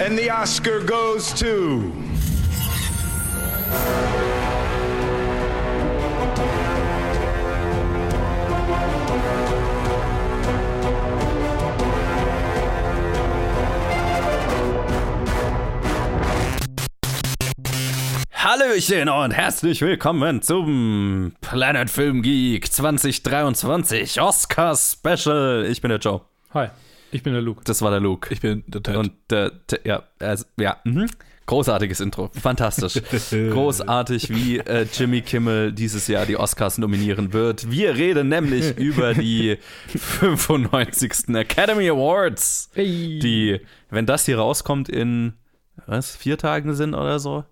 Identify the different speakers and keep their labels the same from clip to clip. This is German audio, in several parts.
Speaker 1: And the Oscar goes to.
Speaker 2: Hallöchen und herzlich willkommen zum Planet Film Geek 2023 Oscar Special. Ich bin der Joe.
Speaker 3: Hi, ich bin der Luke.
Speaker 2: Das war der Luke.
Speaker 3: Ich bin der Ted.
Speaker 2: Und äh, T- ja, also, ja, mhm. großartiges Intro, fantastisch, großartig, wie äh, Jimmy Kimmel dieses Jahr die Oscars nominieren wird. Wir reden nämlich über die 95. Academy Awards,
Speaker 3: Hey.
Speaker 2: die, wenn das hier rauskommt in was vier Tagen sind oder so.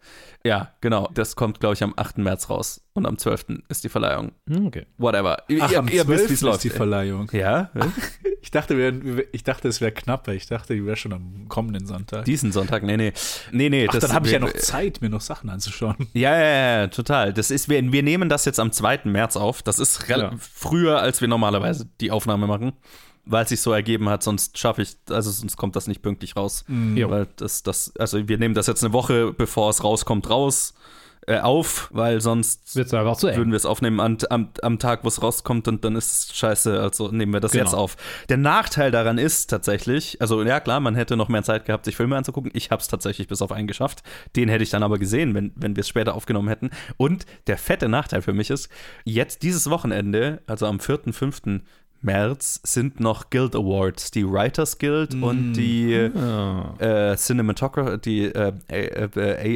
Speaker 2: Ja, genau. Das kommt, glaube ich, am 8. März raus. Und am 12. ist die Verleihung.
Speaker 3: Hm, Okay.
Speaker 2: Whatever.
Speaker 4: Ach,
Speaker 2: ihr
Speaker 4: am
Speaker 2: ihr wisst,
Speaker 4: 12.
Speaker 2: wie es läuft.
Speaker 4: ist die Verleihung.
Speaker 2: ja,
Speaker 4: Ich dachte, wir, ich dachte es wäre knapper. Ich dachte, die wäre schon am kommenden Sonntag.
Speaker 2: diesen Sonntag. Nee, nee. Nee, nee.
Speaker 4: Ach,
Speaker 2: das-
Speaker 4: dann habe ich ja noch Zeit, mir noch Sachen anzuschauen.
Speaker 2: Ja, ja, ja, total. Das ist, wir, wir nehmen das jetzt am 2. März auf. Das ist
Speaker 4: Ja.
Speaker 2: früher, als wir normalerweise die Aufnahme machen. Weil es sich so ergeben hat, sonst schaffe ich, also sonst kommt das nicht pünktlich raus.
Speaker 3: Jo.
Speaker 2: Weil das, das, also wir nehmen das jetzt eine Woche, bevor es rauskommt, raus, äh, auf, weil sonst
Speaker 3: Wird's einfach zu eng.
Speaker 2: würden wir es aufnehmen an, am, am Tag, wo es rauskommt und dann ist es scheiße, also nehmen wir das
Speaker 3: Genau.
Speaker 2: jetzt auf. Der Nachteil daran ist tatsächlich, also ja klar, man hätte noch mehr Zeit gehabt, sich Filme anzugucken. Ich habe es tatsächlich bis auf einen geschafft. Den hätte ich dann aber gesehen, wenn, wenn wir es später aufgenommen hätten. Und der fette Nachteil für mich ist, jetzt dieses Wochenende, also am 4., 5. März, sind noch Guild Awards, die Writers Guild und die
Speaker 3: Ah.
Speaker 2: äh, Cinematographer, die äh,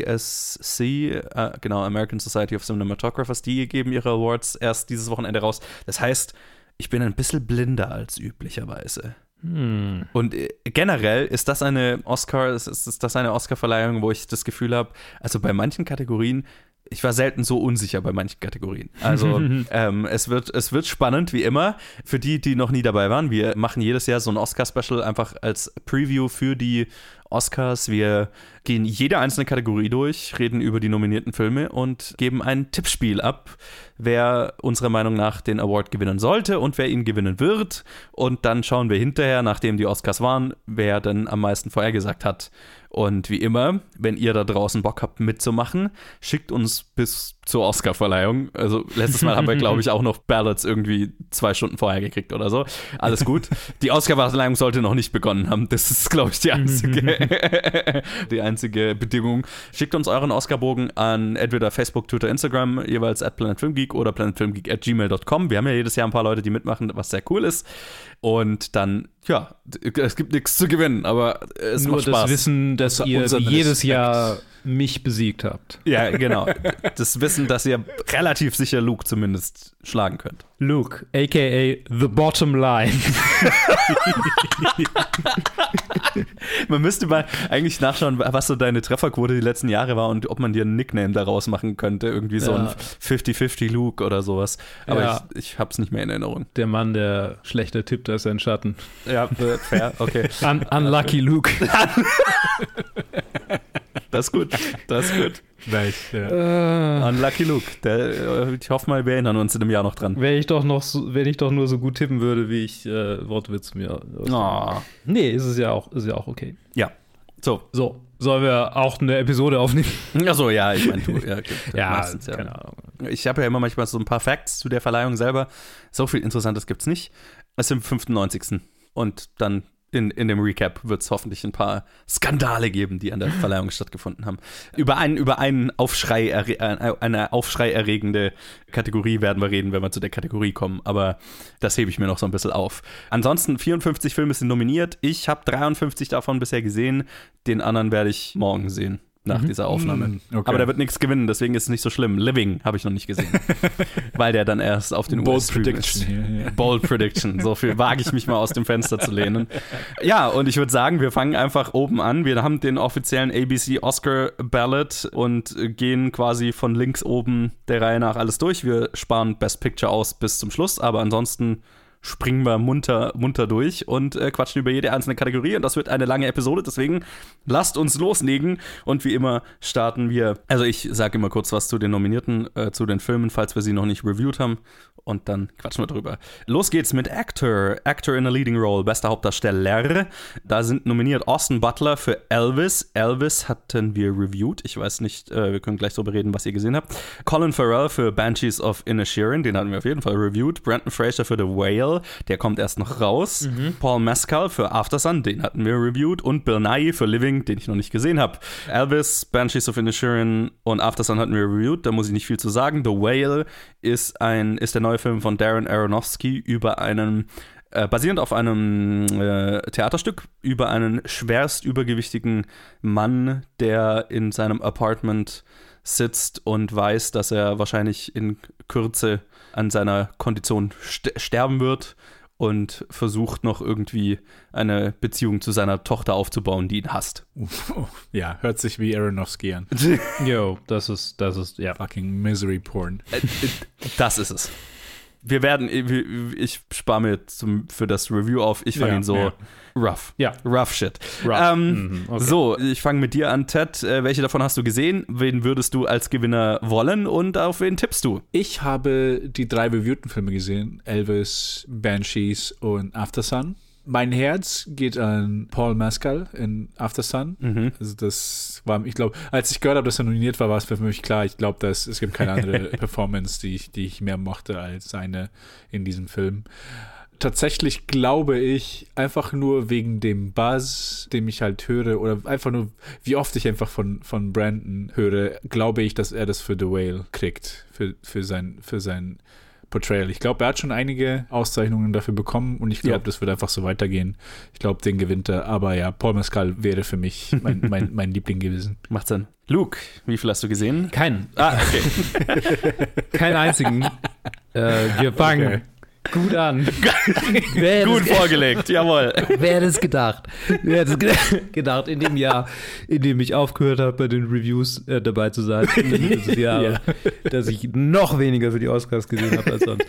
Speaker 2: ASC, äh, genau, American Society of Cinematographers, die geben ihre Awards erst dieses Wochenende raus. Das heißt, ich bin ein bisschen blinder als üblicherweise.
Speaker 3: Hm.
Speaker 2: Und äh, generell ist das eine Oscar, ist ist das eine Oscar-Verleihung, wo ich das Gefühl habe, also bei manchen Kategorien, ich war selten so unsicher bei manchen Kategorien. Also ähm, es, wird, es wird spannend, wie immer. Für die, die noch nie dabei waren, wir machen jedes Jahr so ein Oscar-Special einfach als Preview für die Oscars. Wir gehen jede einzelne Kategorie durch, reden über die nominierten Filme und geben ein Tippspiel ab, wer unserer Meinung nach den Award gewinnen sollte und wer ihn gewinnen wird. Und dann schauen wir hinterher, nachdem die Oscars waren, wer dann am meisten vorhergesagt hat. Und wie immer, wenn ihr da draußen Bock habt mitzumachen, schickt uns bis zur Oscarverleihung. Also letztes Mal haben wir, glaube ich, auch noch Ballots irgendwie zwei Stunden vorher gekriegt oder so. Alles gut. Die Oscarverleihung sollte noch nicht begonnen haben. Das ist, glaube ich, die einzige, die einzige Bedingung. Schickt uns euren Oscarbogen an entweder Facebook, Twitter, Instagram, jeweils at oder planetfilmgeek at gmail.com. Wir haben ja jedes Jahr ein paar Leute, die mitmachen, was sehr cool ist. Und dann, ja, es gibt nichts zu gewinnen, aber es
Speaker 3: Nur
Speaker 2: macht Spaß.
Speaker 3: das Wissen, dass
Speaker 4: Unser-
Speaker 3: ihr jedes
Speaker 4: Respekt.
Speaker 3: Jahr mich besiegt habt.
Speaker 2: Ja, genau. Das Wissen, dass ihr relativ sicher Luke zumindest schlagen könnt.
Speaker 3: Luke, aka The Bottom Line.
Speaker 2: Man müsste mal eigentlich nachschauen, was so deine Trefferquote die letzten Jahre war und ob man dir einen Nickname daraus machen könnte. Irgendwie so ein
Speaker 3: Ja.
Speaker 2: 50-50 Luke oder sowas. Aber
Speaker 3: Ja.
Speaker 2: ich, ich hab's nicht mehr in Erinnerung.
Speaker 3: Der Mann, der schlechter tippt als sein Schatten.
Speaker 2: Ja, äh, fair, okay.
Speaker 3: Un unlucky Luke.
Speaker 2: Das ist gut. Das ist gut.
Speaker 4: Vielleicht, ja.
Speaker 3: äh,
Speaker 2: Unlucky Luke. Der, äh, ich hoffe mal, wir erinnern uns in einem Jahr noch dran.
Speaker 3: wenn ich doch noch so, wenn ich doch nur so gut tippen würde, wie ich äh, Wortwitz mir.
Speaker 2: Oh.
Speaker 3: Nee, ist es ja auch, ist ja auch okay.
Speaker 2: Ja. So.
Speaker 3: So, sollen wir auch eine Episode aufnehmen?
Speaker 2: Achso, ja, ich meine, du. Ja, gut, meistens, ja.
Speaker 3: keine Ahnung.
Speaker 2: Ich habe ja immer manchmal so ein paar Facts zu der Verleihung selber. So viel Interessantes gibt es nicht. Es ist im 95. Und dann in, in dem Recap wird es hoffentlich ein paar Skandale geben, die an der Verleihung stattgefunden haben. Über einen, über einen Aufschrei, erre- äh, eine aufschreierregende Kategorie werden wir reden, wenn wir zu der Kategorie kommen. Aber das hebe ich mir noch so ein bisschen auf. Ansonsten 54 Filme sind nominiert. Ich habe 53 davon bisher gesehen. Den anderen werde ich morgen sehen. Nach dieser Aufnahme.
Speaker 4: Mm, okay.
Speaker 2: Aber der wird nichts gewinnen, deswegen ist es nicht so schlimm. Living habe ich noch nicht gesehen. weil der dann erst auf den
Speaker 4: Bold
Speaker 2: US-Stream
Speaker 4: Prediction
Speaker 2: ist.
Speaker 4: hier, ja.
Speaker 2: Bold Prediction. So viel wage ich mich mal aus dem Fenster zu lehnen. Ja, und ich würde sagen, wir fangen einfach oben an. Wir haben den offiziellen ABC Oscar Ballot und gehen quasi von links oben der Reihe nach alles durch. Wir sparen Best Picture aus bis zum Schluss, aber ansonsten springen wir munter, munter durch und äh, quatschen über jede einzelne Kategorie. Und das wird eine lange Episode, deswegen lasst uns loslegen. Und wie immer starten wir. Also, ich sage immer kurz was zu den Nominierten, äh, zu den Filmen, falls wir sie noch nicht reviewed haben. Und dann quatschen wir drüber. Los geht's mit Actor. Actor in a Leading Role, bester Hauptdarsteller. Da sind nominiert Austin Butler für Elvis. Elvis hatten wir reviewed. Ich weiß nicht, äh, wir können gleich darüber reden, was ihr gesehen habt. Colin Farrell für Banshees of Inisherin, den hatten wir auf jeden Fall reviewed. Brandon Fraser für The Whale, der kommt erst noch raus. Paul Mescal für Aftersun, den hatten wir reviewed. Und Bill Nye für Living, den ich noch nicht gesehen habe. Elvis, Banshees of Inisherin und Aftersun hatten wir reviewed. Da muss ich nicht viel zu sagen. The Whale ist ein ist der neue Film von Darren Aronofsky über einen äh, basierend auf einem äh, Theaterstück über einen schwerst übergewichtigen Mann, der in seinem Apartment sitzt und weiß, dass er wahrscheinlich in Kürze an seiner Kondition st sterben wird und versucht noch irgendwie eine Beziehung zu seiner Tochter aufzubauen, die ihn hasst.
Speaker 4: Ja, hört sich wie Aronofsky an.
Speaker 3: Yo, das ist, das ist, ja.
Speaker 4: Fucking Misery Porn.
Speaker 2: Das ist es. Wir werden, ich spare mir zum, für das Review auf. Ich fand
Speaker 4: Ja,
Speaker 2: ihn so
Speaker 4: ja.
Speaker 2: rough.
Speaker 3: Ja.
Speaker 2: Rough shit.
Speaker 3: Rough.
Speaker 2: Ähm,
Speaker 3: Mhm, okay.
Speaker 2: So, ich fange mit dir an, Ted. Äh, welche davon hast du gesehen? Wen würdest du als Gewinner wollen und auf wen tippst du?
Speaker 4: Ich habe die drei reviewten Filme gesehen: Elvis, Banshees und Aftersun. Mein Herz geht an Paul Mescal in Aftersun. Also das war, ich glaube, als ich gehört habe, dass er nominiert war, war es für mich klar. Ich glaube, dass es gibt keine andere Performance, die ich, die ich mehr mochte als seine in diesem Film. Tatsächlich glaube ich, einfach nur wegen dem Buzz, den ich halt höre, oder einfach nur, wie oft ich einfach von, von Brandon höre, glaube ich, dass er das für The Whale kriegt, für, für, sein, für sein Portrayal. Ich glaube, er hat schon einige Auszeichnungen dafür bekommen und ich glaube,
Speaker 2: Ja.
Speaker 4: das wird einfach so weitergehen. Ich glaube, den gewinnt er. Aber ja, Paul Mescal wäre für mich mein, mein, mein Liebling gewesen.
Speaker 2: Macht Sinn. Luke, wie viel hast du gesehen?
Speaker 3: Keinen.
Speaker 2: Ah, okay.
Speaker 3: Keinen einzigen. äh, wir fangen
Speaker 4: Okay.
Speaker 3: Gut an.
Speaker 2: Gut vorgelegt, jawohl.
Speaker 3: wer hätte es gedacht? Wer hätte es ge- gedacht, in dem Jahr, in dem ich aufgehört habe, bei den Reviews äh, dabei zu sein, dieses Jahr,
Speaker 4: Ja.
Speaker 3: dass ich noch weniger für die Oscars gesehen habe als sonst.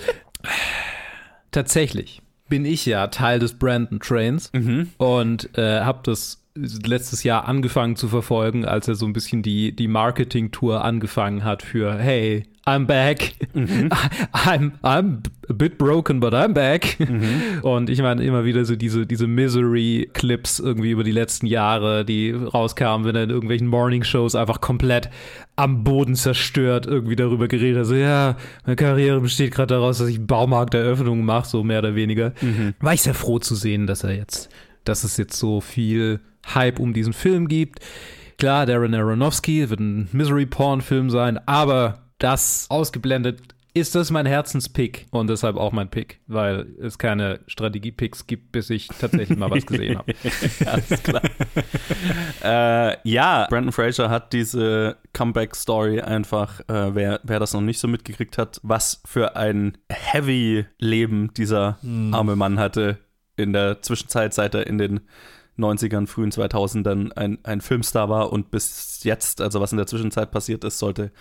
Speaker 3: Tatsächlich bin ich ja Teil des Brandon Trains und äh, habe das letztes Jahr angefangen zu verfolgen, als er so ein bisschen die, die Marketing-Tour angefangen hat für Hey, I'm back. I'm, I'm a bit broken, but I'm back. Und ich meine immer wieder so diese, diese Misery-Clips irgendwie über die letzten Jahre, die rauskamen, wenn er in irgendwelchen Morning-Shows einfach komplett am Boden zerstört irgendwie darüber geredet hat. So, ja, meine Karriere besteht gerade daraus, dass ich Baumarkteröffnungen mache, so mehr oder weniger. War ich sehr froh zu sehen, dass er jetzt, dass es jetzt so viel Hype um diesen Film gibt. Klar, Darren Aronofsky wird ein Misery-Porn-Film sein, aber das ausgeblendet ist das mein Herzenspick und deshalb auch mein Pick, weil es keine Strategie-Picks gibt, bis ich tatsächlich mal was gesehen habe.
Speaker 2: Alles klar. äh, ja, Brandon Fraser hat diese Comeback-Story einfach, äh, wer, wer das noch nicht so mitgekriegt hat, was für ein Heavy-Leben dieser arme Mann hatte in der Zwischenzeit, seit er in den 90ern, frühen 2000ern ein, ein Filmstar war und bis jetzt, also was in der Zwischenzeit passiert ist, sollte,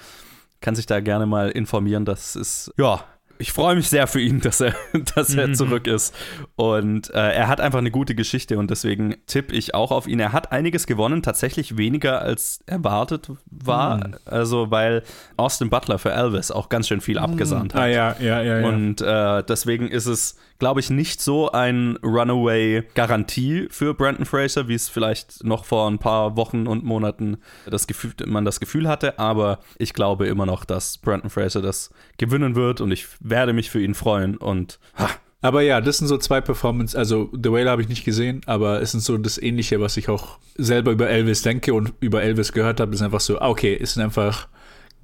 Speaker 2: kann sich da gerne mal informieren. Das ist, ja, ich freue mich sehr für ihn, dass er, dass er zurück ist. Und äh, er hat einfach eine gute Geschichte und deswegen tippe ich auch auf ihn. Er hat einiges gewonnen, tatsächlich weniger als erwartet war. Also, weil Austin Butler für Elvis auch ganz schön viel abgesahnt hat.
Speaker 4: Ah ja, ja, ja, ja.
Speaker 2: Und äh, deswegen ist es, glaube ich, nicht so ein Runaway-Garantie für Brandon Fraser, wie es vielleicht noch vor ein paar Wochen und Monaten das Gefühl, man das Gefühl hatte. Aber ich glaube immer noch, dass Brandon Fraser das gewinnen wird und ich werde mich für ihn freuen. Und ha,
Speaker 4: Aber ja, das sind so zwei Performances. Also, The Whale habe ich nicht gesehen, aber es ist so das Ähnliche, was ich auch selber über Elvis denke und über Elvis gehört habe. Ist einfach so, ah, okay, es sind einfach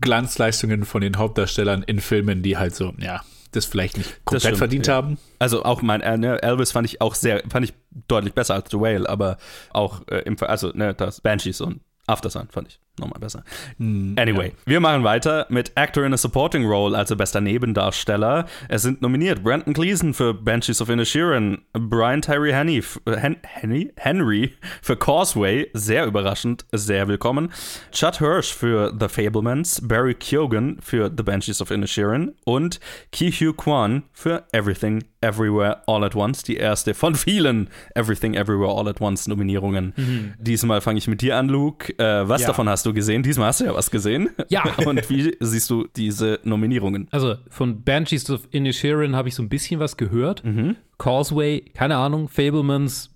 Speaker 4: Glanzleistungen von den Hauptdarstellern in Filmen, die halt so, ja, das vielleicht nicht komplett
Speaker 2: stimmt,
Speaker 4: verdient
Speaker 2: ja.
Speaker 4: haben.
Speaker 2: also auch mein äh, ne, Elvis fand ich auch sehr, fand ich deutlich besser als The Whale, aber auch äh, im also ne, das Banshees und Aftersun fand ich nochmal besser. Anyway, wir machen weiter mit Actor in a Supporting Role, also bester Nebendarsteller. Es sind nominiert Brandon Gleeson für Banshees of Inisherin, Brian Tyree Henry, Hen Henry, Henry für Causeway, sehr überraschend, sehr willkommen. Chad Hirsch für The Fablemans, Barry Keoghan für The Banshees of Inisherin und Ki Hugh Kwan für Everything Everywhere All at Once, die erste von vielen Everything Everywhere All at Once Nominierungen. Diesmal fange ich mit dir an, Luke. Äh, was
Speaker 3: Ja.
Speaker 2: davon hast du gesehen? Diesmal hast du ja was gesehen.
Speaker 3: Ja.
Speaker 2: Und wie siehst du diese Nominierungen?
Speaker 3: Also von Banshees of Inisherin habe ich so ein bisschen was gehört. Causeway, keine Ahnung, Fablemans,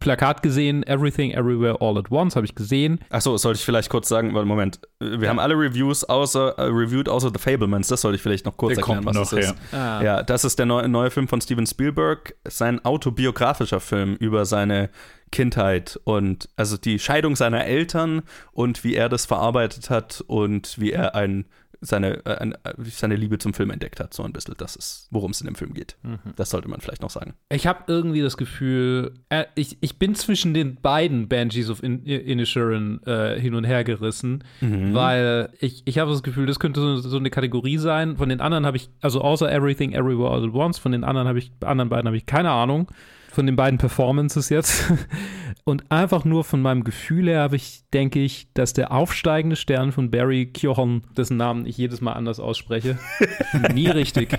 Speaker 3: Plakat gesehen, Everything Everywhere All at Once habe ich gesehen.
Speaker 2: Achso, sollte ich vielleicht kurz sagen, Moment, wir haben alle Reviews außer, äh, reviewed außer The Fablemans, das sollte ich vielleicht noch kurz
Speaker 4: Der
Speaker 2: erklären,
Speaker 4: kommt
Speaker 2: was
Speaker 4: noch,
Speaker 2: das ist.
Speaker 3: ja.
Speaker 2: Ja, das ist der neue, neue Film von Steven Spielberg, sein autobiografischer Film über seine Kindheit und also die Scheidung seiner Eltern und wie er das verarbeitet hat und wie er ein, seine, äh, äh, seine Liebe zum Film entdeckt hat. So ein bisschen, das ist, worum es in dem Film geht. Das sollte man vielleicht noch sagen.
Speaker 3: Ich habe irgendwie das Gefühl, äh, ich, ich bin zwischen den beiden Banshees of In Inisherin äh, hin und her gerissen, weil ich, ich habe das Gefühl, das könnte so, so eine Kategorie sein. Von den anderen habe ich, also außer Everything Everywhere All at Once, von den anderen habe ich, anderen beiden habe ich keine Ahnung. Von den beiden Performances jetzt. Und einfach nur von meinem Gefühl her habe ich, denke ich, dass der aufsteigende Stern von Barry Keoghan, dessen Namen ich jedes Mal anders ausspreche, nie richtig,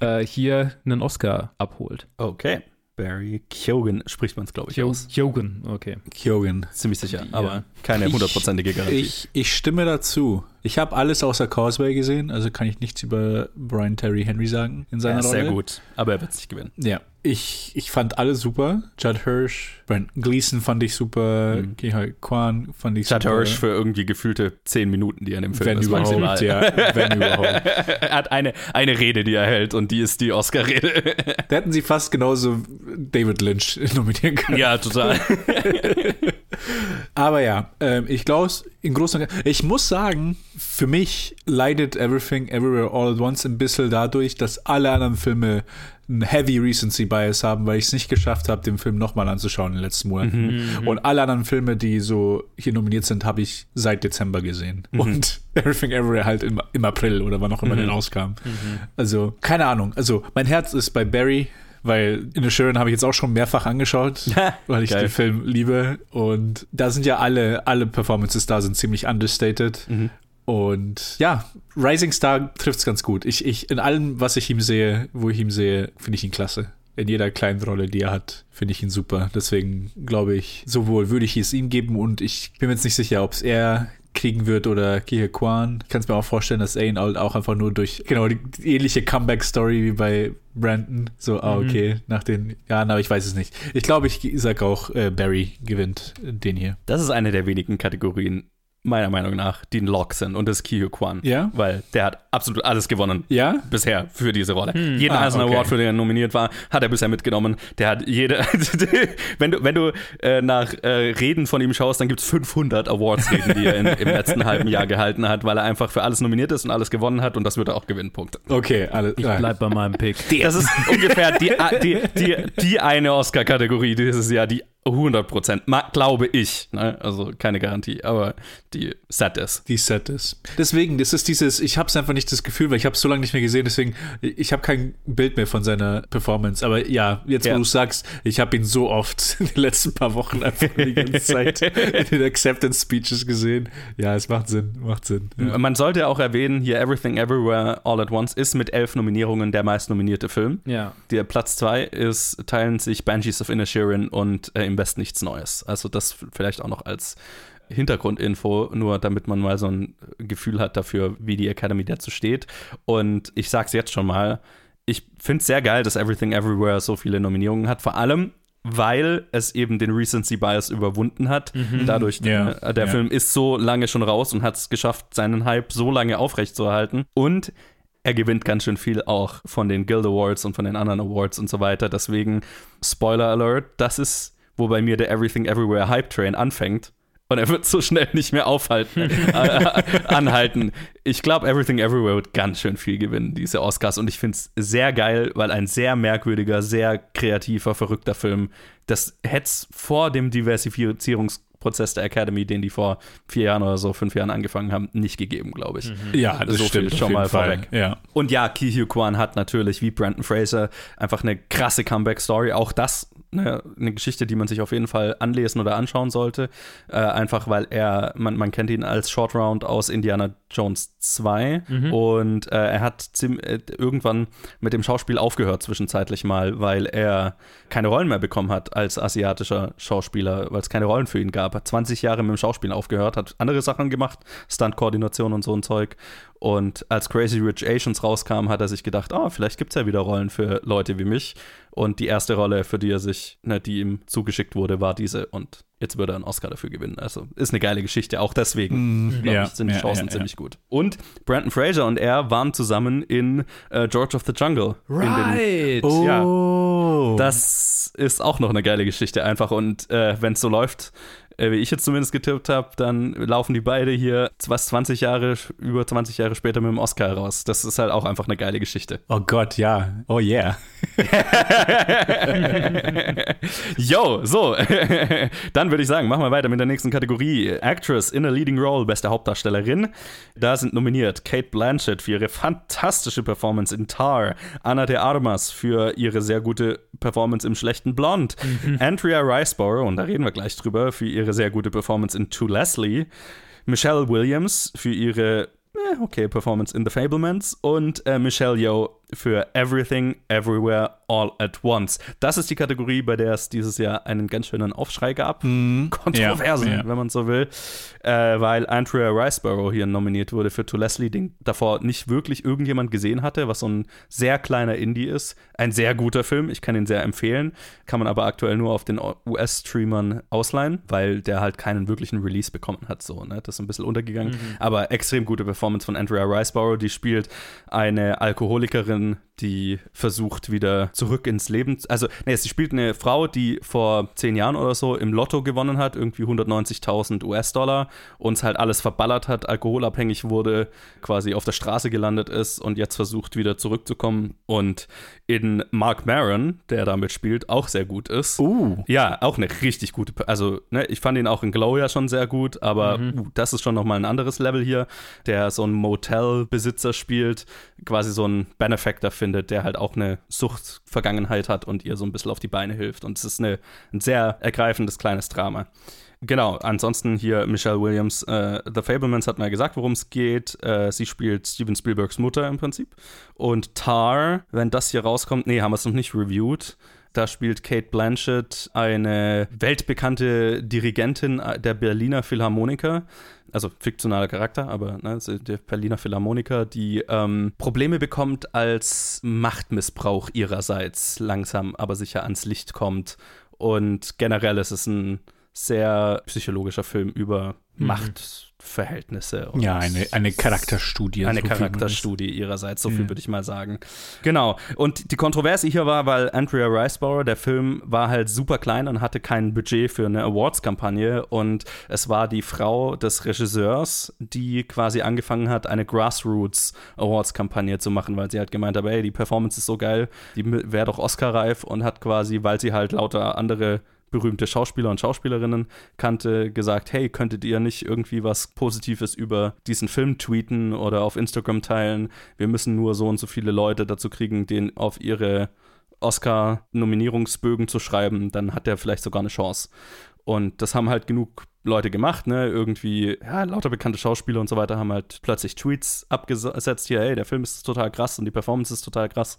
Speaker 3: äh, hier einen Oscar abholt.
Speaker 2: Okay. Barry Keoghan spricht man es, glaube ich, aus.
Speaker 3: Jogan, okay.
Speaker 4: Kyogen.
Speaker 2: Ziemlich sicher, aber keine hundertprozentige Garantie.
Speaker 4: Ich, ich stimme dazu. Ich habe alles außer Causeway gesehen, also kann ich nichts über Brian Terry Henry sagen in seiner
Speaker 2: ja,
Speaker 4: Rolle.
Speaker 2: sehr gut, aber er wird es nicht gewinnen.
Speaker 4: Ja, ich, ich fand alle super. Judd Hirsch, Brandon Gleason fand ich super,
Speaker 2: Mhm.
Speaker 4: Kihoi Kwan fand ich
Speaker 2: Chad
Speaker 4: super.
Speaker 2: Hirsch für irgendwie gefühlte zehn Minuten, die er in dem Film
Speaker 4: wenn
Speaker 2: ist.
Speaker 4: überhaupt,
Speaker 2: maximal.
Speaker 4: ja, wenn überhaupt.
Speaker 2: er hat eine, eine Rede, die er hält und die ist die Oscar-Rede.
Speaker 4: Da hätten sie fast genauso David Lynch nominieren können.
Speaker 2: ja, total.
Speaker 4: Aber ja, ähm, ich glaube, in Großen und Ganzen, ich muss sagen, für mich leidet Everything Everywhere All at Once ein bisschen dadurch, dass alle anderen Filme ein Heavy Recency Bias haben, weil ich es nicht geschafft habe, den Film nochmal anzuschauen in den letzten Monaten. Und alle anderen Filme, die so hier nominiert sind, habe ich seit Dezember gesehen. Und Everything Everywhere halt im, im April oder wann auch immer der rauskam. Also, keine Ahnung. Also, mein Herz ist bei Barry. Weil In the Sharon habe ich jetzt auch schon mehrfach angeschaut, weil ich
Speaker 2: Geil.
Speaker 4: den Film liebe. Und da sind ja alle, alle Performances da sind ziemlich understated. Und ja, Rising Star trifft es ganz gut. Ich, ich, in allem, was ich ihm sehe, wo ich ihn sehe, finde ich ihn klasse. In jeder kleinen Rolle, die er hat, finde ich ihn super. Deswegen glaube ich, sowohl würde ich es ihm geben und ich bin mir jetzt nicht sicher, ob es er kriegen wird oder Kihe Kwan. Ich kann es mir auch vorstellen, dass halt auch einfach nur durch, genau, die, ähnliche Comeback-Story wie bei Brandon. So, ah, okay, nach den Jahren, aber ich weiß es nicht. Ich glaube, ich sag auch, äh, Barry gewinnt den hier.
Speaker 2: Das ist eine der wenigen Kategorien, meiner Meinung nach, die ein Lock sind und das Kiyo Kwan.
Speaker 4: Ja?
Speaker 2: Weil der hat absolut alles gewonnen.
Speaker 4: Ja?
Speaker 2: Bisher für diese Rolle. Jeden
Speaker 4: Ah,
Speaker 2: einzelnen
Speaker 4: okay.
Speaker 2: Award, für den er nominiert war, hat er bisher mitgenommen. Der hat jede. wenn du, wenn du äh, nach äh, Reden von ihm schaust, dann gibt es 500 Awards-Reden, die er in, im letzten halben Jahr gehalten hat, weil er einfach für alles nominiert ist und alles gewonnen hat und das wird er auch gewinnen. Punkt.
Speaker 4: Okay, alles
Speaker 3: Ich bleib bei meinem Pick.
Speaker 2: Das ist ungefähr die, die, die, die eine Oscar-Kategorie dieses Jahr, die 100 Prozent, glaube ich, ne? also keine Garantie, aber die set ist.
Speaker 4: die Set ist. Deswegen, das ist dieses, ich habe es einfach nicht das Gefühl, weil ich habe es so lange nicht mehr gesehen, deswegen, ich habe kein Bild mehr von seiner Performance. Aber ja, jetzt
Speaker 2: Ja.
Speaker 4: wo du sagst, ich habe ihn so oft in den letzten paar Wochen einfach die ganze Zeit in den Acceptance Speeches gesehen. Ja, es macht Sinn, macht Sinn. Ja.
Speaker 2: Man sollte auch erwähnen, hier Everything Everywhere All at Once ist mit elf Nominierungen der meistnominierte Film.
Speaker 3: Ja.
Speaker 2: Der Platz zwei ist, teilen sich Banshees of Inisherin und äh, Im Best nichts Neues. Also das vielleicht auch noch als Hintergrundinfo, nur damit man mal so ein Gefühl hat dafür, wie die Academy dazu steht. Und ich sag's jetzt schon mal, ich finde es sehr geil, dass Everything Everywhere so viele Nominierungen hat. Vor allem, weil es eben den Recency Bias überwunden hat. Dadurch,
Speaker 4: Ja,
Speaker 2: äh, der
Speaker 4: ja.
Speaker 2: Film ist so lange schon raus und hat es geschafft, seinen Hype so lange aufrechtzuerhalten. Und er gewinnt ganz schön viel auch von den Guild Awards und von den anderen Awards und so weiter. Deswegen, Spoiler Alert, das ist, wo bei mir der Everything Everywhere Hype Train anfängt. Und er wird so schnell nicht mehr aufhalten, äh, anhalten. Ich glaube, Everything Everywhere wird ganz schön viel gewinnen, diese Oscars. Und ich finde es sehr geil, weil ein sehr merkwürdiger, sehr kreativer, verrückter Film, das hätte es vor dem Diversifizierungs Prozess der Academy, den die vor vier Jahren oder so, fünf Jahren angefangen haben, nicht gegeben, glaube ich.
Speaker 4: Ja, das
Speaker 2: so
Speaker 4: stimmt.
Speaker 2: viel schon mal
Speaker 4: Fall.
Speaker 2: vorweg.
Speaker 4: Ja.
Speaker 2: Und ja, Ki Hugh Kwan hat natürlich wie Brandon Fraser einfach eine krasse Comeback-Story. Auch das ne, eine Geschichte, die man sich auf jeden Fall anlesen oder anschauen sollte. Äh, einfach weil er, man, man kennt ihn als Short Round aus Indiana Jones 2 und äh, er hat äh, irgendwann mit dem Schauspiel aufgehört zwischenzeitlich mal, weil er keine Rollen mehr bekommen hat als asiatischer Schauspieler, weil es keine Rollen für ihn gab. Hat 20 Jahre mit dem Schauspielen aufgehört, hat andere Sachen gemacht, Stunt-Koordination und so ein Zeug. Und als Crazy Rich Asians rauskam, hat er sich gedacht, ah, vielleicht gibt es ja wieder Rollen für Leute wie mich. Und die erste Rolle, für die er sich, ne, die ihm zugeschickt wurde, war diese. Und jetzt würde er einen Oscar dafür gewinnen. Also ist eine geile Geschichte. Auch deswegen, glaube
Speaker 4: ja,
Speaker 2: ich, sind die
Speaker 4: ja,
Speaker 2: Chancen
Speaker 4: ja,
Speaker 2: ziemlich gut. Und Brandon Fraser und er waren zusammen in äh, George of the Jungle. In den,
Speaker 3: Right.
Speaker 2: Ja.
Speaker 4: Oh.
Speaker 2: das ist auch noch eine geile Geschichte einfach. Und äh, wenn es so läuft, wie ich jetzt zumindest getippt habe, dann laufen die beide hier was 20 Jahre, über 20 Jahre später mit dem Oscar raus. Das ist halt auch einfach eine geile Geschichte.
Speaker 4: oh Gott, ja. Oh yeah.
Speaker 2: Yo, so. Dann würde ich sagen, machen wir weiter mit der nächsten Kategorie. Actress in a Leading Role, beste Hauptdarstellerin. Da sind nominiert Kate Blanchett für ihre fantastische Performance in Tar, Anna de Armas für ihre sehr gute Performance im schlechten Blond, Andrea Riceborough, und da reden wir gleich drüber, für ihre sehr gute Performance in To Leslie, Michelle Williams für ihre eh, okay Performance in The Fablemans und äh, Michelle Yeoh für Everything, Everywhere, All at Once. Das ist die Kategorie, bei der es dieses Jahr einen ganz schönen Aufschrei gab. Kontroversen,
Speaker 4: Ja, ja.
Speaker 2: wenn man so will. Äh, weil Andrea Riceborough hier nominiert wurde für To Leslie, den davor nicht wirklich irgendjemand gesehen hatte, was so ein sehr kleiner Indie ist. Ein sehr guter Film, ich kann ihn sehr empfehlen. Kann man aber aktuell nur auf den US-Streamern ausleihen, weil der halt keinen wirklichen Release bekommen hat. So, ne? Das ist ein bisschen untergegangen. Aber extrem gute Performance von Andrea Riceborough. Die spielt eine Alkoholikerin, die versucht wieder zurück ins Leben. Also, nee, sie spielt eine Frau, die vor zehn Jahren oder so im Lotto gewonnen hat, irgendwie 190.000 US-Dollar, uns halt alles verballert hat, alkoholabhängig wurde, quasi auf der Straße gelandet ist und jetzt versucht wieder zurückzukommen und in Mark Maron, der damit spielt, auch sehr gut ist.
Speaker 4: Uh.
Speaker 2: Ja, auch eine richtig gute. Also, ne, ich fand ihn auch in Glow ja schon sehr gut, aber uh, das ist schon nochmal ein anderes Level hier, der so einen Motel-Besitzer spielt, quasi so einen Benefactor findet, der halt auch eine Suchtvergangenheit hat und ihr so ein bisschen auf die Beine hilft. Und es ist eine, ein sehr ergreifendes kleines Drama. Genau, ansonsten hier Michelle Williams, äh, The Fablemans hat mal gesagt, worum es geht. Äh, sie spielt Steven Spielbergs Mutter im Prinzip. Und Tar, wenn das hier rauskommt, nee, haben wir es noch nicht reviewed. Da spielt Kate Blanchett eine weltbekannte Dirigentin der Berliner Philharmoniker, also fiktionaler Charakter, aber ne, sie- der Berliner Philharmoniker, die ähm, Probleme bekommt, als Machtmissbrauch ihrerseits langsam aber sicher ans Licht kommt. Und generell ist es ein sehr psychologischer Film über Machtverhältnisse. Und
Speaker 4: Ja, eine, eine Charakterstudie.
Speaker 2: eine
Speaker 4: so viel
Speaker 2: Charakterstudie ihrerseits, so viel
Speaker 4: Ja.
Speaker 2: würde ich mal sagen. Genau. Und die Kontroverse hier war, weil Andrea Riceborough, der Film war halt super klein und hatte kein Budget für eine Awards-Kampagne. Und es war die Frau des Regisseurs, die quasi angefangen hat, eine Grassroots-Awards-Kampagne zu machen, weil sie halt gemeint hat, ey, die Performance ist so geil, die wäre doch Oscar-reif und hat quasi, weil sie halt lauter andere berühmte Schauspieler und Schauspielerinnen kannte, gesagt, hey, könntet ihr nicht irgendwie was Positives über diesen Film tweeten oder auf Instagram teilen? Wir müssen nur so und so viele Leute dazu kriegen, den auf ihre Oscar-Nominierungsbögen zu schreiben, dann hat der vielleicht sogar eine Chance. Und das haben halt genug Leute gemacht, ne? Irgendwie, ja, lauter bekannte Schauspieler und so weiter haben halt plötzlich Tweets abgesetzt, hier, hey, der Film ist total krass und die Performance ist total krass.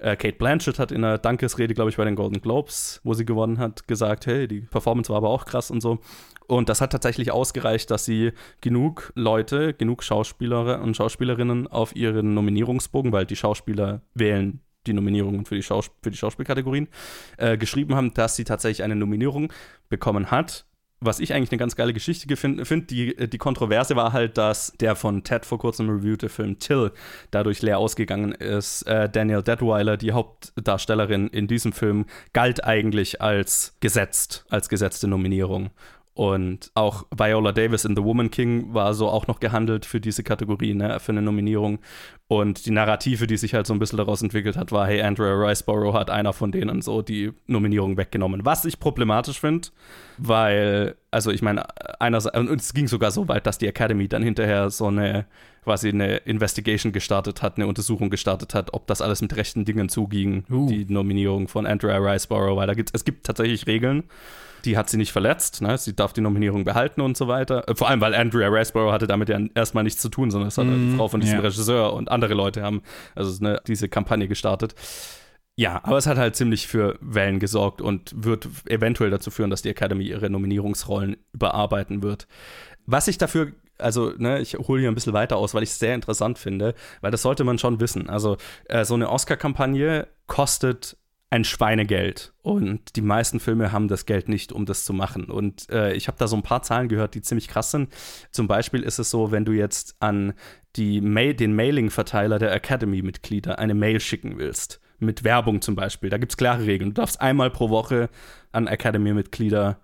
Speaker 2: Äh, Kate Blanchett hat in einer Dankesrede, glaube ich, bei den Golden Globes, wo sie gewonnen hat, gesagt, hey, die Performance war aber auch krass und so. Und das hat tatsächlich ausgereicht, dass sie genug Leute, genug Schauspieler und Schauspielerinnen auf ihren Nominierungsbogen, weil die Schauspieler wählen die Nominierungen für die, Schaus für die Schauspielkategorien, äh, geschrieben haben, dass sie tatsächlich eine Nominierung bekommen hat. Was ich eigentlich eine ganz geile Geschichte finde, find, die, die Kontroverse war halt, dass der von Ted vor kurzem reviewte Film Till dadurch leer ausgegangen ist. Äh, Daniel Detweiler, die Hauptdarstellerin in diesem Film, galt eigentlich als gesetzt, als gesetzte Nominierung. Und auch Viola Davis in The Woman King war so auch noch gehandelt für diese Kategorie, ne, für eine Nominierung. Und die Narrative, die sich halt so ein bisschen daraus entwickelt hat, war, hey, Andrea Riceborough hat einer von denen so die Nominierung weggenommen. Was ich problematisch finde, weil, also ich meine, einerseits, und es ging sogar so weit, dass die Academy dann hinterher so eine, quasi eine Investigation gestartet hat, eine Untersuchung gestartet hat, ob das alles mit rechten Dingen zuging,
Speaker 3: Uh.
Speaker 2: die Nominierung von Andrea Riceborough, weil da gibt es gibt tatsächlich Regeln. Die hat sie nicht verletzt, ne? sie darf die Nominierung behalten und so weiter. Äh, Vor allem, weil Andrea Riceborough hatte damit ja erstmal nichts zu tun, sondern es hat die Frau von diesem
Speaker 4: ja.
Speaker 2: Regisseur und andere Leute haben also ne, diese Kampagne gestartet. Ja, aber es hat halt ziemlich für Wellen gesorgt und wird eventuell dazu führen, dass die Academy ihre Nominierungsrollen überarbeiten wird. Was ich dafür, also ne, ich hole hier ein bisschen weiter aus, weil ich es sehr interessant finde, weil das sollte man schon wissen. Also äh, so eine Oscar-Kampagne kostet ein Schweinegeld und die meisten Filme haben das Geld nicht, um das zu machen. Und äh, ich habe da so ein paar Zahlen gehört, die ziemlich krass sind. Zum Beispiel ist es so, wenn du jetzt an die Mail, den Mailing-Verteiler der Academy-Mitglieder eine Mail schicken willst, mit Werbung zum Beispiel, da gibt es klare Regeln. Du darfst einmal pro Woche an Academy-Mitglieder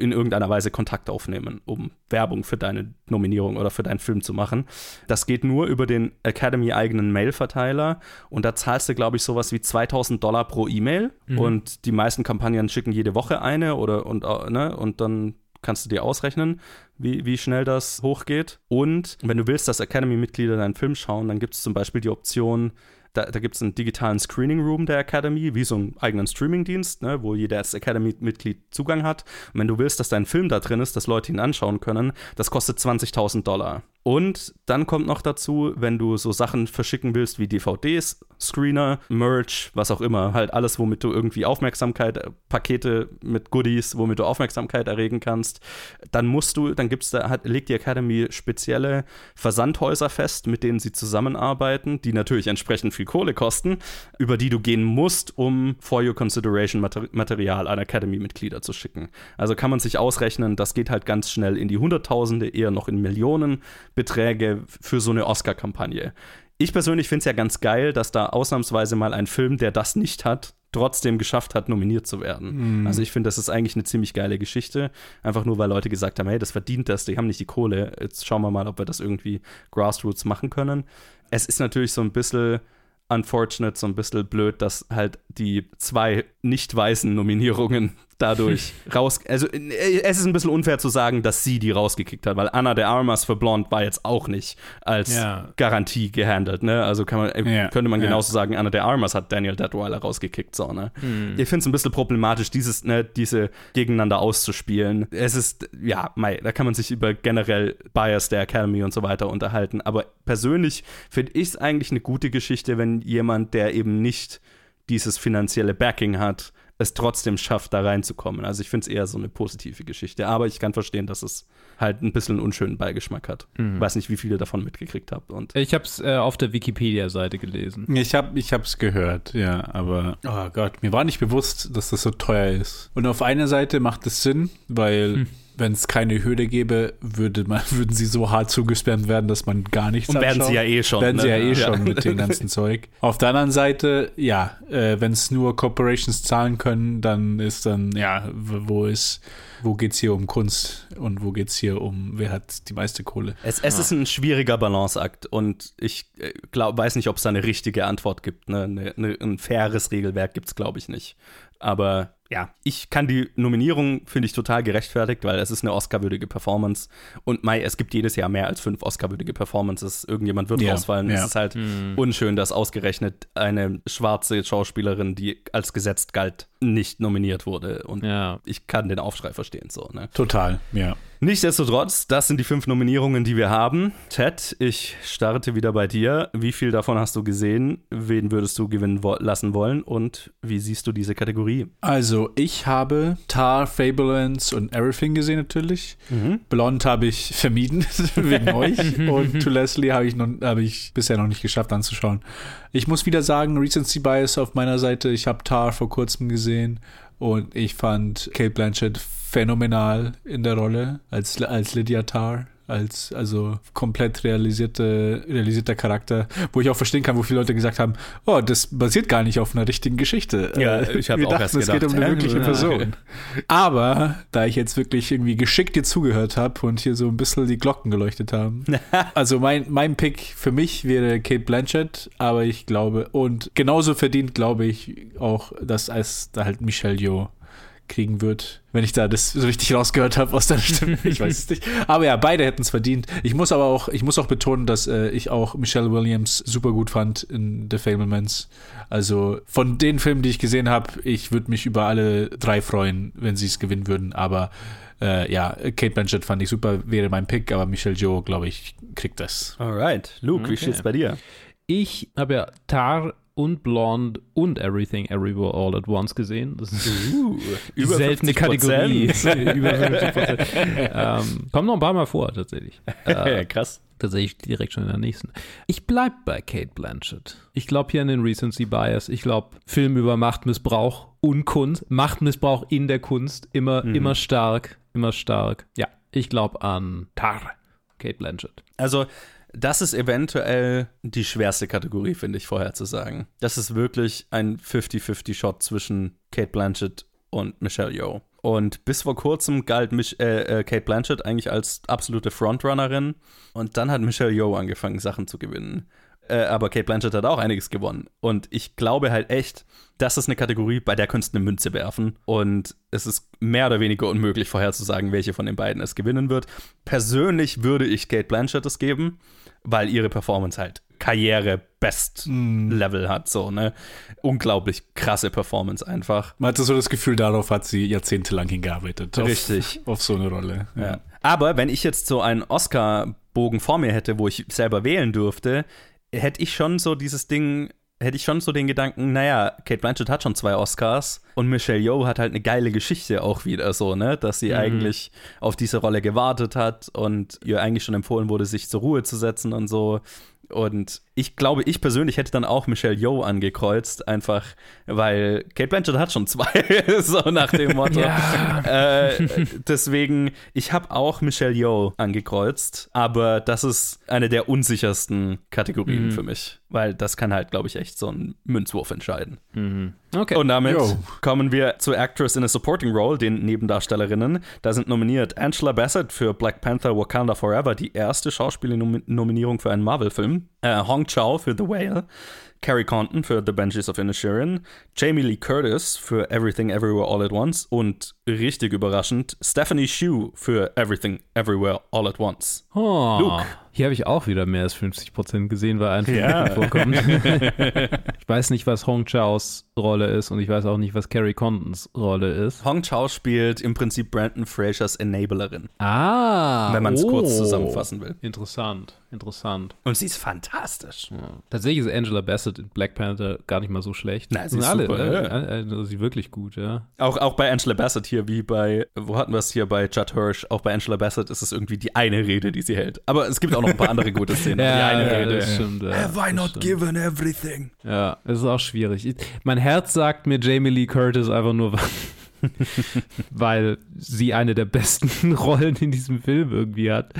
Speaker 2: in irgendeiner Weise Kontakt aufnehmen, um Werbung für deine Nominierung oder für deinen Film zu machen. Das geht nur über den Academy-eigenen Mail-Verteiler und da zahlst du, glaube ich, sowas wie 2000 Dollar pro E-Mail und die meisten Kampagnen schicken jede Woche eine oder und, äh, ne, und dann kannst du dir ausrechnen, wie, wie schnell das hochgeht. Und wenn du willst, dass Academy-Mitglieder deinen Film schauen, dann gibt es zum Beispiel die Option, da, da gibt es einen digitalen Screening Room der Academy, wie so einen eigenen Streaming-Dienst, ne, wo jeder als Academy-Mitglied Zugang hat. Und wenn du willst, dass dein Film da drin ist, dass Leute ihn anschauen können, das kostet 20.000 Dollar. Und dann kommt noch dazu, wenn du so Sachen verschicken willst wie DVDs, Screener, Merch, was auch immer, halt alles, womit du irgendwie Aufmerksamkeit, äh, Pakete mit Goodies, womit du Aufmerksamkeit erregen kannst, dann musst du, dann gibt's da, hat, legt die Academy spezielle Versandhäuser fest, mit denen sie zusammenarbeiten, die natürlich entsprechend viel Kohle kosten, über die du gehen musst, um for your consideration Mater Material an Academy-Mitglieder zu schicken. Also kann man sich ausrechnen, das geht halt ganz schnell in die Hunderttausende, eher noch in Millionen Beträge für so eine Oscar-Kampagne. Ich persönlich finde es ja ganz geil, dass da ausnahmsweise mal ein Film, der das nicht hat, trotzdem geschafft hat, nominiert zu werden. Also ich finde, das ist eigentlich eine ziemlich geile Geschichte. Einfach nur, weil Leute gesagt haben, hey, das verdient das, die haben nicht die Kohle. Jetzt schauen wir mal, ob wir das irgendwie Grassroots machen können. Es ist natürlich so ein bisschen unfortunate, so ein bisschen blöd, dass halt die zwei nicht weißen Nominierungen dadurch raus. Also äh, es ist ein bisschen unfair zu sagen, dass sie die rausgekickt hat, weil Anna de Armas für Blonde war jetzt auch nicht als
Speaker 3: Ja.
Speaker 2: Garantie gehandelt. Ne? Also kann man, äh,
Speaker 4: Ja,
Speaker 2: könnte man
Speaker 4: ja.
Speaker 2: genauso sagen, Anna de Armas hat Daniel Detweiler rausgekickt. So, ne? Ich finde es ein bisschen problematisch, dieses, ne, diese gegeneinander auszuspielen. Es ist, ja, mei, da kann man sich über generell Bias der Academy und so weiter unterhalten. Aber persönlich finde ich es eigentlich eine gute Geschichte, wenn jemand, der eben nicht dieses finanzielle Backing hat, es trotzdem schafft, da reinzukommen. Also ich finde es eher so eine positive Geschichte. Aber ich kann verstehen, dass es halt ein bisschen einen unschönen Beigeschmack hat. Weiß nicht, wie viele davon mitgekriegt habt. Und
Speaker 3: Ich habe es äh, auf der Wikipedia-Seite gelesen.
Speaker 4: Ich habe ich hab's gehört, ja, aber oh Gott, mir war nicht bewusst, dass das so teuer ist. Und auf einer Seite macht es Sinn, weil wenn es keine Hürde gäbe, würde man, würden sie so hart zugespammt werden, dass man gar nichts
Speaker 2: Und werden
Speaker 4: anschaut.
Speaker 2: sie ja eh schon,
Speaker 4: Werden
Speaker 2: ne?
Speaker 4: sie ja eh
Speaker 2: Ja.
Speaker 4: schon mit dem ganzen Zeug. Auf der anderen Seite, ja, äh, wenn es nur Corporations zahlen können, dann ist dann, ja, wo ist, wo geht's hier um Kunst und wo geht's hier um, wer hat die meiste Kohle?
Speaker 2: Es, es ist ein schwieriger Balanceakt und ich äh, glaub, weiß nicht, ob es da eine richtige Antwort gibt. Ne? Ne, ne, ein faires Regelwerk gibt es, glaube ich, nicht. Aber ja, ich kann die Nominierung, finde ich, total gerechtfertigt, weil es ist eine Oscar-würdige Performance. Und Mai, es gibt jedes Jahr mehr als fünf Oscar-würdige Performances. Irgendjemand wird
Speaker 4: Ja,
Speaker 2: rausfallen.
Speaker 4: ja.
Speaker 2: Es ist halt unschön, dass ausgerechnet eine schwarze Schauspielerin, die als gesetzt galt, nicht nominiert wurde. Und
Speaker 3: Ja.
Speaker 2: ich kann den Aufschrei verstehen. So, ne?
Speaker 4: Total, ja.
Speaker 2: Nichtsdestotrotz, das sind die fünf Nominierungen, die wir haben. Ted, ich starte wieder bei dir. Wie viel davon hast du gesehen? Wen würdest du gewinnen wo lassen wollen? Und wie siehst du diese Kategorie?
Speaker 4: Also, ich habe Tar, Fabulence und Everything gesehen natürlich. Blond habe ich vermieden, wegen euch. Und To Leslie habe ich, noch- habe ich bisher noch nicht geschafft anzuschauen. Ich muss wieder sagen, Recency Bias auf meiner Seite. Ich habe Tar vor kurzem gesehen und ich fand Kate Blanchett phänomenal in der Rolle als, als Lydia Tar. Als also komplett realisierte, realisierter Charakter, wo ich auch verstehen kann, wo viele Leute gesagt haben, oh, das basiert gar nicht auf einer richtigen Geschichte.
Speaker 2: Ja,
Speaker 4: Äh,
Speaker 2: ich hab
Speaker 4: wir
Speaker 2: auch
Speaker 4: dachten,
Speaker 2: erst
Speaker 4: es geht
Speaker 2: gedacht,
Speaker 4: um eine wirkliche
Speaker 2: Ja.
Speaker 4: Person. Aber da ich jetzt wirklich irgendwie geschickt dir zugehört habe und hier so ein bisschen die Glocken geleuchtet haben. also mein, mein Pick für mich wäre Kate Blanchett, aber ich glaube, und genauso verdient glaube ich auch, dass als da halt Michelle Yeoh kriegen wird, wenn ich da das so richtig rausgehört habe aus deiner Stimme. Ich weiß es nicht. Aber ja, beide hätten es verdient. Ich muss aber auch, ich muss auch betonen, dass äh, ich auch Michelle Williams super gut fand in The Fablemans. Also von den Filmen, die ich gesehen habe, ich würde mich über alle drei freuen, wenn sie es gewinnen würden. Aber äh, ja, Kate Blanchett fand ich super, wäre mein Pick, aber Michelle Joe, glaube ich, kriegt das.
Speaker 2: Alright. Luke, wie
Speaker 3: Okay.
Speaker 2: steht's bei dir?
Speaker 3: Ich habe ja Tar und Blonde und Everything Everywhere All at Once gesehen. Das ist
Speaker 2: Uh,
Speaker 3: die seltene
Speaker 2: 50%.
Speaker 3: Kategorie. über 50%. ähm, kommt noch ein paar Mal vor, tatsächlich. Äh,
Speaker 2: ja, krass.
Speaker 3: tatsächlich direkt schon in der nächsten. Ich bleib bei Kate Blanchett. Ich glaube hier an den Recency Bias. Ich glaube, Film über Machtmissbrauch und Kunst, Machtmissbrauch in der Kunst, immer, immer stark, immer stark. Ja, ich glaube an Tar, Kate Blanchett.
Speaker 2: Also, das ist eventuell die schwerste Kategorie, finde ich, vorher zu sagen. Das ist wirklich ein 50-50-Shot zwischen Kate Blanchett und Michelle Yeoh. Und bis vor kurzem galt Mich äh, äh, Kate Blanchett eigentlich als absolute Frontrunnerin. Und dann hat Michelle Yeoh angefangen, Sachen zu gewinnen. Äh, aber Kate Blanchett hat auch einiges gewonnen. Und ich glaube halt echt, das ist eine Kategorie, bei der könntest du eine Münze werfen. Und es ist mehr oder weniger unmöglich vorherzusagen, welche von den beiden es gewinnen wird. Persönlich würde ich Kate Blanchett es geben, weil ihre Performance halt Karriere-Best-Level hat. So, ne? Unglaublich krasse Performance einfach.
Speaker 4: Man hatte so das Gefühl, darauf hat sie jahrzehntelang hingearbeitet. Auf,
Speaker 2: Richtig.
Speaker 4: Auf so eine Rolle.
Speaker 2: Ja. Aber wenn ich jetzt so einen Oscar-Bogen vor mir hätte, wo ich selber wählen dürfte, hätte ich schon so dieses Ding, hätte ich schon so den Gedanken, naja, Kate Blanchett hat schon zwei Oscars und Michelle Yeoh hat halt eine geile Geschichte auch wieder so, ne, dass sie eigentlich auf diese Rolle gewartet hat und ihr eigentlich schon empfohlen wurde, sich zur Ruhe zu setzen und so. Und ich glaube, ich persönlich hätte dann auch Michelle Yeoh angekreuzt, einfach weil Kate Blanchett hat schon zwei, so nach dem Motto. Äh, deswegen, ich habe auch Michelle Yeoh angekreuzt, aber das ist eine der unsichersten Kategorien für mich, weil das kann halt, glaube ich, echt so ein Münzwurf entscheiden.
Speaker 3: Okay.
Speaker 2: Und damit
Speaker 4: Yo.
Speaker 2: kommen wir zu Actress in a Supporting Role, den Nebendarstellerinnen. Da sind nominiert Angela Bassett für Black Panther Wakanda Forever, die erste Schauspielnominierung für einen Marvel-Film. Äh, Hong Chao für The Whale. Carrie Condon für The Benches of Inisherin, Jamie Lee Curtis für Everything Everywhere All at Once und richtig überraschend Stephanie Hsu für Everything Everywhere All at Once.
Speaker 3: Oh,
Speaker 2: Luke.
Speaker 3: Hier habe ich auch wieder mehr als 50% gesehen, weil ein Film
Speaker 2: Ja.
Speaker 3: vorkommt. ich weiß nicht, was Hong Chaos Rolle ist und ich weiß auch nicht, was Carrie Condons Rolle ist.
Speaker 2: Hong Chao spielt im Prinzip Brandon Frasers Enablerin,
Speaker 3: Ah,
Speaker 2: wenn man es
Speaker 3: oh.
Speaker 2: kurz zusammenfassen will.
Speaker 3: Interessant, interessant.
Speaker 2: Und sie ist fantastisch.
Speaker 3: Ja. Tatsächlich ist Angela Bassett in Black Panther gar nicht mal so schlecht.
Speaker 2: Nein, sie ist
Speaker 3: alle,
Speaker 2: super,
Speaker 3: ne?
Speaker 2: ja.
Speaker 3: Also sie wirklich gut, ja.
Speaker 2: Auch, auch bei Angela Bassett hier, wie bei, wo hatten wir es hier bei Judd Hirsch, auch bei Angela Bassett ist es irgendwie die eine Rede, die sie hält. Aber es gibt auch noch ein paar andere gute Szenen. die eine Rede.
Speaker 3: das stimmt. Ja,
Speaker 2: Have I not
Speaker 3: stimmt.
Speaker 2: given everything?
Speaker 3: Ja, es ist auch schwierig. Mein Herz sagt mir Jamie Lee Curtis einfach nur, weil sie eine der besten Rollen in diesem Film irgendwie hat.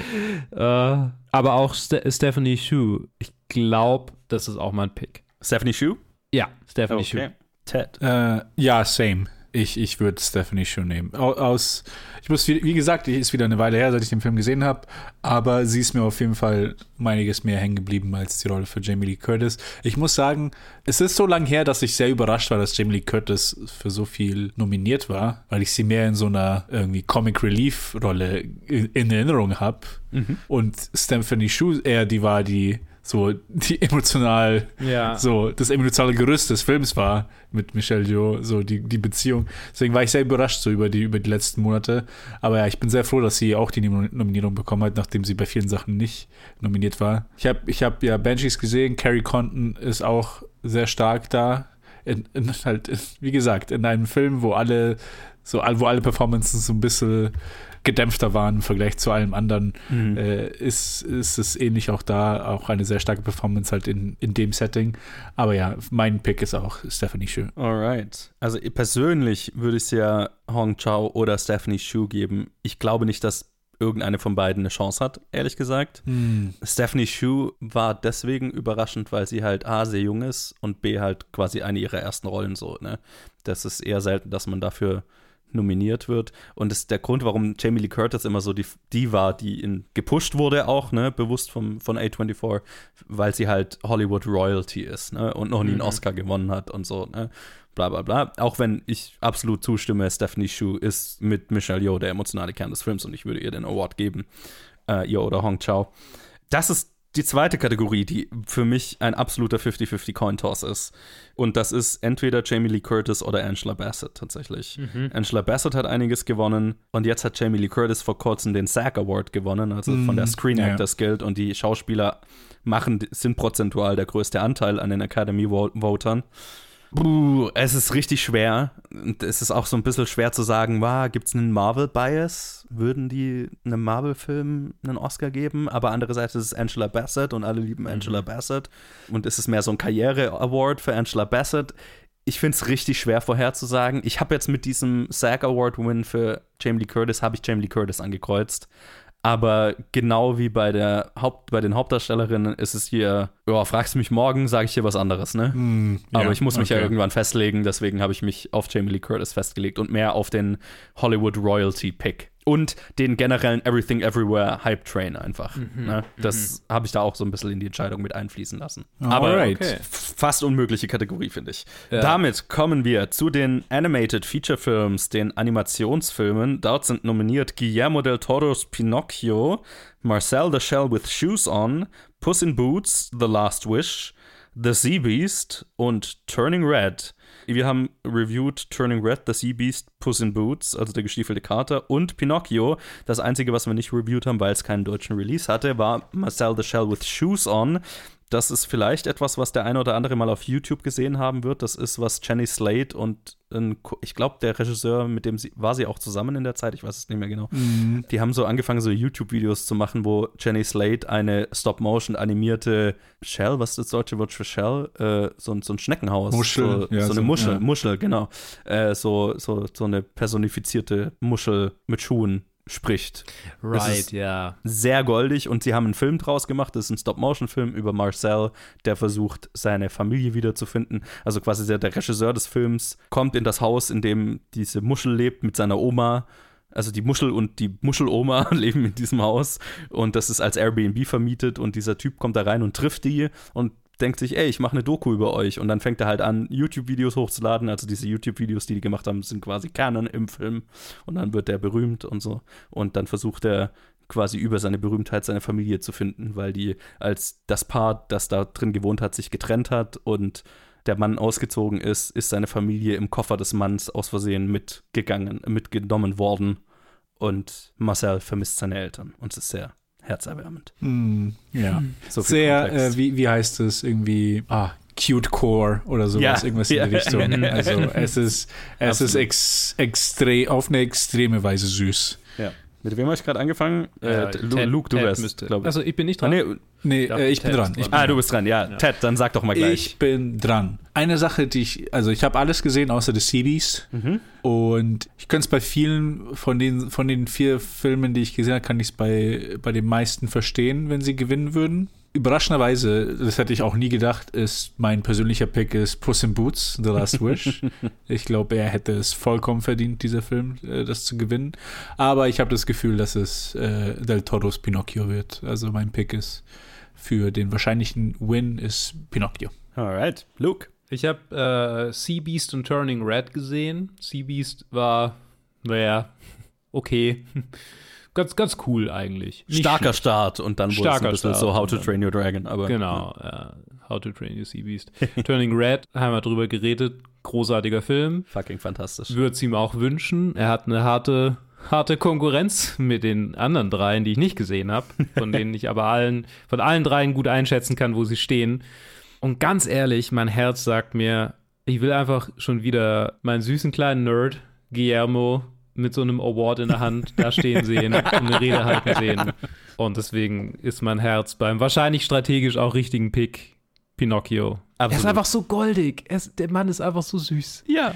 Speaker 3: Äh, aber auch Ste Stephanie Hsu. Ich glaube, das ist auch mein Pick.
Speaker 2: Stephanie Shu?
Speaker 3: Ja, Stephanie Hsu.
Speaker 2: Ted.
Speaker 4: Äh, ja, same. Ich, ich würde Stephanie schon nehmen. Au- Aus, ich muss, wie, wie gesagt, die ist wieder eine Weile her, seit ich den Film gesehen habe, aber sie ist mir auf jeden Fall einiges mehr hängen geblieben als die Rolle für Jamie Lee Curtis. Ich muss sagen, es ist so lang her, dass ich sehr überrascht war, dass Jamie Lee Curtis für so viel nominiert war, weil ich sie mehr in so einer irgendwie Comic Relief Rolle in, in Erinnerung habe. Und Stephanie Shu eher die war, die so die emotional
Speaker 3: Ja.
Speaker 4: so das emotionale Gerüst des Films war mit Michelle Yeoh, so die, die Beziehung. Deswegen war ich sehr überrascht so über die, über die letzten Monate. Aber ja, ich bin sehr froh, dass sie auch die Nom- Nominierung bekommen hat, nachdem sie bei vielen Sachen nicht nominiert war. Ich habe ich hab ja Banshees gesehen, Carrie Condon ist auch sehr stark da. In, in halt, wie gesagt, in einem Film, wo alle, so, wo alle Performances so ein bisschen gedämpfter waren im Vergleich zu allem anderen, äh, ist, ist es ähnlich auch da, auch eine sehr starke Performance halt in, in dem Setting. Aber ja, mein Pick ist auch Stephanie Shu.
Speaker 2: Alright. Also persönlich würde ich es ja Hong Chao oder Stephanie Shu geben. Ich glaube nicht, dass irgendeine von beiden eine Chance hat, ehrlich gesagt. Stephanie Shu war deswegen überraschend, weil sie halt A, sehr jung ist und B, halt quasi eine ihrer ersten Rollen so, ne? Das ist eher selten, dass man dafür nominiert wird. Und das ist der Grund, warum Jamie Lee Curtis immer so die, die war, die in, gepusht wurde, auch, ne, bewusst vom, von A24, weil sie halt Hollywood Royalty ist, ne, und noch nie einen Oscar gewonnen hat und so, ne. Bla bla bla. Auch wenn ich absolut zustimme, Stephanie Shu ist mit Michelle Yeoh der emotionale Kern des Films und ich würde ihr den Award geben. Äh, ihr oder Hong Chao. Das ist die zweite Kategorie, die für mich ein absoluter 50-50 Coin-Toss ist. Und das ist entweder Jamie Lee Curtis oder Angela Bassett tatsächlich. Angela Bassett hat einiges gewonnen und jetzt hat Jamie Lee Curtis vor kurzem den SAG Award gewonnen, also von der Screen
Speaker 4: ja.
Speaker 2: Actors Guild. Und die Schauspieler machen, sind prozentual der größte Anteil an den Academy-Votern. Puh, es ist richtig schwer. Und es ist auch so ein bisschen schwer zu sagen, wow, gibt es einen Marvel-Bias? Würden die einem Marvel-Film einen Oscar geben? Aber andererseits ist es Angela Bassett und alle lieben Angela Bassett. Und es ist mehr so ein Karriere-Award für Angela Bassett. Ich finde es richtig schwer vorherzusagen. Ich habe jetzt mit diesem SAG Award-Win für Jamie Lee Curtis, habe ich Jamie Lee Curtis angekreuzt. Aber genau wie bei, der Haupt, bei den Hauptdarstellerinnen ist es hier, ja, fragst du mich morgen, sage ich dir was anderes, ne? Aber
Speaker 4: ja,
Speaker 2: ich muss mich ja
Speaker 4: okay.
Speaker 2: irgendwann festlegen, deswegen habe ich mich auf Jamie Lee Curtis festgelegt und mehr auf den Hollywood Royalty Pick. Und den generellen Everything Everywhere Hype Train einfach. Ne? Das habe ich da auch so ein bisschen in die Entscheidung mit einfließen lassen. Aber
Speaker 3: okay.
Speaker 2: fast unmögliche Kategorie, finde ich.
Speaker 3: Ja.
Speaker 2: Damit kommen wir zu den Animated Feature Films, den Animationsfilmen. Dort sind nominiert Guillermo del Toro's Pinocchio, Marcel the Shell with Shoes On, Puss in Boots, The Last Wish, The Sea Beast und Turning Red. Wir haben reviewed Turning Red, The Sea Beast, Puss in Boots, also der gestiefelte Kater, und Pinocchio. Das einzige, was wir nicht reviewed haben, weil es keinen deutschen Release hatte, war Marcel the Shell with Shoes On. Das ist vielleicht etwas, was der eine oder andere mal auf YouTube gesehen haben wird. Das ist, was Jenny Slate und ein, ich glaube, der Regisseur, mit dem sie, war sie auch zusammen in der Zeit, ich weiß es nicht mehr genau. Die haben so angefangen, so YouTube-Videos zu machen, wo Jenny Slate eine Stop-Motion animierte Shell, was ist das deutsche Wort für Shell? Äh, so, ein- so ein Schneckenhaus.
Speaker 4: Muschel,
Speaker 2: So,
Speaker 4: ja,
Speaker 2: so eine
Speaker 4: so,
Speaker 2: Muschel,
Speaker 4: ja.
Speaker 2: Muschel, genau. Äh, so, so, so eine personifizierte Muschel mit Schuhen spricht.
Speaker 3: Right, ja.
Speaker 2: sehr goldig und sie haben einen Film draus gemacht. Das ist ein Stop-Motion-Film über Marcel, der versucht, seine Familie wiederzufinden. Also quasi der, der Regisseur des Films kommt in das Haus, in dem diese Muschel lebt mit seiner Oma. Also die Muschel und die Muscheloma leben in diesem Haus und das ist als Airbnb vermietet und dieser Typ kommt da rein und trifft die und denkt sich, ey, ich mache eine Doku über euch. Und dann fängt er halt an, YouTube-Videos hochzuladen. Also diese YouTube-Videos, die die gemacht haben, sind quasi Canon im Film. Und dann wird der berühmt und so. Und dann versucht er quasi über seine Berühmtheit seine Familie zu finden, weil die als das Paar, das da drin gewohnt hat, sich getrennt hat und der Mann ausgezogen ist, ist seine Familie im Koffer des Manns aus Versehen mitgegangen, mitgenommen worden. Und Marcel vermisst seine Eltern. Und es ist sehr herzerwärmend.
Speaker 4: Hm, ja.
Speaker 2: So viel
Speaker 4: Sehr, äh, wie, wie heißt es irgendwie? Ah, Cute Core oder sowas,
Speaker 2: Ja.
Speaker 4: irgendwas in die. Richtung. Also es ist, es ist ex, extrem, auf eine extreme Weise süß.
Speaker 2: ja. Mit wem habe ich gerade angefangen?
Speaker 3: Ja,
Speaker 2: äh,
Speaker 3: Ted-
Speaker 2: Luke, du
Speaker 3: Ted
Speaker 2: wärst, glaube ich.
Speaker 3: Also ich bin nicht
Speaker 2: ah,
Speaker 3: dran.
Speaker 2: nee,
Speaker 4: Nee,
Speaker 3: Ja,
Speaker 4: äh, ich bin dran. Ich bin
Speaker 2: ah, du bist dran, ja.
Speaker 3: Ja.
Speaker 2: Ted, dann sag doch mal gleich.
Speaker 4: Ich bin dran. Eine Sache, die ich, also ich habe alles gesehen außer des CBs
Speaker 2: Mhm.
Speaker 4: und ich könnte es bei vielen von den, von den vier Filmen, die ich gesehen habe, kann ich es bei, bei den meisten verstehen, wenn sie gewinnen würden. Überraschenderweise, das hätte ich auch nie gedacht, ist mein persönlicher Pick ist Puss in Boots, The Last Wish. ich glaube, er hätte es vollkommen verdient, dieser Film, äh, das zu gewinnen. Aber ich habe das Gefühl, dass es äh, Del Toros Pinocchio wird. Also mein Pick ist für den wahrscheinlichen Win ist Pinocchio.
Speaker 2: Alright, Luke.
Speaker 3: Ich habe äh, Sea Beast und Turning Red gesehen. Sea Beast war, naja, okay. ganz, ganz cool eigentlich. Nicht
Speaker 2: Starker
Speaker 3: schlecht.
Speaker 2: Start und dann wurde es ein bisschen
Speaker 3: Start
Speaker 2: so How to Train Your Dragon. Aber,
Speaker 3: Genau, ja. How to Train Your Sea Beast. Turning Red, haben wir drüber geredet. Großartiger Film.
Speaker 2: Fucking fantastisch.
Speaker 3: Würde es ihm auch wünschen. Er hat eine harte, harte Konkurrenz mit den anderen dreien, die ich nicht gesehen habe, von denen ich aber allen, von allen dreien gut einschätzen kann, wo sie stehen. Und ganz ehrlich, mein Herz sagt mir, ich will einfach schon wieder meinen süßen kleinen Nerd, Guillermo, mit so einem Award in der Hand da stehen sehen und eine Rede halten sehen. Und deswegen ist mein Herz beim wahrscheinlich strategisch auch richtigen Pick Pinocchio. Er ist
Speaker 2: Absolut.
Speaker 3: einfach so goldig. Er ist, der Mann ist einfach so süß.
Speaker 2: Ja.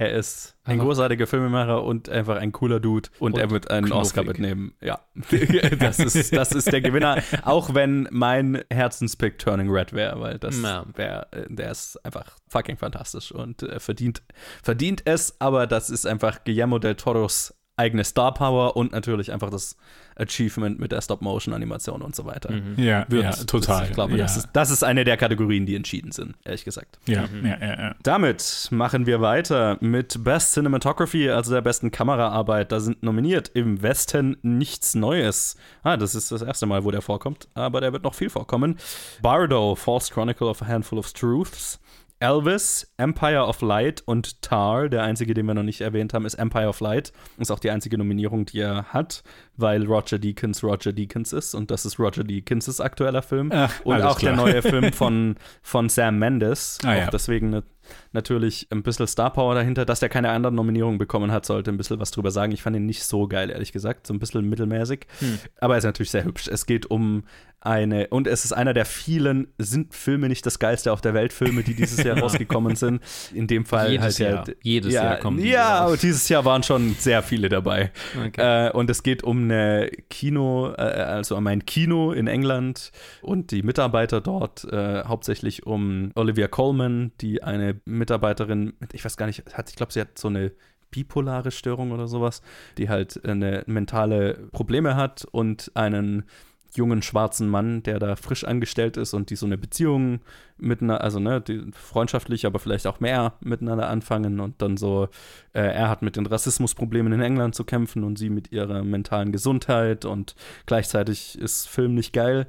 Speaker 2: Er ist ein großartiger Filmemacher und einfach ein cooler Dude und,
Speaker 3: Und
Speaker 2: er wird einen
Speaker 3: knuffig.
Speaker 2: Oscar mitnehmen. Ja, das ist, das ist der Gewinner, auch wenn mein Herzenspick Turning Red wäre, weil das wäre, der ist einfach fucking fantastisch und äh, verdient, verdient es, aber das ist einfach Guillermo del Toros eigene Star Power und natürlich einfach das Achievement mit der Stop-Motion-Animation und so weiter.
Speaker 4: Ja,
Speaker 2: Wird-
Speaker 4: ja, total.
Speaker 2: Ich glaube,
Speaker 4: ja.
Speaker 2: das, ist, das ist eine der Kategorien, die entschieden sind, ehrlich gesagt.
Speaker 4: ja, ja, ja, ja.
Speaker 2: Damit machen wir weiter mit Best Cinematography, also der besten Kameraarbeit. Da sind nominiert im Westen nichts Neues. Ah, das ist das erste Mal, wo der vorkommt, aber der wird noch viel vorkommen. Bardo, False Chronicle of a Handful of Truths. Elvis, Empire of Light und Tar, der einzige, den wir noch nicht erwähnt haben, ist Empire of Light. Ist auch die einzige Nominierung, die er hat, weil Roger Deakins Roger Deakins ist und das ist Roger Deakins' aktueller Film.
Speaker 4: Ach,
Speaker 2: und auch
Speaker 4: klar.
Speaker 2: der neue Film von, von Sam Mendes.
Speaker 4: Ah,
Speaker 2: auch
Speaker 4: ja.
Speaker 2: deswegen ne, natürlich ein bisschen Star Power dahinter. Dass der keine anderen Nominierungen bekommen hat, sollte ein bisschen was drüber sagen. Ich fand ihn nicht so geil, ehrlich gesagt. So ein bisschen mittelmäßig.
Speaker 4: Hm.
Speaker 2: Aber er ist natürlich sehr hübsch. Es geht um eine, und es ist einer der vielen, sind Filme nicht das geilste auf der Welt, Filme, die dieses Jahr rausgekommen sind. In dem Fall
Speaker 3: Jedes
Speaker 2: halt
Speaker 3: Jahr.
Speaker 2: ja,
Speaker 3: Jedes
Speaker 2: ja,
Speaker 3: Jahr kommen die
Speaker 2: Ja, aber dieses Jahr waren schon sehr viele dabei.
Speaker 3: Okay.
Speaker 2: Äh, und es geht um eine Kino, äh, also um ein Kino in England und die Mitarbeiter dort, äh, hauptsächlich um Olivia Coleman, die eine Mitarbeiterin, ich weiß gar nicht, hat, ich glaube, sie hat so eine bipolare Störung oder sowas, die halt eine mentale Probleme hat und einen jungen schwarzen Mann, der da frisch angestellt ist und die so eine Beziehung miteinander, also ne, die freundschaftlich, aber vielleicht auch mehr miteinander anfangen und dann so, äh, er hat mit den Rassismusproblemen in England zu kämpfen und sie mit ihrer mentalen Gesundheit und gleichzeitig ist Film nicht geil.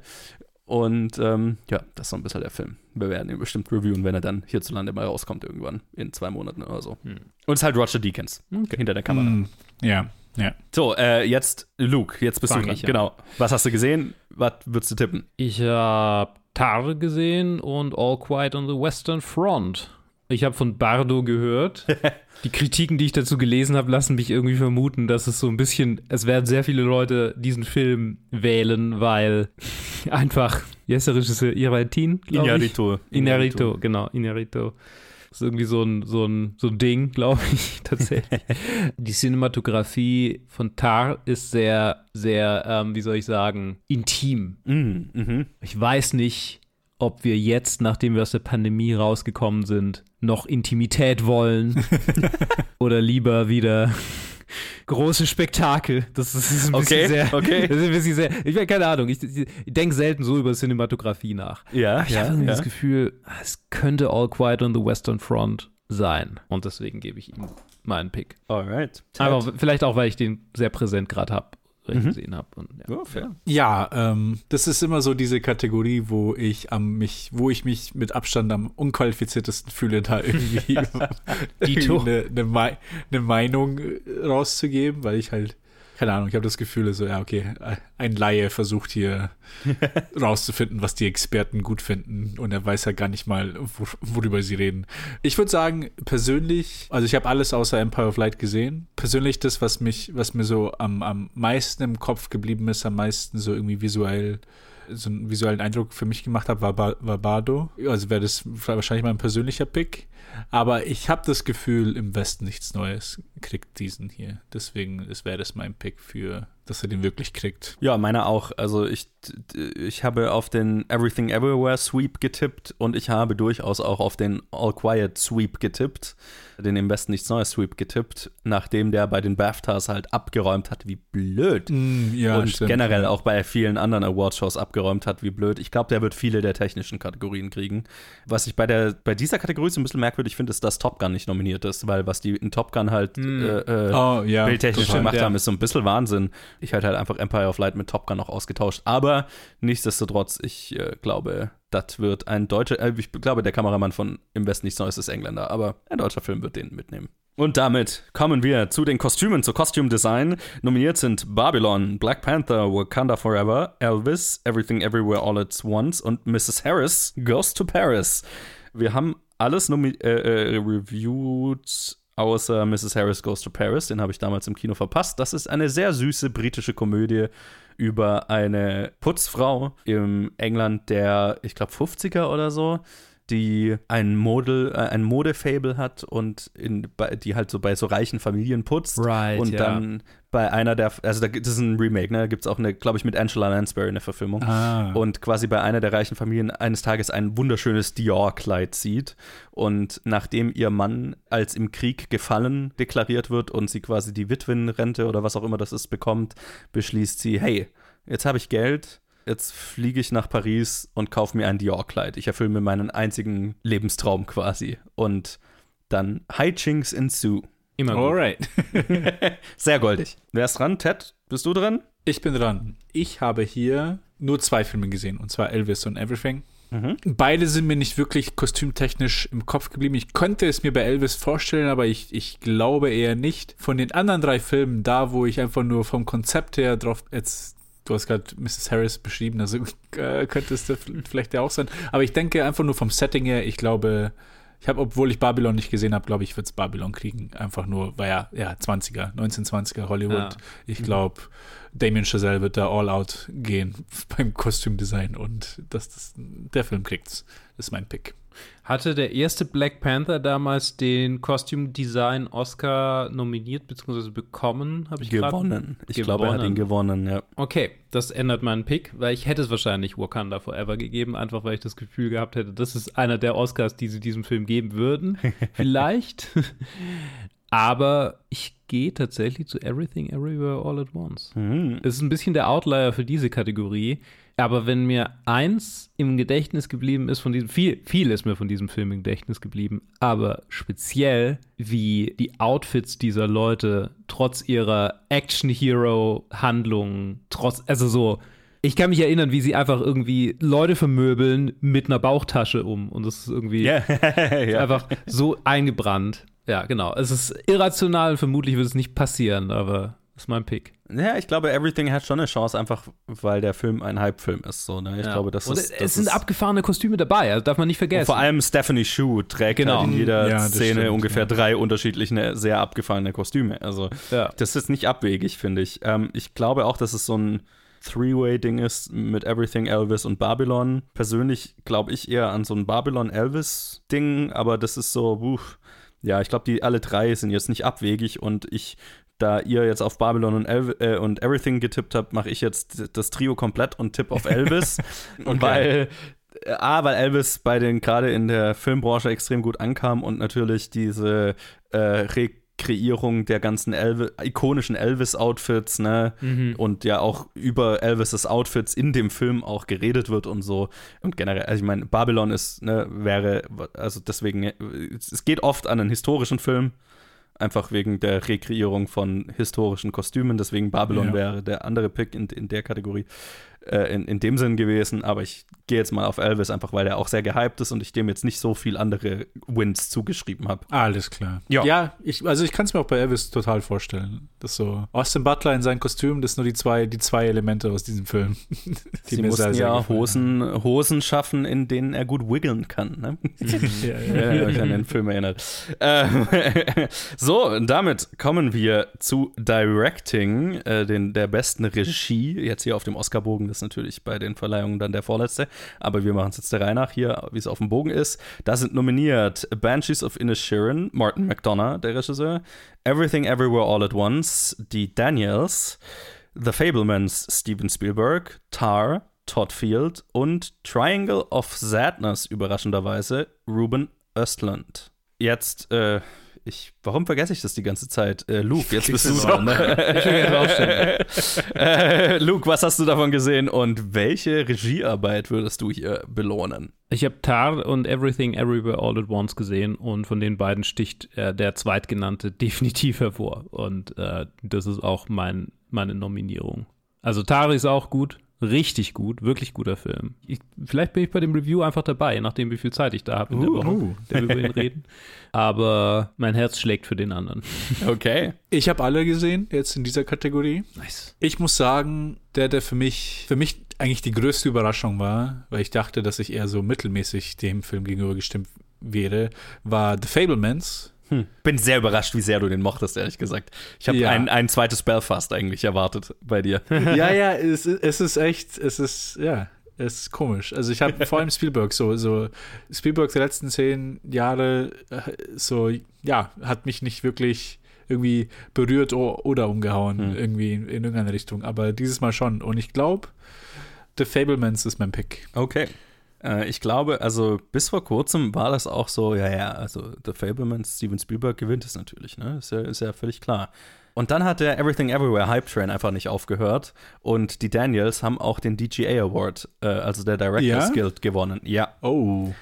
Speaker 2: Und ähm, ja, das ist so ein bisschen der Film. Wir werden ihn bestimmt reviewen, wenn er dann hierzulande mal rauskommt irgendwann, in zwei Monaten oder so. Und es ist halt Roger Deakins hinter der Kamera.
Speaker 4: Hm, ja, ja.
Speaker 2: So, äh, jetzt Luke, jetzt bist
Speaker 3: Fang
Speaker 2: du dran.
Speaker 3: ich.
Speaker 2: Genau. Was hast du gesehen? Was würdest du tippen?
Speaker 3: Ich habe Tar gesehen und All Quiet on the Western Front. Ich habe von Bardo gehört. Die Kritiken, die ich dazu gelesen habe, lassen mich irgendwie vermuten, dass es so ein bisschen, es werden sehr viele Leute diesen Film wählen, weil einfach, wie heißt der Regisseur? Iratin, glaube ich.
Speaker 2: Inarito.
Speaker 3: Inarito, genau, Inarito. Das ist irgendwie so ein, so ein, so ein Ding, glaube ich, tatsächlich. Die Cinematografie von Tar ist sehr, sehr, ähm, wie soll ich sagen, intim.
Speaker 2: Mhm, mhm.
Speaker 3: Ich weiß nicht, ob wir jetzt, nachdem wir aus der Pandemie rausgekommen sind, noch Intimität wollen oder lieber wieder große Spektakel. Das ist, ist ein bisschen
Speaker 2: Okay,
Speaker 3: sehr,
Speaker 2: okay.
Speaker 3: Das ist ein bisschen sehr, ich meine, keine Ahnung, ich, ich, ich denke selten so über Cinematografie nach.
Speaker 2: Ja,
Speaker 3: Ich habe
Speaker 2: ja,
Speaker 3: irgendwie
Speaker 2: ja.
Speaker 3: das Gefühl, es könnte All Quiet on the Western Front sein. Und deswegen gebe ich ihm meinen Pick.
Speaker 2: Alright.
Speaker 3: Aber vielleicht auch, weil ich den sehr präsent gerade habe,
Speaker 2: Mhm.
Speaker 3: gesehen habe. Ja.
Speaker 2: Ja, fair.
Speaker 4: Ja, ähm, das ist immer so diese Kategorie, wo ich am mich, wo ich mich mit Abstand am unqualifiziertesten fühle, da irgendwie, eine, eine, Mei- eine Meinung äh, rauszugeben, weil ich halt, keine Ahnung, ich habe das Gefühl, so, ja, okay, ein Laie versucht hier rauszufinden, was die Experten gut finden und er weiß ja gar nicht mal, wor worüber sie reden. Ich würde sagen, persönlich, also ich habe alles außer Empire of Light gesehen. Persönlich das, was mich, was mir so am, am meisten im Kopf geblieben ist, am meisten so irgendwie visuell so einen visuellen Eindruck für mich gemacht hat, war, war Bardo. Also wäre das wahrscheinlich mein persönlicher Pick. Aber ich habe das Gefühl, im Westen nichts Neues kriegt diesen hier. Deswegen wäre das mein Pick für, dass er den wirklich kriegt.
Speaker 2: Ja, meiner auch. Also ich, ich habe auf den Everything Everywhere Sweep getippt und ich habe durchaus auch auf den All Quiet Sweep getippt, den im Westen nichts Neues Sweep getippt, nachdem der bei den BAFTAs halt abgeräumt hat, wie blöd.
Speaker 4: ja,
Speaker 2: und generell auch bei vielen anderen Awardshows abgeräumt hat, wie blöd. Ich glaube, der wird viele der technischen Kategorien kriegen. Was ich bei, der, bei dieser Kategorie so ein bisschen merkwürdig finde, ist, dass Top Gun nicht nominiert ist, weil was die in Top Gun halt äh, äh,
Speaker 4: Oh, ja.
Speaker 2: bildtechnisch gemacht
Speaker 3: ja.
Speaker 2: haben, ist so ein bisschen Wahnsinn. Ich hätte halt einfach Empire of Light mit Top Gun noch ausgetauscht. Aber nichtsdestotrotz, ich äh, glaube, das wird ein deutscher, äh, ich glaube, der Kameramann von Im Westen nichts Neues ist Engländer, aber ein deutscher Film wird den mitnehmen. Und damit kommen wir zu den Kostümen, zu Costume Design. Nominiert sind Babylon, Black Panther, Wakanda Forever, Elvis, Everything Everywhere All at Once und Mrs. Harris Goes to Paris. Wir haben alles äh, äh, reviewed, außer Mrs. Harris Goes to Paris. Den habe ich damals im Kino verpasst. Das ist eine sehr süße britische Komödie über eine Putzfrau im England der, ich glaube, 50er oder so, die ein Model, äh, ein Modefable hat und in, bei, die halt so bei so reichen Familien putzt.
Speaker 3: Right,
Speaker 2: und
Speaker 3: ja.
Speaker 2: dann bei einer der, also da, gibt- das ist ein Remake, ne? Da gibt es auch eine, glaube ich, mit Angela Lansbury eine Verfilmung.
Speaker 4: Ah.
Speaker 2: Und quasi bei einer der reichen Familien eines Tages ein wunderschönes Dior-Kleid sieht. Und nachdem ihr Mann als im Krieg gefallen deklariert wird und sie quasi die Witwenrente oder was auch immer das ist bekommt, beschließt sie, hey, jetzt habe ich Geld, jetzt fliege ich nach Paris und kaufe mir ein Dior-Kleid. Ich erfülle mir meinen einzigen Lebenstraum quasi. Und dann Hijinks ensue.
Speaker 3: Immer gut.
Speaker 4: Alright.
Speaker 2: Sehr goldig. Wer ist dran? Ted, bist du dran?
Speaker 4: Ich bin dran. Ich habe hier nur zwei Filme gesehen, und zwar Elvis und Everything. Beide sind mir nicht wirklich kostümtechnisch im Kopf geblieben. Ich könnte es mir bei Elvis vorstellen, aber ich, ich glaube eher nicht. Von den anderen drei Filmen, da wo ich einfach nur vom Konzept her drauf jetzt Du hast gerade Mrs. Harris beschrieben, also äh, könnte es vielleicht ja auch sein. Aber ich denke einfach nur vom Setting her, ich glaube, ich habe, obwohl ich Babylon nicht gesehen habe, glaube ich, wird es Babylon kriegen. Einfach nur, weil ja, ja, 20er, 1920er Hollywood.
Speaker 3: Ja.
Speaker 4: Ich glaube, Damien Chazelle wird da all out gehen beim Kostümdesign und das, das, der Film kriegt's. Das ist mein Pick.
Speaker 3: Hatte der erste Black Panther damals den Costume Design Oscar nominiert bzw. bekommen? Habe ich
Speaker 2: Gewonnen. Ich glaube, er hat ihn gewonnen, ja.
Speaker 3: Okay, das ändert meinen Pick, weil ich hätte es wahrscheinlich Wakanda Forever gegeben, einfach weil ich das Gefühl gehabt hätte, das ist einer der Oscars, die sie diesem Film geben würden. Vielleicht. Aber ich gehe tatsächlich zu Everything Everywhere All at Once. Es ist ein bisschen der Outlier für diese Kategorie. Aber wenn mir eins im Gedächtnis geblieben ist von diesem, viel, viel ist mir von diesem Film im Gedächtnis geblieben, aber speziell wie die Outfits dieser Leute trotz ihrer Action-Hero-Handlungen, trotz, also so, ich kann mich erinnern, wie sie einfach irgendwie Leute vermöbeln mit einer Bauchtasche um und das ist irgendwie
Speaker 2: ja.
Speaker 3: einfach so eingebrannt. Ja, genau. Es ist irrational, vermutlich wird es nicht passieren, aber das ist mein Pick.
Speaker 2: Ja, ich glaube, Everything hat schon eine Chance, einfach weil der Film ein Hype-Film ist. So, ne? Ich
Speaker 3: Ja.
Speaker 2: glaube, das
Speaker 3: Und
Speaker 2: ist.
Speaker 3: es
Speaker 2: das
Speaker 3: sind
Speaker 2: ist,
Speaker 3: abgefahrene Kostüme dabei, also darf man nicht vergessen.
Speaker 2: Vor allem Stephanie Shu trägt
Speaker 3: Genau.
Speaker 2: halt in jeder
Speaker 4: Ja,
Speaker 2: Szene
Speaker 4: stimmt,
Speaker 2: ungefähr
Speaker 4: ja.
Speaker 2: drei unterschiedliche, sehr abgefallene Kostüme. Also,
Speaker 3: Ja.
Speaker 2: das ist nicht abwegig, finde ich. Ähm, ich glaube auch, dass es so ein Three-Way-Ding ist mit Everything, Elvis und Babylon. Persönlich glaube ich eher an so ein Babylon-Elvis-Ding, aber das ist so, uff. Ja, ich glaube, die alle drei sind jetzt nicht abwegig und ich, da ihr jetzt auf Babylon und, Elv äh, und Everything getippt habt, mache ich jetzt das Trio komplett und tipp auf Elvis, weil äh, A, weil Elvis bei den gerade in der Filmbranche extrem gut ankam und natürlich diese äh, Rekreierung der ganzen Elvi ikonischen Elvis-Outfits, ne? Und ja auch über Elvis' Outfits in dem Film auch geredet wird und so. Und generell, also ich meine, Babylon ist, ne, wäre, also deswegen, es geht oft an einen historischen Film. Einfach wegen der Rekreierung von historischen Kostümen. Deswegen Babylon
Speaker 4: Ja.
Speaker 2: wäre der andere Pick in, in der Kategorie äh, in, in dem Sinn gewesen. Aber ich gehe jetzt mal auf Elvis, einfach weil der auch sehr gehypt ist und ich dem jetzt nicht so viel andere Wins zugeschrieben habe.
Speaker 4: Alles klar.
Speaker 2: Ja.
Speaker 4: ja ich, also ich kann es mir auch bei Elvis total vorstellen. Das so Austin Butler in seinem Kostüm, das sind nur die zwei, die zwei Elemente aus diesem Film. die
Speaker 2: Sie mussten
Speaker 4: sehr, sehr
Speaker 2: ja Hosen, Hosen schaffen, in denen er gut wiggeln kann. Ne?
Speaker 4: Ja, ja.
Speaker 2: Wenn ihr euch an den Film erinnert. Ähm, so, und damit kommen wir zu Directing, äh, den, der besten Regie. Jetzt hier auf dem Oscarbogen, ist natürlich bei den Verleihungen dann der vorletzte, aber wir machen es jetzt der Reihe nach hier, wie es auf dem Bogen ist. Da sind nominiert Banshees of Inisherin, Martin McDonough, der Regisseur, Everything Everywhere All at Once, die Daniels, The Fablemans, Steven Spielberg, Tar, Todd Field und Triangle of Sadness, überraschenderweise, Ruben Östlund. Jetzt, äh, ich, warum vergesse ich das die ganze Zeit? Äh, Luke, jetzt bist du dran. Ne? äh, Luke, was hast du davon gesehen und welche Regiearbeit würdest du hier belohnen?
Speaker 3: Ich habe Tar und Everything Everywhere All at Once gesehen und von den beiden sticht äh, der zweitgenannte definitiv hervor. Und äh, das ist auch mein, meine Nominierung. Also Tar ist auch gut, richtig gut, wirklich guter Film. Ich, vielleicht bin ich bei dem Review einfach dabei, nachdem wie viel Zeit ich da habe in der
Speaker 4: Uh,
Speaker 3: Woche,
Speaker 4: uh.
Speaker 3: der wir über ihn reden. Aber mein Herz schlägt für den anderen.
Speaker 2: Okay.
Speaker 4: Ich habe alle gesehen, jetzt in dieser Kategorie.
Speaker 3: Nice.
Speaker 4: Ich muss sagen, der, der für mich, für mich eigentlich die größte Überraschung war, weil ich dachte, dass ich eher so mittelmäßig dem Film gegenüber gestimmt wäre, war The Fablemans.
Speaker 2: Hm. Bin sehr überrascht, wie sehr du den mochtest, ehrlich gesagt. Ich habe
Speaker 4: Ja.
Speaker 2: ein, ein zweites Belfast eigentlich erwartet bei dir.
Speaker 4: ja, ja, es, es ist echt, es ist, ja. Es ist komisch. Also ich habe vor allem Spielberg so, so Spielberg der letzten zehn Jahre äh, so, ja, hat mich nicht wirklich irgendwie berührt oder umgehauen, hm. irgendwie in, in, irgendeine Richtung. Aber dieses Mal schon. Und ich glaube, The Fablemans ist mein Pick.
Speaker 2: Okay. Äh, ich glaube, also bis vor kurzem war das auch so, ja, ja, also The Fablemans, Steven Spielberg gewinnt es natürlich, ne? Ist ja, ist ja völlig klar. Und dann hat der Everything Everywhere Hype Train einfach nicht aufgehört und die Daniels haben auch den DGA Award, äh, also der Directors ja? Guild, gewonnen. Ja.
Speaker 4: Oh.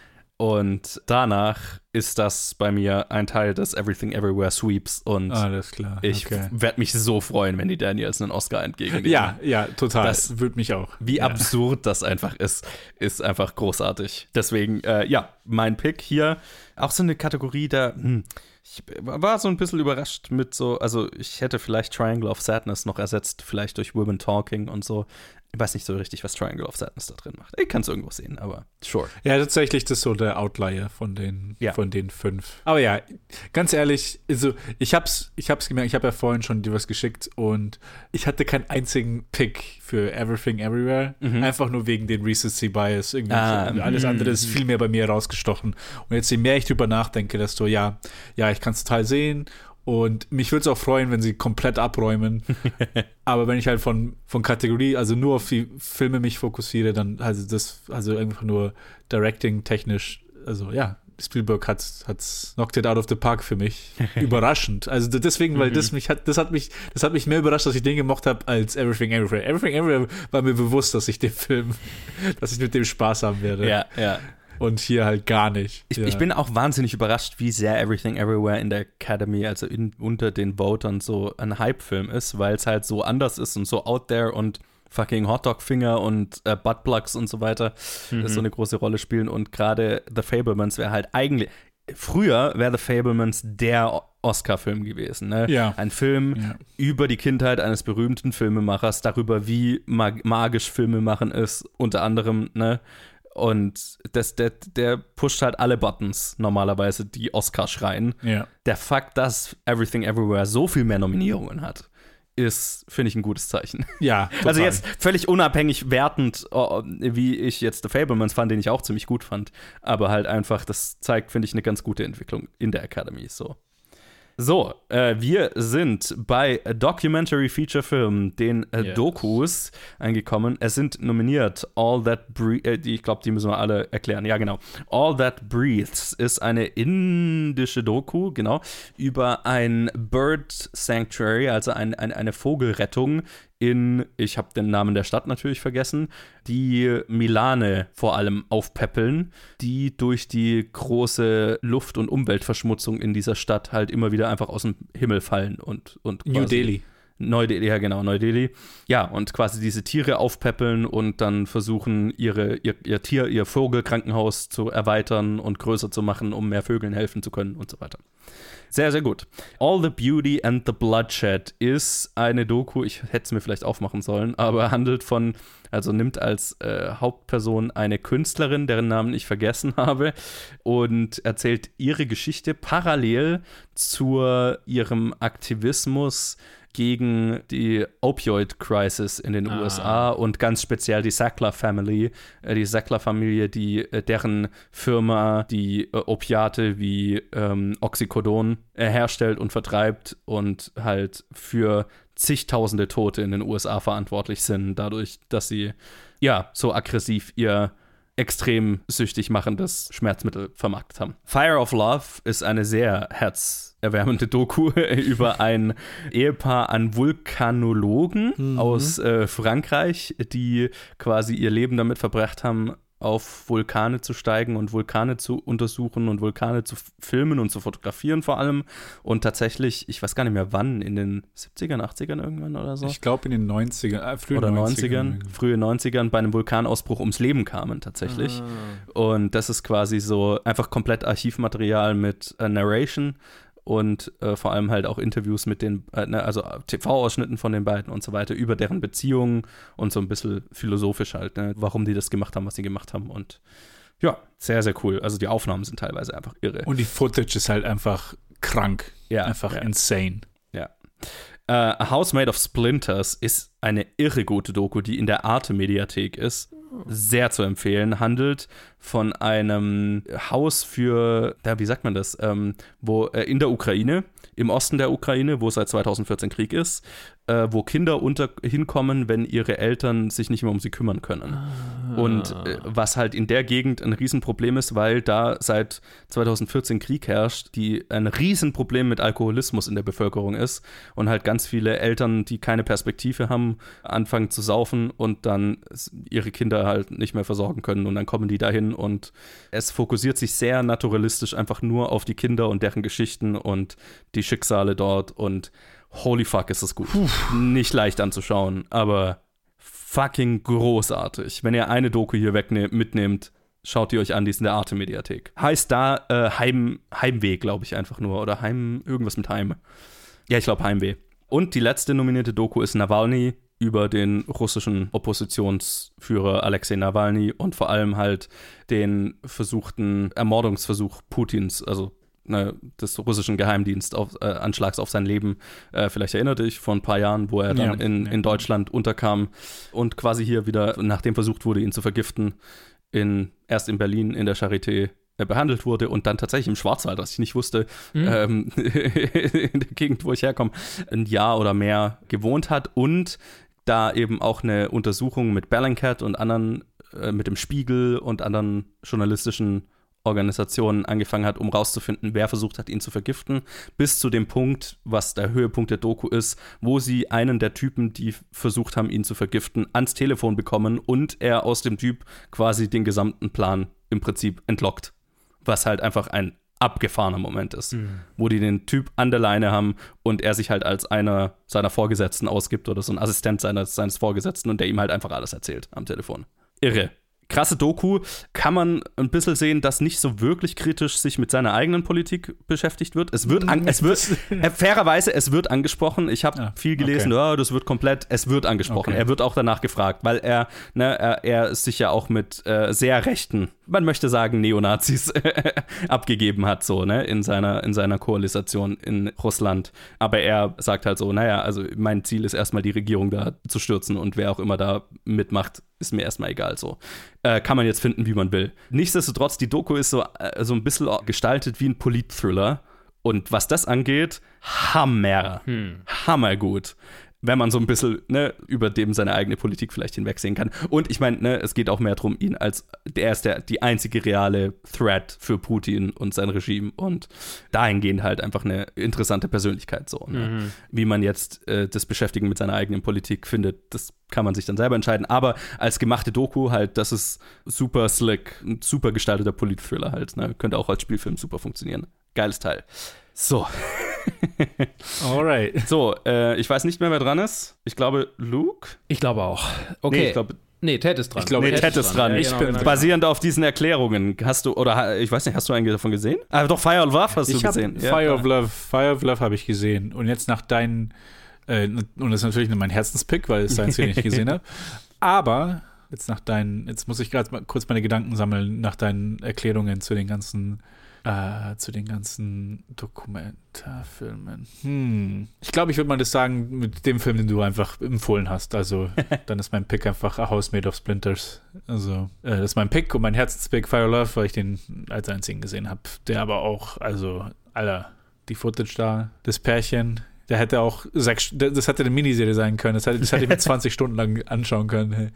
Speaker 2: Und danach ist das bei mir ein Teil des Everything Everywhere Sweeps und
Speaker 4: Alles klar.
Speaker 2: ich
Speaker 4: okay.
Speaker 2: werde mich so freuen, wenn die Daniels einen Oscar entgegennehmen.
Speaker 4: Ja, ja, total. Das würde mich auch.
Speaker 2: Wie
Speaker 4: ja.
Speaker 2: absurd das einfach ist, ist einfach großartig. Deswegen, äh, ja, mein Pick hier, auch so eine Kategorie da, hm, ich war so ein bisschen überrascht mit so, also ich hätte vielleicht Triangle of Sadness noch ersetzt, vielleicht durch Women Talking und so. Ich weiß nicht so richtig, was Triangle of Sadness da drin macht. Ich kann es irgendwo sehen, aber sure.
Speaker 4: Ja, tatsächlich, das ist so der Outlier von den, ja. von den fünf. Aber ja, ganz ehrlich, also ich hab's, ich hab's gemerkt, ich habe ja vorhin schon dir was geschickt und ich hatte keinen einzigen Pick für Everything Everywhere. Mhm. Einfach nur wegen den Recency Bias. Irgendwie ah, so. Alles andere ist mhm. viel mehr bei mir rausgestochen. Und jetzt, je mehr ich drüber nachdenke, desto ja, ja, ich kann es total sehen und mich würde es auch freuen, wenn sie komplett abräumen. Aber wenn ich halt von, von Kategorie, also nur auf die Filme mich fokussiere, dann also das, also einfach nur Directing technisch, also ja, Spielberg hat hat's knocked it out of the park für mich. Überraschend. Also deswegen, weil das mhm. mich hat, das hat mich, das hat mich mehr überrascht, dass ich den gemacht habe, als Everything Everywhere. Everything Everywhere war mir bewusst, dass ich den Film, dass ich mit dem Spaß haben werde.
Speaker 2: Ja, ja
Speaker 4: und hier halt gar nicht.
Speaker 2: Ich,
Speaker 4: ja.
Speaker 2: ich, bin auch wahnsinnig überrascht, wie sehr Everything Everywhere in der Academy, also in, unter den Votern, so ein Hype-Film ist, weil es halt so anders ist und so out there und fucking Hotdog-Finger und äh, Buttplugs und so weiter mhm. so eine große Rolle spielen. Und gerade The Fablemans wäre halt eigentlich. Früher wäre The Fablemans der Oscar-Film gewesen. Ne?
Speaker 4: Ja.
Speaker 2: Ein Film ja. über die Kindheit eines berühmten Filmemachers, darüber, wie mag magisch Filmemachen ist, unter anderem, ne? Und das, der, der pusht halt alle Buttons normalerweise, die Oscar schreien.
Speaker 4: Ja.
Speaker 2: Der Fakt, dass Everything Everywhere so viel mehr Nominierungen hat, ist, finde ich, ein gutes Zeichen.
Speaker 4: Ja. Total.
Speaker 2: Also jetzt völlig unabhängig wertend, wie ich jetzt The Fablemans fand, den ich auch ziemlich gut fand. Aber halt einfach, das zeigt, finde ich, eine ganz gute Entwicklung in der Academy. So. So, äh, wir sind bei Documentary Feature Film, den äh, yes. Dokus, angekommen. Es sind nominiert All That Breathes, äh, ich glaube, die müssen wir alle erklären. Ja, genau. All That Breathes ist eine indische Doku, genau, über ein Bird Sanctuary, also ein, ein, eine Vogelrettung in, ich habe den Namen der Stadt natürlich vergessen, die Milane vor allem aufpäppeln, die durch die große Luft- und Umweltverschmutzung in dieser Stadt halt immer wieder einfach aus dem Himmel fallen und, und
Speaker 4: New Delhi.
Speaker 2: Neu-Delhi, ja genau, Neu-Delhi. Ja, und quasi diese Tiere aufpäppeln und dann versuchen, ihre, ihr, ihr Tier, ihr Vogelkrankenhaus zu erweitern und größer zu machen, um mehr Vögeln helfen zu können und so weiter. Sehr, sehr gut. All the Beauty and the Bloodshed ist eine Doku, ich hätte es mir vielleicht aufmachen sollen, aber handelt von, also nimmt als äh, Hauptperson eine Künstlerin, deren Namen ich vergessen habe, und erzählt ihre Geschichte parallel zu ihrem Aktivismus gegen die Opioid-Crisis in den ah. USA und ganz speziell die Sackler Family, äh, die Sackler-Familie, die äh, deren Firma die äh, Opiate wie ähm, Oxycodon herstellt und vertreibt und halt für zigtausende Tote in den USA verantwortlich sind, dadurch, dass sie ja so aggressiv ihr extrem süchtig machendes Schmerzmittel vermarktet haben. Fire of Love ist eine sehr herzerwärmende Doku über ein Ehepaar an Vulkanologen mhm. aus äh, Frankreich, die quasi ihr Leben damit verbracht haben, auf Vulkane zu steigen und Vulkane zu untersuchen und Vulkane zu filmen und zu fotografieren vor allem. Und tatsächlich, ich weiß gar nicht mehr wann, in den 70ern, 80ern irgendwann oder so.
Speaker 4: Ich glaube in den 90ern, äh, frühen
Speaker 2: oder 90ern. 90ern frühe 90ern bei einem Vulkanausbruch ums Leben kamen tatsächlich. Ah. Und das ist quasi so einfach komplett Archivmaterial mit äh, Narration und äh, vor allem halt auch Interviews mit den, äh, ne, also TV-Ausschnitten von den beiden und so weiter, über deren Beziehungen und so ein bisschen philosophisch halt, ne, warum die das gemacht haben, was sie gemacht haben und ja, sehr, sehr cool. Also die Aufnahmen sind teilweise einfach irre.
Speaker 4: Und die Footage ist halt einfach krank.
Speaker 2: Ja.
Speaker 4: Einfach
Speaker 2: ja.
Speaker 4: insane.
Speaker 2: Ja. Uh, A House Made of Splinters ist eine irre gute Doku, die in der Arte-Mediathek ist. Sehr zu empfehlen. Handelt von einem Haus für, ja, wie sagt man das, ähm, wo äh, in der Ukraine, im Osten der Ukraine, wo seit 2014 Krieg ist, äh, wo Kinder unter hinkommen, wenn ihre Eltern sich nicht mehr um sie kümmern können. Und äh, was halt in der Gegend ein Riesenproblem ist, weil da seit 2014 Krieg herrscht, die ein Riesenproblem mit Alkoholismus in der Bevölkerung ist und halt ganz viele Eltern, die keine Perspektive haben, anfangen zu saufen und dann ihre Kinder halt nicht mehr versorgen können und dann kommen die dahin und es fokussiert sich sehr naturalistisch einfach nur auf die Kinder und deren Geschichten und die Schicksale dort und holy fuck ist das gut. Nicht leicht anzuschauen, aber fucking großartig. Wenn ihr eine Doku hier mitnehmt, schaut die euch an, die ist in der Arte-Mediathek. Heißt da äh, Heim, Heimweh, glaube ich einfach nur. Oder Heim, irgendwas mit Heim. Ja, ich glaube Heimweh. Und die letzte nominierte Doku ist Nawalny über den russischen Oppositionsführer Alexei Nawalny und vor allem halt den versuchten Ermordungsversuch Putins, also ne, des russischen Geheimdienstanschlags äh, auf sein Leben. Äh, vielleicht erinnert dich vor ein paar Jahren, wo er dann
Speaker 4: Ja,
Speaker 2: in,
Speaker 4: ja.
Speaker 2: in Deutschland unterkam und quasi hier wieder, nachdem versucht wurde, ihn zu vergiften, in, erst in Berlin in der Charité äh, behandelt wurde und dann tatsächlich im Schwarzwald, was ich nicht wusste, ähm, in der Gegend, wo ich herkomme, ein Jahr oder mehr gewohnt hat und da eben auch eine Untersuchung mit Bellingcat und anderen, äh, mit dem Spiegel und anderen journalistischen Organisationen angefangen hat, um rauszufinden, wer versucht hat, ihn zu vergiften, bis zu dem Punkt, was der Höhepunkt der Doku ist, wo sie einen der Typen, die versucht haben, ihn zu vergiften, ans Telefon bekommen und er aus dem Typ quasi den gesamten Plan im Prinzip entlockt. Was halt einfach ein abgefahrener Moment ist, wo die den Typ an der Leine haben und er sich halt als einer seiner Vorgesetzten ausgibt oder so ein Assistent seines, seines Vorgesetzten und der ihm halt einfach alles erzählt am Telefon. Irre. Krasse Doku, kann man ein bisschen sehen, dass nicht so wirklich kritisch sich mit seiner eigenen Politik beschäftigt wird. Es wird, an, es wird äh, fairerweise, es wird angesprochen. Ich habe
Speaker 4: Ah,
Speaker 2: viel gelesen,
Speaker 4: okay.
Speaker 2: ja, das wird komplett, es wird angesprochen.
Speaker 4: Okay.
Speaker 2: Er wird auch danach gefragt, weil er, ne, er, er sich ja auch mit äh, sehr rechten, man möchte sagen Neonazis abgegeben hat, so, ne, in seiner, in seiner Koalisation in Russland. Aber er sagt halt so, naja, also mein Ziel ist erstmal die Regierung da zu stürzen und wer auch immer da mitmacht, ist mir erstmal egal so. Äh, kann man jetzt finden, wie man will. Nichtsdestotrotz, die Doku ist so, äh, so ein bisschen gestaltet wie ein Polit-Thriller. Und was das angeht, Hammer. Hammergut. Wenn man so ein bisschen ne, über dem seine eigene Politik vielleicht hinwegsehen kann. Und ich meine, ne, es geht auch mehr darum, ihn als der ist der, die einzige reale Threat für Putin und sein Regime. Und dahingehend halt einfach eine interessante Persönlichkeit so. Ne? Wie man jetzt äh, das Beschäftigen mit seiner eigenen Politik findet, das kann man sich dann selber entscheiden. Aber als gemachte Doku halt, das ist super slick, ein super gestalteter Polit-Thriller halt. Ne? Könnte auch als Spielfilm super funktionieren. Geiles Teil. So,
Speaker 4: Alright.
Speaker 2: so, äh, ich weiß nicht mehr, wer dran ist. Ich glaube, Luke?
Speaker 3: Ich glaube auch. Okay.
Speaker 2: Nee, ich glaube,
Speaker 3: Nee, Ted ist dran.
Speaker 4: Ich glaube,
Speaker 2: nee, Ted ist dran.
Speaker 3: Ja,
Speaker 4: Ich
Speaker 3: genau,
Speaker 4: bin
Speaker 3: genau.
Speaker 2: Basierend auf diesen Erklärungen, hast du, oder ich weiß nicht, hast du einen davon gesehen? Ah, doch, Fire and Love hast du
Speaker 4: Ich habe
Speaker 2: gesehen.
Speaker 4: Fire
Speaker 2: Ja,
Speaker 4: of Love, Fire of Love habe ich gesehen. Und jetzt nach deinen, äh, und das ist natürlich nur mein Herzenspick, weil es einzige, den ich gesehen habe. Aber jetzt nach deinen, jetzt muss ich gerade mal kurz meine Gedanken sammeln nach deinen Erklärungen zu den ganzen, äh, zu den ganzen Dokumentarfilmen. Hm. Ich glaube, ich würde mal das sagen mit dem Film, den du einfach empfohlen hast. Also dann ist mein Pick einfach A House Made of Splinters. Also äh, das ist mein Pick und mein Herzenspick Fire of Love, weil ich den als einzigen gesehen habe. Der aber auch, also aller die Footage da, das Pärchen. Der hätte auch sechs, das hätte eine Miniserie sein können. Das hätte, das hätte ich mir 20 Stunden lang anschauen können.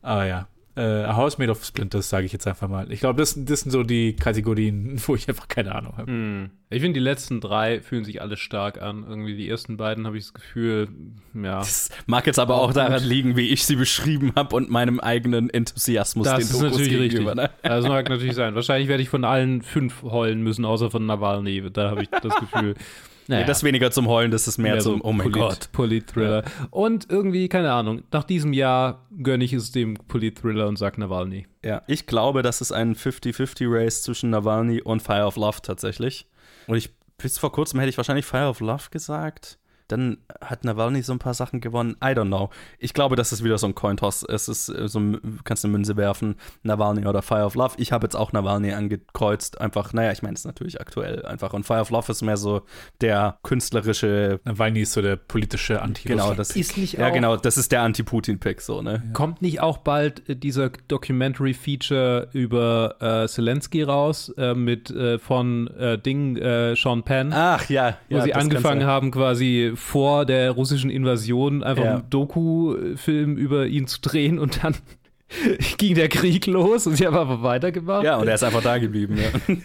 Speaker 4: Aber ja. Äh, A House Made of Splinters, sage ich jetzt einfach mal. Ich glaube, das, das sind so die Kategorien, wo ich einfach keine Ahnung habe.
Speaker 3: Hm. Ich finde, die letzten drei fühlen sich alle stark an. Irgendwie die ersten beiden habe ich das Gefühl, ja.
Speaker 2: Das mag jetzt aber auch daran liegen, wie ich sie beschrieben habe und meinem eigenen Enthusiasmus
Speaker 3: Das
Speaker 2: den
Speaker 3: ist
Speaker 2: Dokus
Speaker 3: natürlich richtig.
Speaker 2: Ne?
Speaker 3: Das mag natürlich sein. Wahrscheinlich werde ich von allen fünf heulen müssen, außer von Nawalny. Da habe ich das Gefühl. Naja.
Speaker 2: Das ist weniger zum Heulen, das ist mehr,
Speaker 3: Mehr
Speaker 2: zum,
Speaker 3: so
Speaker 2: oh mein
Speaker 3: Polit-
Speaker 2: Gott.
Speaker 3: Polit-Thriller. Und irgendwie, keine Ahnung, nach diesem Jahr gönne ich es dem Polit-Thriller und sag Nawalny.
Speaker 2: Ja, ich glaube, das ist ein 50-50-Race zwischen Nawalny und Fire of Love tatsächlich. Und ich, bis vor kurzem hätte ich wahrscheinlich Fire of Love gesagt. Dann hat Nawalny so ein paar Sachen gewonnen. I don't know. Ich glaube, das ist wieder so ein Cointoss. Es ist äh, so, kannst eine Münze werfen, Nawalny oder Fire of Love. Ich habe jetzt auch Nawalny angekreuzt. Einfach, naja, ich meine es natürlich aktuell einfach. Und Fire of Love ist mehr so der künstlerische.
Speaker 4: Nawalny ist so der politische anti
Speaker 2: Genau, das
Speaker 3: Ist nicht
Speaker 2: Ja, genau, das ist der Anti-Putin-Pick, so, ne?
Speaker 3: Kommt nicht auch bald äh, dieser Documentary-Feature über äh, Zelensky raus äh, mit äh, von äh, Ding äh, Sean Penn?
Speaker 2: Ach ja,
Speaker 3: wo
Speaker 2: ja,
Speaker 3: sie angefangen haben, quasi vor der russischen Invasion einfach
Speaker 2: Ja.
Speaker 3: einen Doku-Film über ihn zu drehen und dann ging der Krieg los und sie haben einfach weitergemacht.
Speaker 2: Ja, und er ist einfach da geblieben, ja.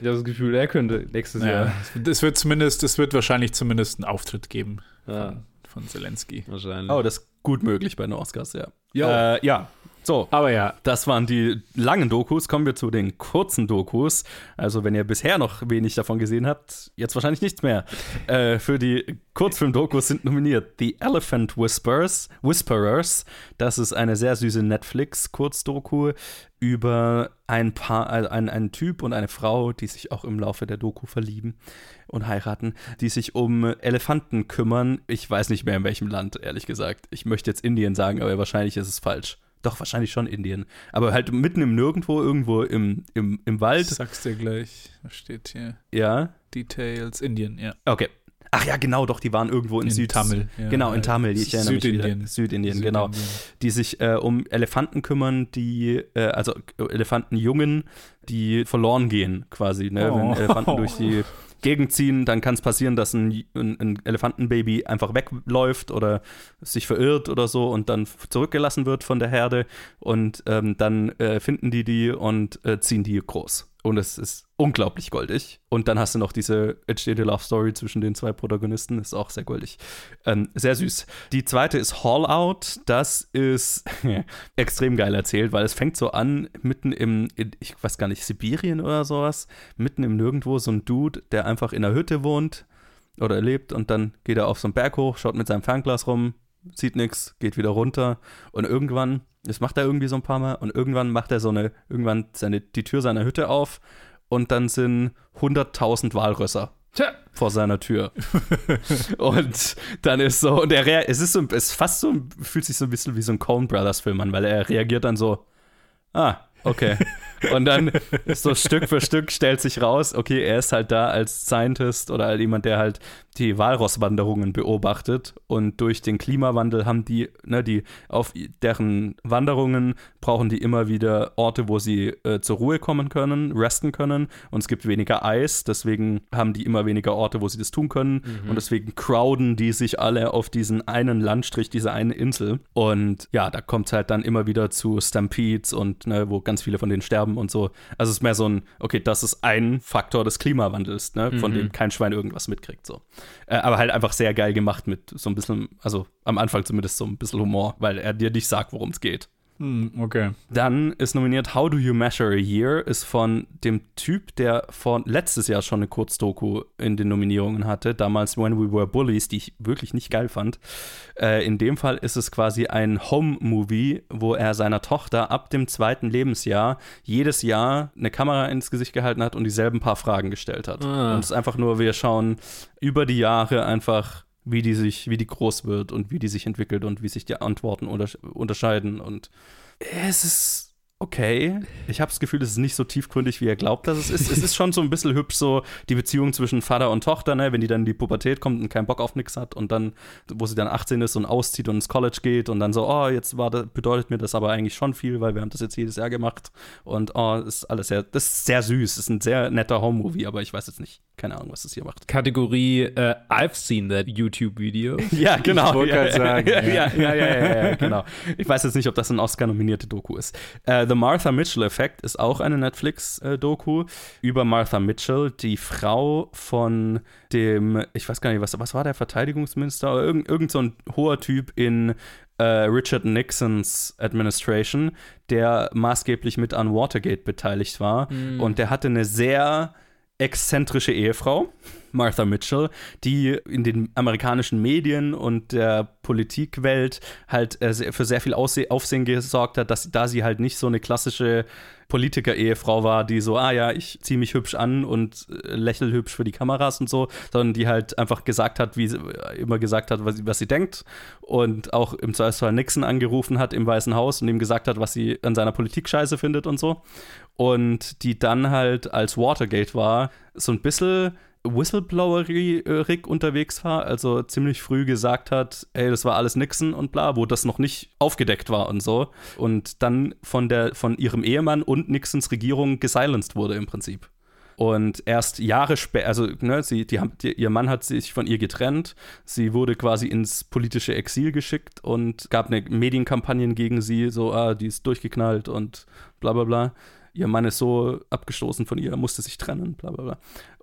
Speaker 3: Ich habe das Gefühl, er könnte nächstes
Speaker 4: Ja,
Speaker 3: Jahr.
Speaker 4: es wird zumindest, es wird wahrscheinlich zumindest einen Auftritt geben
Speaker 3: Ja,
Speaker 4: von Zelensky.
Speaker 3: wahrscheinlich.
Speaker 2: Oh, das ist gut möglich bei den Oscars, ja. Äh, ja, so.
Speaker 4: Aber ja,
Speaker 2: Das waren die langen Dokus. Kommen wir zu den kurzen Dokus. Also, wenn ihr bisher noch wenig davon gesehen habt, jetzt wahrscheinlich nichts mehr. Äh, für die Kurzfilm-Dokus sind nominiert The Elephant Whispers, Whisperers. Das ist eine sehr süße Netflix-Kurzdoku über ein Paar, also ein, einen Typ und eine Frau, die sich auch im Laufe der Doku verlieben und heiraten, die sich um Elefanten kümmern. Ich weiß nicht mehr in welchem Land, ehrlich gesagt. Ich möchte jetzt Indien sagen, aber wahrscheinlich ist es falsch. Doch, wahrscheinlich schon Indien. Aber halt mitten im Nirgendwo, irgendwo im, im, im
Speaker 4: ich
Speaker 2: Wald.
Speaker 4: sag's dir gleich. Was steht hier?
Speaker 2: Ja.
Speaker 4: Details, Indien, ja.
Speaker 2: Okay. Ach ja, genau, doch, die waren irgendwo in,
Speaker 4: In
Speaker 2: Süd
Speaker 4: Tamil, ja.
Speaker 2: Genau, in Tamil, ich erinnere mich
Speaker 4: Südindien.
Speaker 2: wieder. Südindien, genau. Die sich äh, um Elefanten kümmern, die, äh, also Elefantenjungen, die verloren gehen, quasi. Ne?
Speaker 4: Oh.
Speaker 2: Wenn Elefanten durch die Gegend ziehen, dann kann es passieren, dass ein, ein, ein Elefantenbaby einfach wegläuft oder sich verirrt oder so und dann zurückgelassen wird von der Herde und ähm, dann äh, finden die die und äh, ziehen die groß. Und es ist unglaublich goldig. Und dann hast du noch diese entstehende Love Story zwischen den zwei Protagonisten, ist auch sehr goldig. Ähm, sehr süß. Die zweite ist Hall Out. Das ist extrem geil erzählt, weil es fängt so an, mitten im, ich weiß gar nicht, Sibirien oder sowas, mitten im Nirgendwo, so ein Dude, der einfach in einer Hütte wohnt oder lebt und dann geht er auf so einen Berg hoch, schaut mit seinem Fernglas rum, sieht nichts, geht wieder runter und irgendwann, das macht er irgendwie so ein paar Mal und irgendwann macht er so eine, irgendwann seine, die Tür seiner Hütte auf und dann sind 100.000 Walrösser
Speaker 3: Tja,
Speaker 2: vor seiner Tür. und dann ist so, und er es ist so, es ist fast so, fühlt sich so ein bisschen wie so ein Coen Brothers Film an, weil er reagiert dann so, ah, okay. Und dann so Stück für Stück stellt sich raus, okay, er ist halt da als Scientist oder als jemand, der halt die Walrosswanderungen beobachtet. Und durch den Klimawandel haben die, ne, die auf deren Wanderungen brauchen die immer wieder Orte, wo sie äh, zur Ruhe kommen können, resten können. Und es gibt weniger Eis, deswegen haben die immer weniger Orte, wo sie das tun können. Und deswegen crowden die sich alle auf diesen einen Landstrich, diese eine Insel. Und ja, da kommt es halt dann immer wieder zu Stampedes und ne, wo ganz viele von denen sterben und so. Also es ist mehr so ein, okay, das ist ein Faktor des Klimawandels, ne, von dem kein Schwein irgendwas mitkriegt, so. Äh, aber halt einfach sehr geil gemacht mit so ein bisschen, also am Anfang zumindest so ein bisschen Humor, weil er dir nicht sagt, worum es geht.
Speaker 4: Hm, okay.
Speaker 2: Dann ist nominiert How Do You Measure a Year, ist von dem Typ, der vor letztes Jahr schon eine Kurzdoku in den Nominierungen hatte, damals When We Were Bullies, die ich wirklich nicht geil fand. Äh, in dem Fall ist es quasi ein Home-Movie, wo er seiner Tochter ab dem zweiten Lebensjahr jedes Jahr eine Kamera ins Gesicht gehalten hat und dieselben paar Fragen gestellt hat.
Speaker 3: Ah.
Speaker 2: Und es ist einfach nur, wir schauen über die Jahre einfach wie die sich, wie die groß wird und wie die sich entwickelt und wie sich die Antworten untersch unterscheiden. Und es ist okay. Ich habe das Gefühl, es ist nicht so tiefgründig, wie er glaubt, dass es ist. es ist schon so ein bisschen hübsch, so die Beziehung zwischen Vater und Tochter, ne? wenn die dann in die Pubertät kommt und keinen Bock auf nichts hat und dann, wo sie dann 18 ist und auszieht und ins College geht und dann so, oh, jetzt war das, bedeutet mir das aber eigentlich schon viel, weil wir haben das jetzt jedes Jahr gemacht und oh, ist alles sehr, das ist sehr süß. Ist ein sehr netter Home-Movie, aber ich weiß jetzt nicht, keine Ahnung, was das hier macht.
Speaker 3: Kategorie äh, I've seen that YouTube-Video.
Speaker 2: Ja, genau.
Speaker 4: Ich wollte
Speaker 2: ja,
Speaker 4: gerade sagen,
Speaker 2: Ja,
Speaker 4: ja.
Speaker 2: ja, ja, ja, ja, genau. Ich weiß jetzt nicht, ob das ein Oscar-nominierte Doku ist. Äh, The Martha Mitchell Effect ist auch eine Netflix-Doku über Martha Mitchell, die Frau von dem, ich weiß gar nicht, was, was war der Verteidigungsminister? Oder irgend, irgend so ein hoher Typ in äh, Richard Nixons Administration, der maßgeblich mit an Watergate beteiligt war. Und der hatte eine sehr exzentrische Ehefrau Martha Mitchell, die in den amerikanischen Medien und der Politikwelt halt äh, für sehr viel Aufsehen gesorgt hat, dass da sie halt nicht so eine klassische Politiker-Ehefrau war, die so, ah ja, ich ziehe mich hübsch an und äh, lächel hübsch für die Kameras und so, sondern die halt einfach gesagt hat, wie sie äh, immer gesagt hat, was, was sie denkt und auch im Zweifelsfall Nixon angerufen hat im Weißen Haus und ihm gesagt hat, was sie an seiner Politik scheiße findet und so. Und die dann halt als Watergate war, so ein bisschen whistleblowerig unterwegs war, also ziemlich früh gesagt hat, ey, das war alles Nixon und bla, wo das noch nicht aufgedeckt war und so. Und dann von, der, von ihrem Ehemann und Nixons Regierung gesilenced wurde im Prinzip. Und erst Jahre später, also ne, sie, die haben, die, ihr Mann hat sich von ihr getrennt. Sie wurde quasi ins politische Exil geschickt und gab eine Medienkampagne gegen sie, so, ah, die ist durchgeknallt und bla bla bla. Ihr Mann ist so abgestoßen von ihr, musste sich trennen, bla bla bla.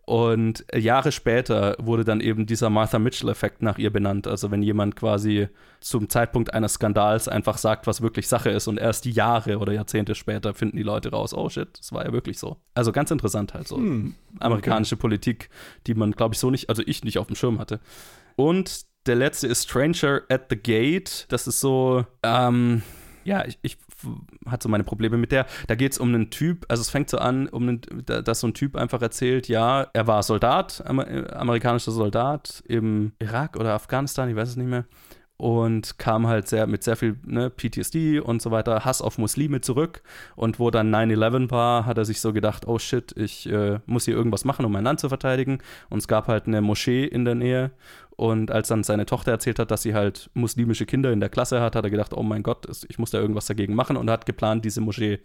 Speaker 2: Und Jahre später wurde dann eben dieser Martha Mitchell-Effekt nach ihr benannt. Also wenn jemand quasi zum Zeitpunkt eines Skandals einfach sagt, was wirklich Sache ist und erst die Jahre oder Jahrzehnte später finden die Leute raus, oh shit, das war ja wirklich so. Also ganz interessant halt so. Hm, Amerikanische okay. Politik, die man, glaube ich, so nicht, also ich nicht auf dem Schirm hatte. Und der letzte ist Stranger at the Gate. Das ist so, ähm, ja, ich, ich hatte so meine Probleme mit der. Da geht es um einen Typ, also es fängt so an, um einen, dass so ein Typ einfach erzählt, ja, er war Soldat, amerikanischer Soldat im Irak oder Afghanistan, ich weiß es nicht mehr und kam halt sehr mit sehr viel ne, PTSD und so weiter, Hass auf Muslime zurück. Und wo dann 9-11 war, hat er sich so gedacht, oh shit, ich äh, muss hier irgendwas machen, um mein Land zu verteidigen. Und es gab halt eine Moschee in der Nähe. Und als dann seine Tochter erzählt hat, dass sie halt muslimische Kinder in der Klasse hat, hat er gedacht, oh mein Gott, ich muss da irgendwas dagegen machen und hat geplant, diese Moschee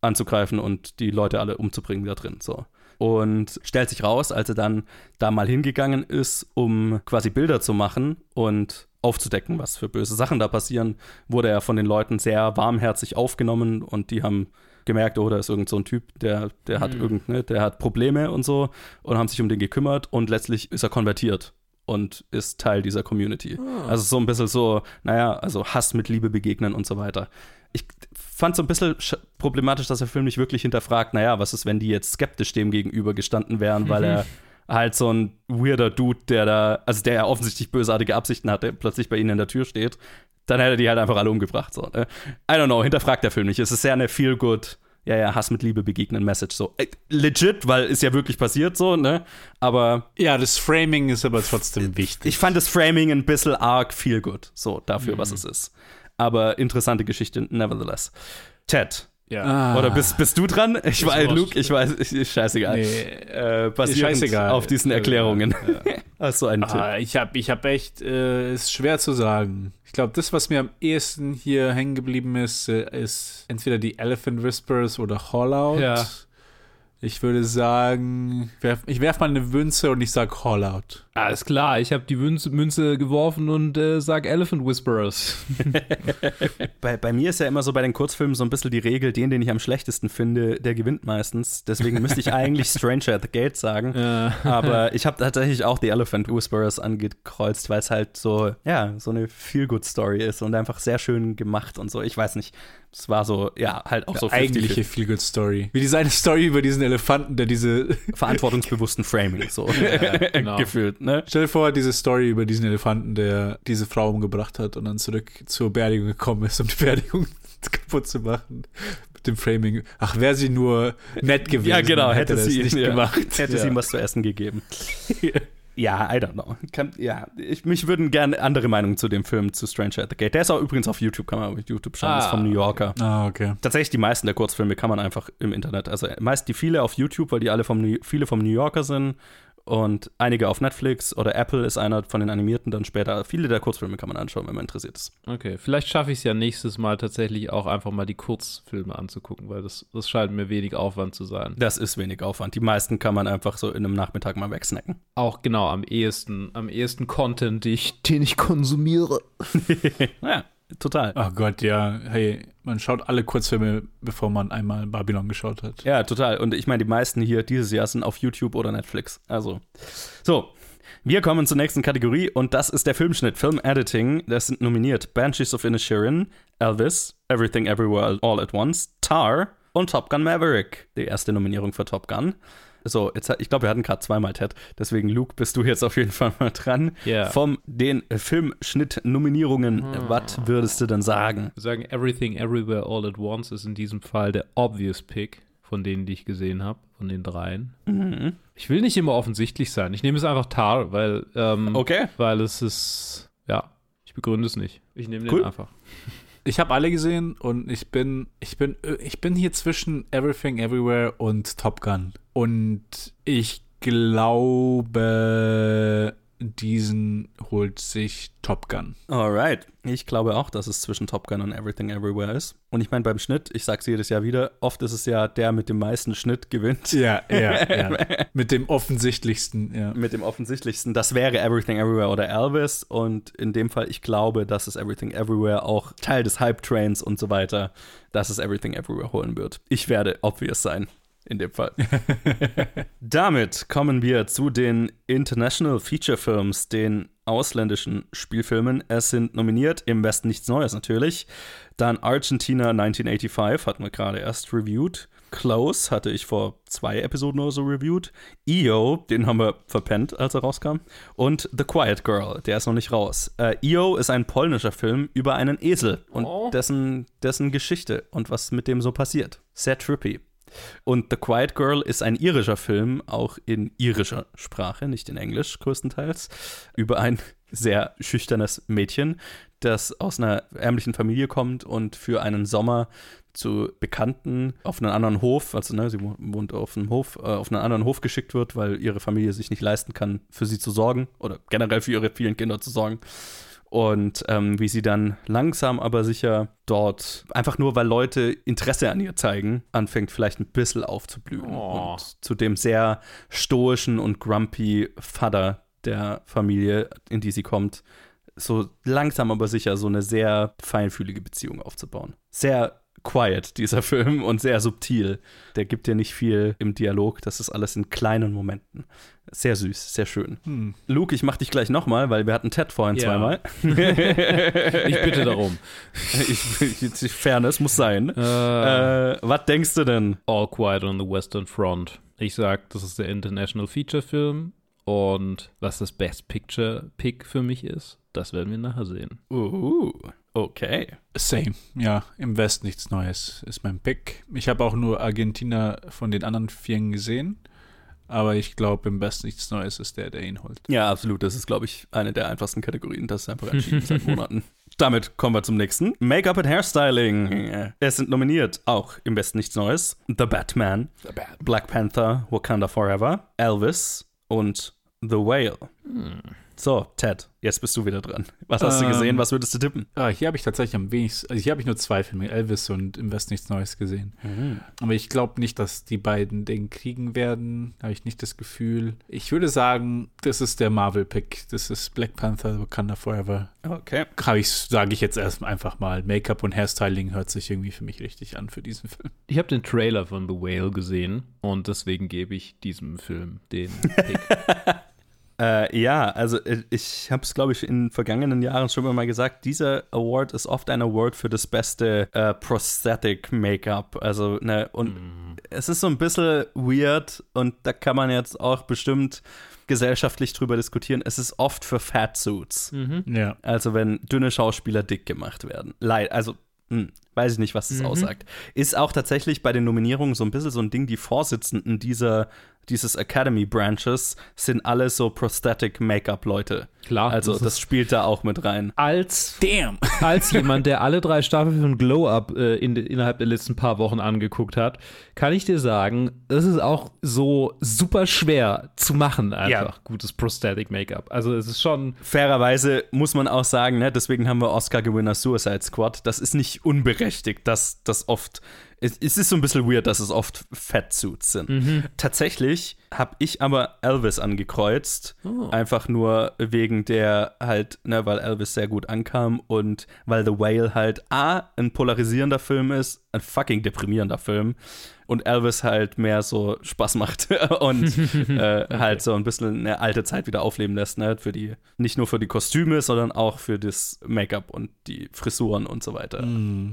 Speaker 2: anzugreifen und die Leute alle umzubringen da drin. So. Und stellt sich raus, als er dann da mal hingegangen ist, um quasi Bilder zu machen und aufzudecken, was für böse Sachen da passieren, wurde er von den Leuten sehr warmherzig aufgenommen und die haben gemerkt, oh, da ist irgend so ein Typ, der, der hat mhm. irgend, ne, der hat Probleme und so und haben sich um den gekümmert und letztlich ist er konvertiert und ist Teil dieser Community. Oh. Also so ein bisschen so, naja, also Hass mit Liebe begegnen und so weiter. Ich fand so ein bisschen problematisch, dass der Film nicht wirklich hinterfragt, naja, was ist, wenn die jetzt skeptisch dem gegenüber gestanden wären, weil er halt so ein weirder Dude, der da, also der ja offensichtlich bösartige Absichten hatte, plötzlich bei ihnen in der Tür steht, dann hätte er die halt einfach alle umgebracht. So, ne? I don't know, hinterfragt der Film nicht. Es ist sehr eine feel-good, ja, ja, Hass mit Liebe begegnen Message. So, äh, legit, weil ist ja wirklich passiert so, ne? Aber.
Speaker 4: Ja, das Framing ist aber trotzdem wichtig.
Speaker 2: Ich fand das Framing ein bisschen arg feel-good, so dafür, mhm. was es ist. Aber interessante Geschichte, nevertheless. Ted,
Speaker 4: ja.
Speaker 2: Ah. Oder bist, bist du dran? Ich weiß, Luke, ich weiß, ich, scheißegal. Nee, äh,
Speaker 4: scheißegal.
Speaker 2: auf diesen Erklärungen. Ja. Hast du einen
Speaker 4: ah,
Speaker 2: Tipp?
Speaker 4: Ich habe ich hab echt, äh, ist schwer zu sagen. Ich glaube, das, was mir am ehesten hier hängen geblieben ist, äh, ist entweder die Elephant Whispers oder Hollout. Ja. Ich würde sagen, ich werfe mal eine Münze und ich sage Hollout.
Speaker 3: Alles klar, ich habe die Münze, Münze, geworfen und äh, sag Elephant Whisperers.
Speaker 2: bei, bei mir ist ja immer so bei den Kurzfilmen so ein bisschen die Regel, den, den ich am schlechtesten finde, der gewinnt meistens. Deswegen müsste ich eigentlich Stranger at the Gate sagen. Ja. Aber ich habe tatsächlich auch die Elephant Whisperers angekreuzt, weil es halt so, ja, so eine Feel-Good-Story ist und einfach sehr schön gemacht und so. Ich weiß nicht. Es war so, ja, halt auch so
Speaker 4: eigentliche Feel-Good-Story. Wie diese eine Story über diesen Elefanten, der diese
Speaker 2: verantwortungsbewussten Framing so ja, genau. gefühlt. Ne?
Speaker 4: Stell dir vor, diese Story über diesen Elefanten, der diese Frau umgebracht hat und dann zurück zur Beerdigung gekommen ist, um die Beerdigung kaputt zu machen. Mit dem Framing. Ach, wäre sie nur nett gewesen.
Speaker 2: Ja, genau, hätte, hätte sie
Speaker 4: nicht
Speaker 2: ja,
Speaker 4: gemacht.
Speaker 2: Hätte ja. sie ihm was zu essen gegeben. Ja, I don't know. Kann, ja, ich, mich würden gerne andere Meinungen zu dem Film zu Stranger at the Gate. Der ist auch übrigens auf YouTube, kann man auf YouTube schauen, ah. ist vom New Yorker.
Speaker 4: Ah, okay.
Speaker 2: Tatsächlich die meisten der Kurzfilme kann man einfach im Internet, also meist die viele auf YouTube, weil die alle vom viele vom New Yorker sind und einige auf Netflix oder Apple ist einer von den animierten dann später. Viele der Kurzfilme kann man anschauen, wenn man interessiert ist.
Speaker 3: Okay, vielleicht schaffe ich es ja nächstes Mal tatsächlich auch einfach mal die Kurzfilme anzugucken, weil das, das scheint mir wenig Aufwand zu sein.
Speaker 2: Das ist wenig Aufwand. Die meisten kann man einfach so in einem Nachmittag mal wegsnacken.
Speaker 3: Auch genau, am ehesten, am ehesten Content, den ich, den ich konsumiere.
Speaker 2: ja. Total.
Speaker 4: Oh Gott, ja. Hey, man schaut alle Kurzfilme, bevor man einmal Babylon geschaut hat.
Speaker 2: Ja, total. Und ich meine, die meisten hier dieses Jahr sind auf YouTube oder Netflix. Also, so. Wir kommen zur nächsten Kategorie und das ist der Filmschnitt, Film Editing. Das sind nominiert Banshees of Inisherin, Elvis, Everything Everywhere All at Once, Tar und Top Gun Maverick. Die erste Nominierung für Top Gun. So, jetzt, ich glaube, wir hatten gerade zweimal Ted. Deswegen, Luke, bist du jetzt auf jeden Fall mal dran.
Speaker 3: Ja.
Speaker 2: Vom den Filmschnitt-Nominierungen, was würdest du denn sagen?
Speaker 3: Wir sagen Everything Everywhere All at Once ist in diesem Fall der obvious Pick von denen, die ich gesehen habe, von den dreien.
Speaker 2: Mhm.
Speaker 3: Ich will nicht immer offensichtlich sein. Ich nehme es einfach Tar, weil, ähm,
Speaker 2: Okay.
Speaker 3: weil es ist, ja, ich begründe es nicht. Ich nehme
Speaker 2: Cool.
Speaker 3: den einfach.
Speaker 4: Ich habe alle gesehen und ich bin, ich bin, ich bin hier zwischen Everything Everywhere und Top Gun. Und ich glaube, diesen holt sich Top Gun.
Speaker 2: Alright. Ich glaube auch, dass es zwischen Top Gun und Everything Everywhere ist. Und ich meine, beim Schnitt, ich sag's jedes Jahr wieder, oft ist es ja der mit dem meisten Schnitt gewinnt.
Speaker 4: Ja, ja, ja. Mit dem offensichtlichsten, ja.
Speaker 2: Mit dem offensichtlichsten. Das wäre Everything Everywhere oder Elvis. Und in dem Fall, ich glaube, dass es Everything Everywhere auch Teil des Hype-Trains und so weiter, dass es Everything Everywhere holen wird. Ich werde obvious sein. In dem Fall. Damit kommen wir zu den International Feature Films, den ausländischen Spielfilmen. Es sind nominiert im Westen nichts Neues natürlich. Dann Argentina 1985 hatten wir gerade erst reviewed. Close hatte ich vor zwei Episoden oder so reviewed. EO, den haben wir verpennt, als er rauskam. Und The Quiet Girl, der ist noch nicht raus. Äh, EO ist ein polnischer Film über einen Esel und dessen, dessen Geschichte und was mit dem so passiert. Sehr trippy. Und The Quiet Girl ist ein irischer Film, auch in irischer Sprache, nicht in Englisch größtenteils, über ein sehr schüchternes Mädchen, das aus einer ärmlichen Familie kommt und für einen Sommer zu Bekannten auf einen anderen Hof, also ne, sie wohnt auf einem Hof, äh, auf einen anderen Hof geschickt wird, weil ihre Familie sich nicht leisten kann, für sie zu sorgen oder generell für ihre vielen Kinder zu sorgen und ähm, wie sie dann langsam aber sicher dort, einfach nur weil Leute Interesse an ihr zeigen, anfängt vielleicht ein bisschen aufzublühen.
Speaker 3: Oh.
Speaker 2: Und zu dem sehr stoischen und grumpy Vater der Familie, in die sie kommt, so langsam aber sicher so eine sehr feinfühlige Beziehung aufzubauen. Sehr quiet, dieser Film, und sehr subtil. Der gibt dir nicht viel im Dialog, das ist alles in kleinen Momenten. Sehr süß, sehr schön.
Speaker 4: Hm.
Speaker 2: Luke, ich mach dich gleich nochmal, weil wir hatten Ted vorhin
Speaker 3: Ja.
Speaker 2: zweimal.
Speaker 3: Ich bitte darum.
Speaker 2: ich, ich, Fairness muss sein.
Speaker 3: Äh,
Speaker 2: Äh, was denkst du denn?
Speaker 3: All Quiet on the Western Front. Ich sag, das ist der International Feature Film und was das Best Picture Pick für mich ist, das werden wir nachher sehen.
Speaker 2: Uh, okay.
Speaker 4: Same, ja, im Westen nichts Neues ist mein Pick. Ich habe auch nur Argentina von den anderen Vieren gesehen, aber ich glaube, im Westen nichts Neues ist der, der ihn holt.
Speaker 2: Ja, absolut. Das ist, glaube ich, eine der einfachsten Kategorien. Das ist einfach entschieden seit Monaten. Damit kommen wir zum nächsten. Make-up and Hairstyling. Es sind nominiert, auch im Westen nichts Neues. The Batman, Black Panther, Wakanda Forever, Elvis und The Whale. So, Ted, jetzt bist du wieder dran. Was hast du
Speaker 4: Ähm,
Speaker 2: gesehen? Was würdest du tippen?
Speaker 4: Ah, hier habe ich tatsächlich am wenigsten, also hier habe ich nur zwei Filme, Elvis und im Westen nichts Neues gesehen. Aber ich glaube nicht, dass die beiden den kriegen werden. Habe ich nicht das Gefühl. Ich würde sagen, das ist der Marvel-Pick. Das ist Black Panther, Wakanda Forever.
Speaker 2: Okay.
Speaker 4: Habe ich, sage ich jetzt erst einfach mal. Make-up und Hairstyling hört sich irgendwie für mich richtig an für diesen Film.
Speaker 3: Ich habe den Trailer von The Whale gesehen und deswegen gebe ich diesem Film den Pick.
Speaker 2: Äh, ja, also äh, ich habe es, glaube ich, in vergangenen Jahren schon mal gesagt, dieser Award ist oft ein Award für das beste äh, Prosthetic Make-up. Also, ne, und es ist so ein bisschen weird und da kann man jetzt auch bestimmt gesellschaftlich drüber diskutieren. Es ist oft für Fatsuits.
Speaker 4: Ja.
Speaker 2: Also wenn dünne Schauspieler dick gemacht werden. Leid, also hm, weiß ich nicht, was das aussagt. Ist auch tatsächlich bei den Nominierungen so ein bisschen so ein Ding, die Vorsitzenden dieser, dieses Academy Branches sind alle so Prosthetic Make-up-Leute.
Speaker 3: Klar,
Speaker 2: Also
Speaker 3: das
Speaker 2: das, spielt da auch mit rein.
Speaker 3: Als
Speaker 4: Damn!
Speaker 3: als jemand, der alle drei Staffeln von Glow Up äh, in, innerhalb der letzten paar Wochen angeguckt hat, kann ich dir sagen, es ist auch so super schwer zu machen, einfach
Speaker 2: Ja.
Speaker 3: gutes Prosthetic Make-up. Also es ist schon,
Speaker 2: Fairerweise muss man auch sagen, ne, deswegen haben wir Oscar-Gewinner Suicide Squad. Das ist nicht unberechtigt, dass das oft. Es, es ist so ein bisschen weird, dass es oft Fatsuits sind. Tatsächlich habe ich aber Elvis angekreuzt. Einfach nur wegen der halt, ne, weil Elvis sehr gut ankam und weil The Whale halt A, ein polarisierender Film ist, ein fucking deprimierender Film. Und Elvis halt mehr so Spaß macht und äh, halt so ein bisschen eine alte Zeit wieder aufleben lässt, ne? Für die, nicht nur für die Kostüme, sondern auch für das Make-up und die Frisuren und so weiter.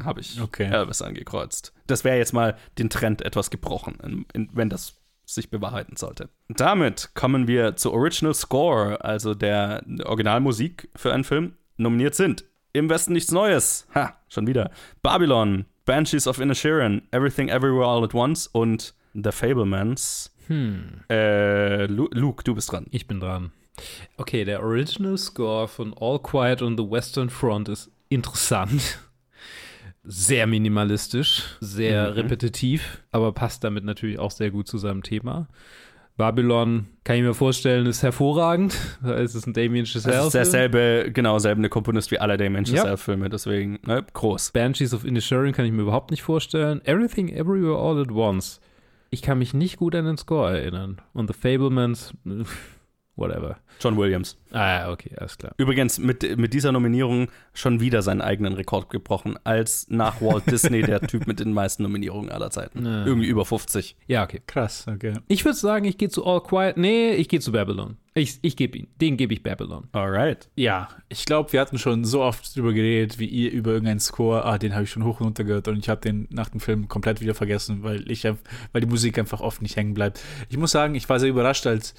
Speaker 2: Habe ich
Speaker 4: okay.
Speaker 2: Elvis angekreuzt. Das wäre jetzt mal den Trend etwas gebrochen, in, in, wenn das sich bewahrheiten sollte. Damit kommen wir zur Original Score, also der Originalmusik für einen Film. Nominiert sind Im Westen nichts Neues, ha, schon wieder, Babylon, Banshees of Inisherin, Everything Everywhere All at Once und The Fablemans.
Speaker 3: Hm.
Speaker 2: Äh, Lu Luke, du bist dran.
Speaker 3: Ich bin dran. Okay, der Original Score von All Quiet on the Western Front ist interessant. Sehr minimalistisch, sehr
Speaker 2: Mhm.
Speaker 3: repetitiv, aber passt damit natürlich auch sehr gut zu seinem Thema. Babylon, kann ich mir vorstellen, ist hervorragend. Da ist es ein Damien Chazelle.
Speaker 2: Das ist derselbe, genau, selbe Komponist wie alle Damien
Speaker 3: Ja.
Speaker 2: Chazelle-Filme, deswegen, ne, groß.
Speaker 3: Banshees of Inisherin kann ich mir überhaupt nicht vorstellen. Everything Everywhere All at Once. Ich kann mich nicht gut an den Score erinnern. Und The Fablemans, whatever.
Speaker 2: John Williams.
Speaker 3: Ah, okay, alles klar.
Speaker 2: Übrigens mit, mit dieser Nominierung schon wieder seinen eigenen Rekord gebrochen, als nach Walt Disney der Typ mit den meisten Nominierungen aller Zeiten.
Speaker 3: Ja.
Speaker 2: Irgendwie über 50.
Speaker 3: Ja, okay.
Speaker 4: Krass, okay.
Speaker 3: Ich würde sagen, ich gehe zu All Quiet. Nee, ich gehe zu Babylon. Ich, ich gebe ihn. Den gebe ich Babylon.
Speaker 2: Alright.
Speaker 4: Ja, ich glaube, wir hatten schon so oft drüber geredet, wie ihr über irgendeinen Score, ah, den habe ich schon hoch und runter gehört und ich habe den nach dem Film komplett wieder vergessen, weil ich weil die Musik einfach oft nicht hängen bleibt. Ich muss sagen, ich war sehr überrascht, als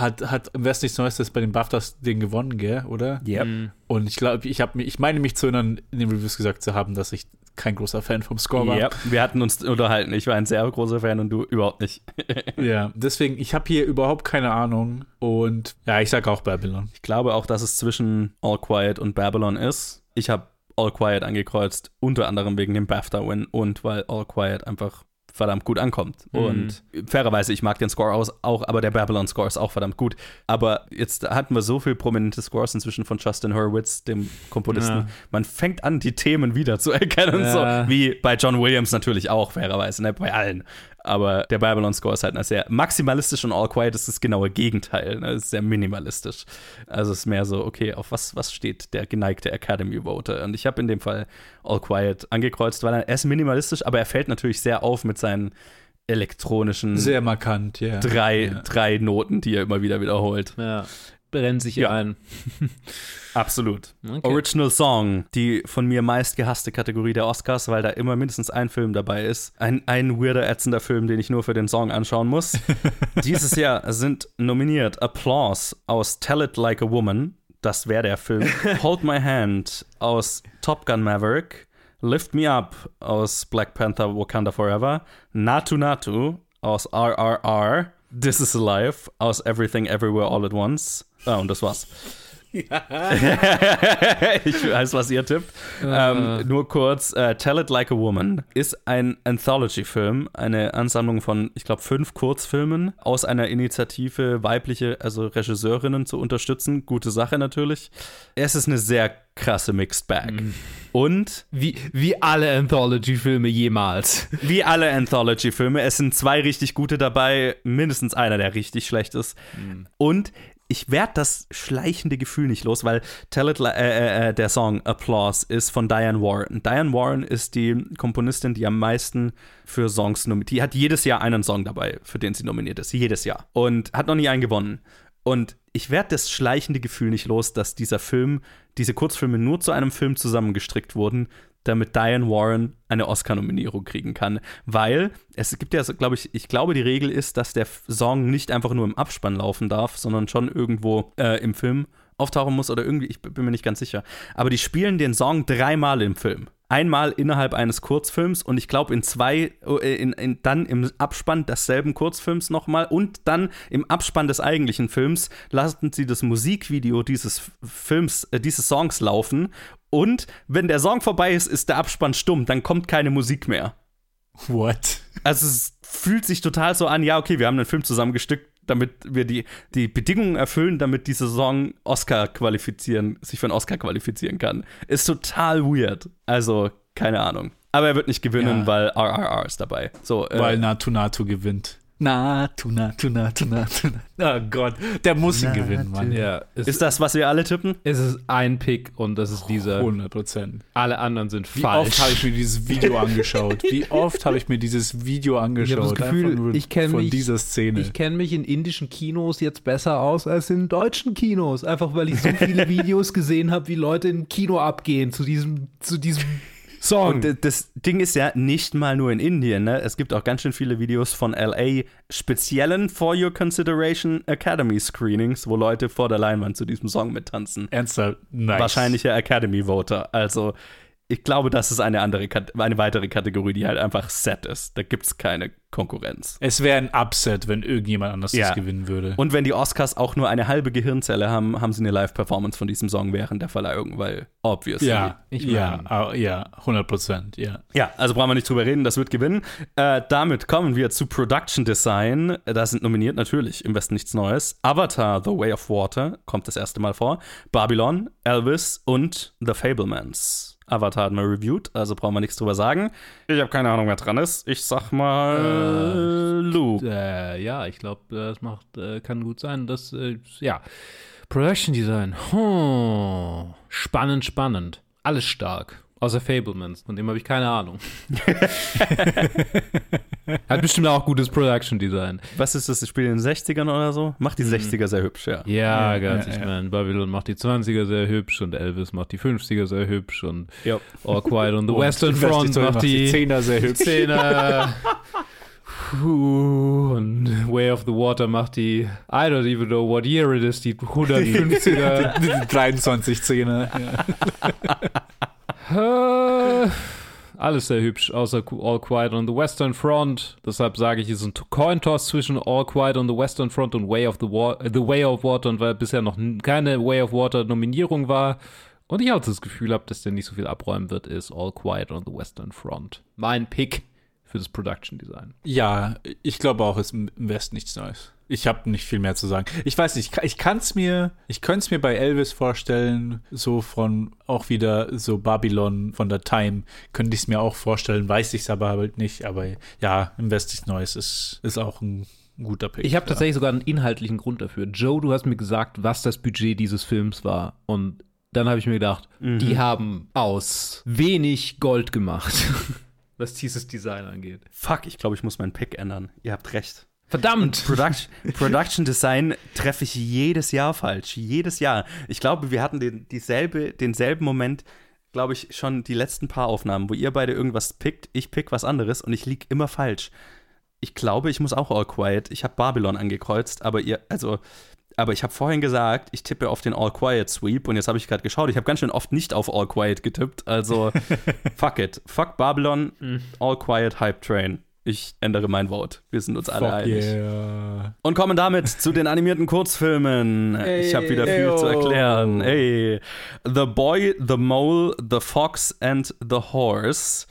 Speaker 4: hat, hat im Westen nichts Neues das bei den BAFTAs den gewonnen, gell, oder?
Speaker 2: Yep.
Speaker 3: Mhm.
Speaker 4: Und ich glaube, ich habe ich meine mich zu erinnern, in den Reviews gesagt zu haben, dass ich kein großer Fan vom Score war.
Speaker 2: Yep. Wir hatten uns unterhalten. Ich war ein sehr großer Fan und du überhaupt nicht.
Speaker 4: Ja, deswegen, ich habe hier überhaupt keine Ahnung und ja, ich sage auch Babylon.
Speaker 2: Ich glaube auch, dass es zwischen All Quiet und Babylon ist. Ich habe All Quiet angekreuzt, unter anderem wegen dem BAFTA-Win und weil All Quiet einfach verdammt gut ankommt.
Speaker 3: Mhm.
Speaker 2: Und fairerweise, ich mag den Score aus, auch, aber der Babylon-Score ist auch verdammt gut. Aber jetzt hatten wir so viel prominente Scores inzwischen von Justin Hurwitz, dem Komponisten.
Speaker 3: Ja.
Speaker 2: Man fängt an, die Themen wieder zu erkennen.
Speaker 3: Ja.
Speaker 2: So, wie bei John Williams natürlich auch, fairerweise, ne? bei allen. Aber der Babylon-Score ist halt sehr maximalistisch und All Quiet ist das genaue Gegenteil. Ne? Es ist sehr minimalistisch. Also es ist mehr so, okay, auf was, was steht der geneigte Academy-Voter? Und ich habe in dem Fall All Quiet angekreuzt, weil er, er ist minimalistisch, aber er fällt natürlich sehr auf mit seinen elektronischen
Speaker 4: Sehr markant, ja.
Speaker 2: drei,
Speaker 4: Ja.
Speaker 2: drei Noten, die er immer wieder wiederholt.
Speaker 3: Ja. Brennt sich
Speaker 2: Ja.
Speaker 3: ein.
Speaker 2: Absolut.
Speaker 3: Okay.
Speaker 2: Original Song, die von mir meist gehasste Kategorie der Oscars, weil da immer mindestens ein Film dabei ist. Ein, ein weirder, ätzender Film, den ich nur für den Song anschauen muss. Dieses Jahr sind nominiert Applause aus Tell It Like a Woman. Das wäre der Film. Hold My Hand aus Top Gun Maverick. Lift Me Up aus Black Panther Wakanda Forever. Natu Natu aus RRR. This is Alive aus Everything Everywhere All at Once. Ah, und das war's. ich weiß, was ihr tippt. Ähm, nur kurz, äh, Tell It Like a Woman ist ein Anthology-Film, eine Ansammlung von, ich glaube, fünf Kurzfilmen aus einer Initiative, weibliche, also Regisseurinnen zu unterstützen. Gute Sache natürlich. Es ist eine sehr krasse Mixed Bag. Und
Speaker 3: Wie, wie alle Anthology-Filme jemals.
Speaker 2: wie alle Anthology-Filme, es sind zwei richtig gute dabei, mindestens einer, der richtig schlecht ist. Und ich werde das schleichende Gefühl nicht los, weil Tell It, Li- äh, äh, der Song Applause ist von Diane Warren. Diane Warren ist die Komponistin, die am meisten für Songs nominiert. Die hat jedes Jahr einen Song dabei, für den sie nominiert ist. Jedes Jahr. Und hat noch nie einen gewonnen. Und ich werde das schleichende Gefühl nicht los, dass dieser Film, diese Kurzfilme nur zu einem Film zusammengestrickt wurden, damit Diane Warren eine Oscar-Nominierung kriegen kann. Weil es gibt ja, glaube ich, ich glaube, die Regel ist, dass der Song nicht einfach nur im Abspann laufen darf, sondern schon irgendwo äh, im Film auftauchen muss oder irgendwie, ich bin mir nicht ganz sicher. Aber die spielen den Song dreimal im Film. Einmal innerhalb eines Kurzfilms und ich glaube in zwei, äh, in, in, dann im Abspann desselben Kurzfilms nochmal und dann im Abspann des eigentlichen Films lassen sie das Musikvideo dieses Films, äh, dieses Songs laufen und wenn der Song vorbei ist, ist der Abspann stumm, dann kommt keine Musik mehr.
Speaker 4: What?
Speaker 2: Also es fühlt sich total so an, ja, okay, wir haben einen Film zusammengestückt, damit wir die, die Bedingungen erfüllen, damit dieser Song Oscar qualifizieren, sich für einen Oscar qualifizieren kann. Ist total weird. Also, keine Ahnung. Aber er wird nicht gewinnen,
Speaker 4: Ja.
Speaker 2: weil RRR ist dabei. So, äh,
Speaker 4: Weil Natu Natu gewinnt. Natu Natu Natu Natu. Oh Gott, der muss ihn gewinnen, Mann.
Speaker 3: Ja,
Speaker 2: ist das, was wir alle tippen?
Speaker 3: Es ist ein Pick und das ist dieser.
Speaker 4: 100 Prozent.
Speaker 3: Alle anderen sind
Speaker 4: Wie
Speaker 3: falsch.
Speaker 4: oft habe ich mir dieses Video angeschaut? Wie oft habe ich mir dieses Video angeschaut?
Speaker 3: das Gefühl,
Speaker 4: nur
Speaker 3: ich kenn
Speaker 4: von
Speaker 3: mich-
Speaker 4: dieser Szene.
Speaker 3: Ich kenne mich in indischen Kinos jetzt besser aus als in deutschen Kinos. Einfach weil ich so viele Videos gesehen habe, wie Leute im Kino abgehen zu diesem, zu diesem Song.
Speaker 2: Und das Ding ist ja nicht mal nur in Indien, ne? Es gibt auch ganz schön viele Videos von LA, speziellen For Your Consideration Academy Screenings, wo Leute vor der Leinwand zu diesem Song mittanzen.
Speaker 4: Ernsthaft? Nice.
Speaker 2: Wahrscheinliche Academy Voter. Also, ich glaube, das ist eine andere, eine weitere Kategorie, die halt einfach set ist. Da gibt es keine Konkurrenz.
Speaker 4: Es wäre ein Upset, wenn irgendjemand anders
Speaker 2: Ja.
Speaker 4: das gewinnen würde.
Speaker 2: Und wenn die Oscars auch nur eine halbe Gehirnzelle haben, haben sie eine Live-Performance von diesem Song während der Verleihung, weil obviously.
Speaker 4: ja,
Speaker 3: Ich
Speaker 4: ja,
Speaker 3: mein-
Speaker 4: ah, ja, 100 Prozent, ja.
Speaker 2: Ja, also brauchen wir nicht drüber reden, das wird gewinnen. Äh, damit kommen wir zu Production Design. Da sind nominiert natürlich im Westen nichts Neues. Avatar, The Way of Water kommt das erste Mal vor. Babylon, Elvis und The Fablemans. Avatar hat mal reviewed, also brauchen wir nichts drüber sagen. Ich habe keine Ahnung, wer dran ist. Ich sag mal Lou.
Speaker 3: Äh, ja, ich glaube, das macht, äh, kann gut sein, dass, äh, ja. Production Design. Hm. Spannend, spannend. Alles stark. Außer Fablemans, von dem habe ich keine Ahnung. Hat bestimmt auch gutes Production Design.
Speaker 2: Was ist das? Das Spiel in den 60ern oder so? Macht die 60er sehr hübsch, ja.
Speaker 3: Ja,
Speaker 4: Ja,
Speaker 3: ganz,
Speaker 4: ja,
Speaker 3: ich
Speaker 4: ja.
Speaker 3: meine, Babylon macht die 20er sehr hübsch und Elvis macht die 50er sehr hübsch und
Speaker 2: Ja.
Speaker 3: All Quiet on the
Speaker 4: Und
Speaker 3: Western
Speaker 4: West
Speaker 3: Front
Speaker 4: Story
Speaker 3: macht die
Speaker 4: Zehner sehr hübsch.
Speaker 3: Zehner. Puh, und Way of the Water macht die, I don't even know what year it is, die 150er.
Speaker 4: Die 23 Zehner. Ja.
Speaker 3: Alles sehr hübsch, außer All Quiet on the Western Front. Deshalb sage ich, es ist ein Coin-Toss zwischen All Quiet on the Western Front und Way of the, Wa the Way of Water. Und weil bisher noch keine Way of Water Nominierung war und ich auch das Gefühl habe, dass der nicht so viel abräumen wird, ist All Quiet on the Western Front. Mein Pick für das Production Design.
Speaker 4: Ja, ich glaube auch, es ist im Westen nichts Neues. Ich habe nicht viel mehr zu sagen. Ich weiß nicht, ich kann es mir, ich könnte es mir bei Elvis vorstellen, so von auch wieder so Babylon von der Time, könnte ich es mir auch vorstellen, weiß ich es aber halt nicht. Aber ja, im Westen nichts Neues ist, ist auch ein guter Pick.
Speaker 3: Ich habe
Speaker 4: ja.
Speaker 3: tatsächlich sogar einen inhaltlichen Grund dafür. Joe, du hast mir gesagt, was das Budget dieses Films war. Und dann habe ich mir gedacht, die haben aus wenig Gold gemacht, was dieses Design angeht.
Speaker 2: Fuck, ich glaube, ich muss meinen Pick ändern. Ihr habt recht.
Speaker 3: Verdammt!
Speaker 2: Production, Production Design treffe ich jedes Jahr falsch. Jedes Jahr. Ich glaube, wir hatten den, dieselbe, denselben Moment, glaube ich, schon die letzten paar Aufnahmen, wo ihr beide irgendwas pickt, ich pick was anderes und ich lieg immer falsch. Ich glaube, ich muss auch All Quiet. Ich habe Babylon angekreuzt, aber ihr, also, aber ich habe vorhin gesagt, ich tippe auf den All Quiet Sweep und jetzt habe ich gerade geschaut, ich habe ganz schön oft nicht auf All Quiet getippt. Also, fuck it. Fuck Babylon, All Quiet Hype Train. Ich ändere mein Wort. Wir sind uns alle
Speaker 4: Fuck
Speaker 2: einig.
Speaker 4: yeah.
Speaker 2: Und kommen damit zu den animierten Kurzfilmen. ich habe wieder viel zu erklären. Hey. The Boy, The Mole, The Fox and The Horse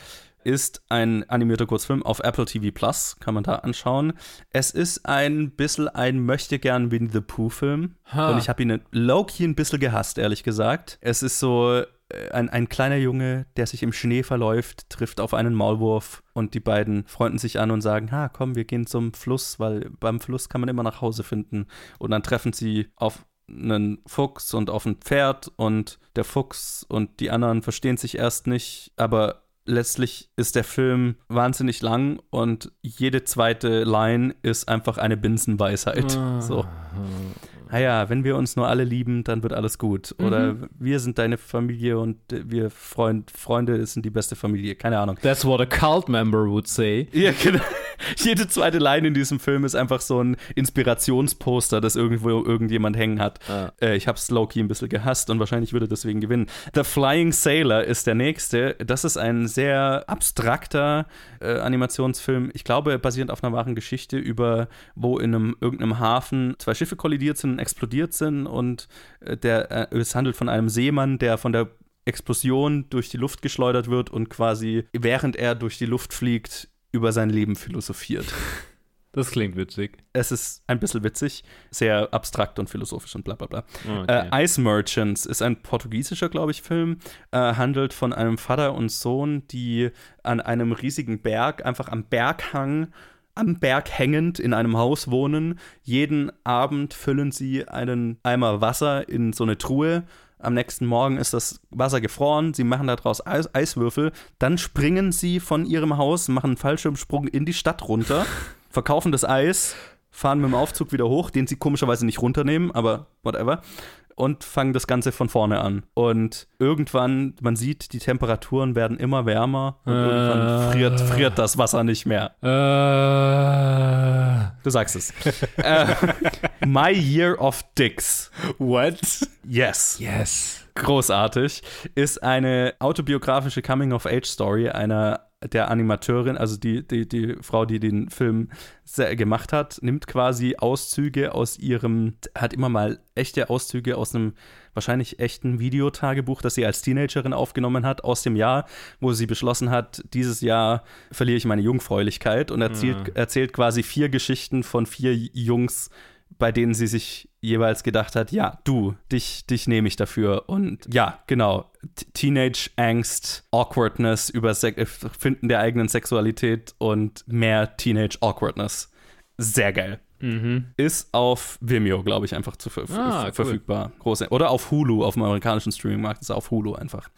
Speaker 2: ist ein animierter Kurzfilm auf Apple TV Plus, kann man da anschauen. Es ist ein bisschen ein möchtegern Winnie the Pooh Film
Speaker 3: Ha.
Speaker 2: und ich habe ihn low-key ein bisschen gehasst, ehrlich gesagt. Es ist so äh, ein, ein kleiner Junge, der sich im Schnee verläuft, trifft auf einen Maulwurf und die beiden freunden sich an und sagen, ha, komm, wir gehen zum Fluss, weil beim Fluss kann man immer nach Hause finden. Und dann treffen sie auf einen Fuchs und auf ein Pferd und der Fuchs und die anderen verstehen sich erst nicht, aber letztlich ist der Film wahnsinnig lang und jede zweite Line ist einfach eine Binsenweisheit. So. Naja, wenn wir uns nur alle lieben, dann wird alles gut. Oder wir sind deine Familie und wir Freund, Freunde sind die beste Familie. Keine Ahnung.
Speaker 3: That's what a cult member would say.
Speaker 2: Ja, genau. Jede zweite Line in diesem Film ist einfach so ein Inspirationsposter, das irgendwo irgendjemand hängen hat.
Speaker 3: Ah.
Speaker 2: Äh, ich habe Slowkey ein bisschen gehasst und wahrscheinlich würde deswegen gewinnen. The Flying Sailor ist der nächste. Das ist ein sehr abstrakter äh, Animationsfilm. Ich glaube, basierend auf einer wahren Geschichte über, wo in einem irgendeinem Hafen zwei Schiffe kollidiert sind, und explodiert sind und äh, der, äh, es handelt von einem Seemann, der von der Explosion durch die Luft geschleudert wird und quasi während er durch die Luft fliegt, über sein Leben philosophiert.
Speaker 3: Das klingt witzig.
Speaker 2: Es ist ein bisschen witzig, sehr abstrakt und philosophisch und bla bla bla.
Speaker 3: Okay.
Speaker 2: Äh, Ice Merchants ist ein portugiesischer, glaube ich, Film. Äh, handelt von einem Vater und Sohn, die an einem riesigen Berg, einfach am Berghang, am Berg hängend in einem Haus wohnen. Jeden Abend füllen sie einen Eimer Wasser in so eine Truhe. Am nächsten Morgen ist das Wasser gefroren, sie machen daraus Eis Eiswürfel, dann springen sie von ihrem Haus, machen einen Fallschirmsprung in die Stadt runter, verkaufen das Eis, fahren mit dem Aufzug wieder hoch, den sie komischerweise nicht runternehmen, aber whatever. Und fangen das Ganze von vorne an. Und irgendwann, man sieht, die Temperaturen werden immer wärmer und irgendwann friert, friert das Wasser nicht mehr.
Speaker 3: Äh,
Speaker 2: Du sagst es. äh, My Year of Dicks.
Speaker 4: What?
Speaker 2: Yes.
Speaker 3: yes.
Speaker 2: Großartig. Ist eine autobiografische Coming-of-Age-Story einer der Animateurin, also die, die, die Frau, die den Film gemacht hat, nimmt quasi Auszüge aus ihrem, hat immer mal echte Auszüge aus einem wahrscheinlich echten Videotagebuch, das sie als Teenagerin aufgenommen hat, aus dem Jahr, wo sie beschlossen hat, dieses Jahr verliere ich meine Jungfräulichkeit und erzählt, erzählt quasi vier Geschichten von vier Jungs, bei denen sie sich jeweils gedacht hat, ja, du, dich, dich nehme ich dafür. Und ja, genau, T- Teenage Angst, Awkwardness, über Se Finden der eigenen Sexualität und mehr Teenage Awkwardness. Sehr geil. Ist auf Vimeo, glaube ich, einfach zu ver
Speaker 3: Ah, cool.
Speaker 2: verfügbar. Große. Oder auf Hulu, auf dem amerikanischen Streaming-Markt ist er auf Hulu einfach.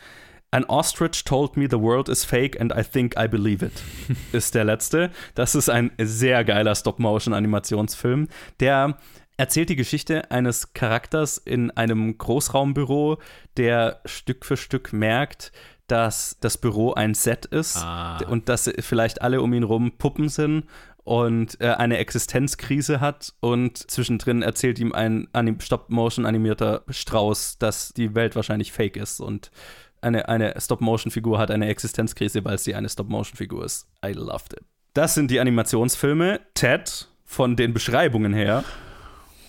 Speaker 2: An ostrich told me the world is fake and I think I believe it. ist der letzte. Das ist ein sehr geiler Stop-Motion-Animationsfilm, der erzählt die Geschichte eines Charakters in einem Großraumbüro, der Stück für Stück merkt, dass das Büro ein Set ist
Speaker 3: Ah.
Speaker 2: und dass vielleicht alle um ihn rum Puppen sind und äh, eine Existenzkrise hat und zwischendrin erzählt ihm ein Anim Stop-Motion animierter Strauß, dass die Welt wahrscheinlich fake ist und eine, eine Stop-Motion-Figur hat eine Existenzkrise, weil sie eine Stop-Motion-Figur ist. I loved it. Das sind die Animationsfilme. Ted, von den Beschreibungen her,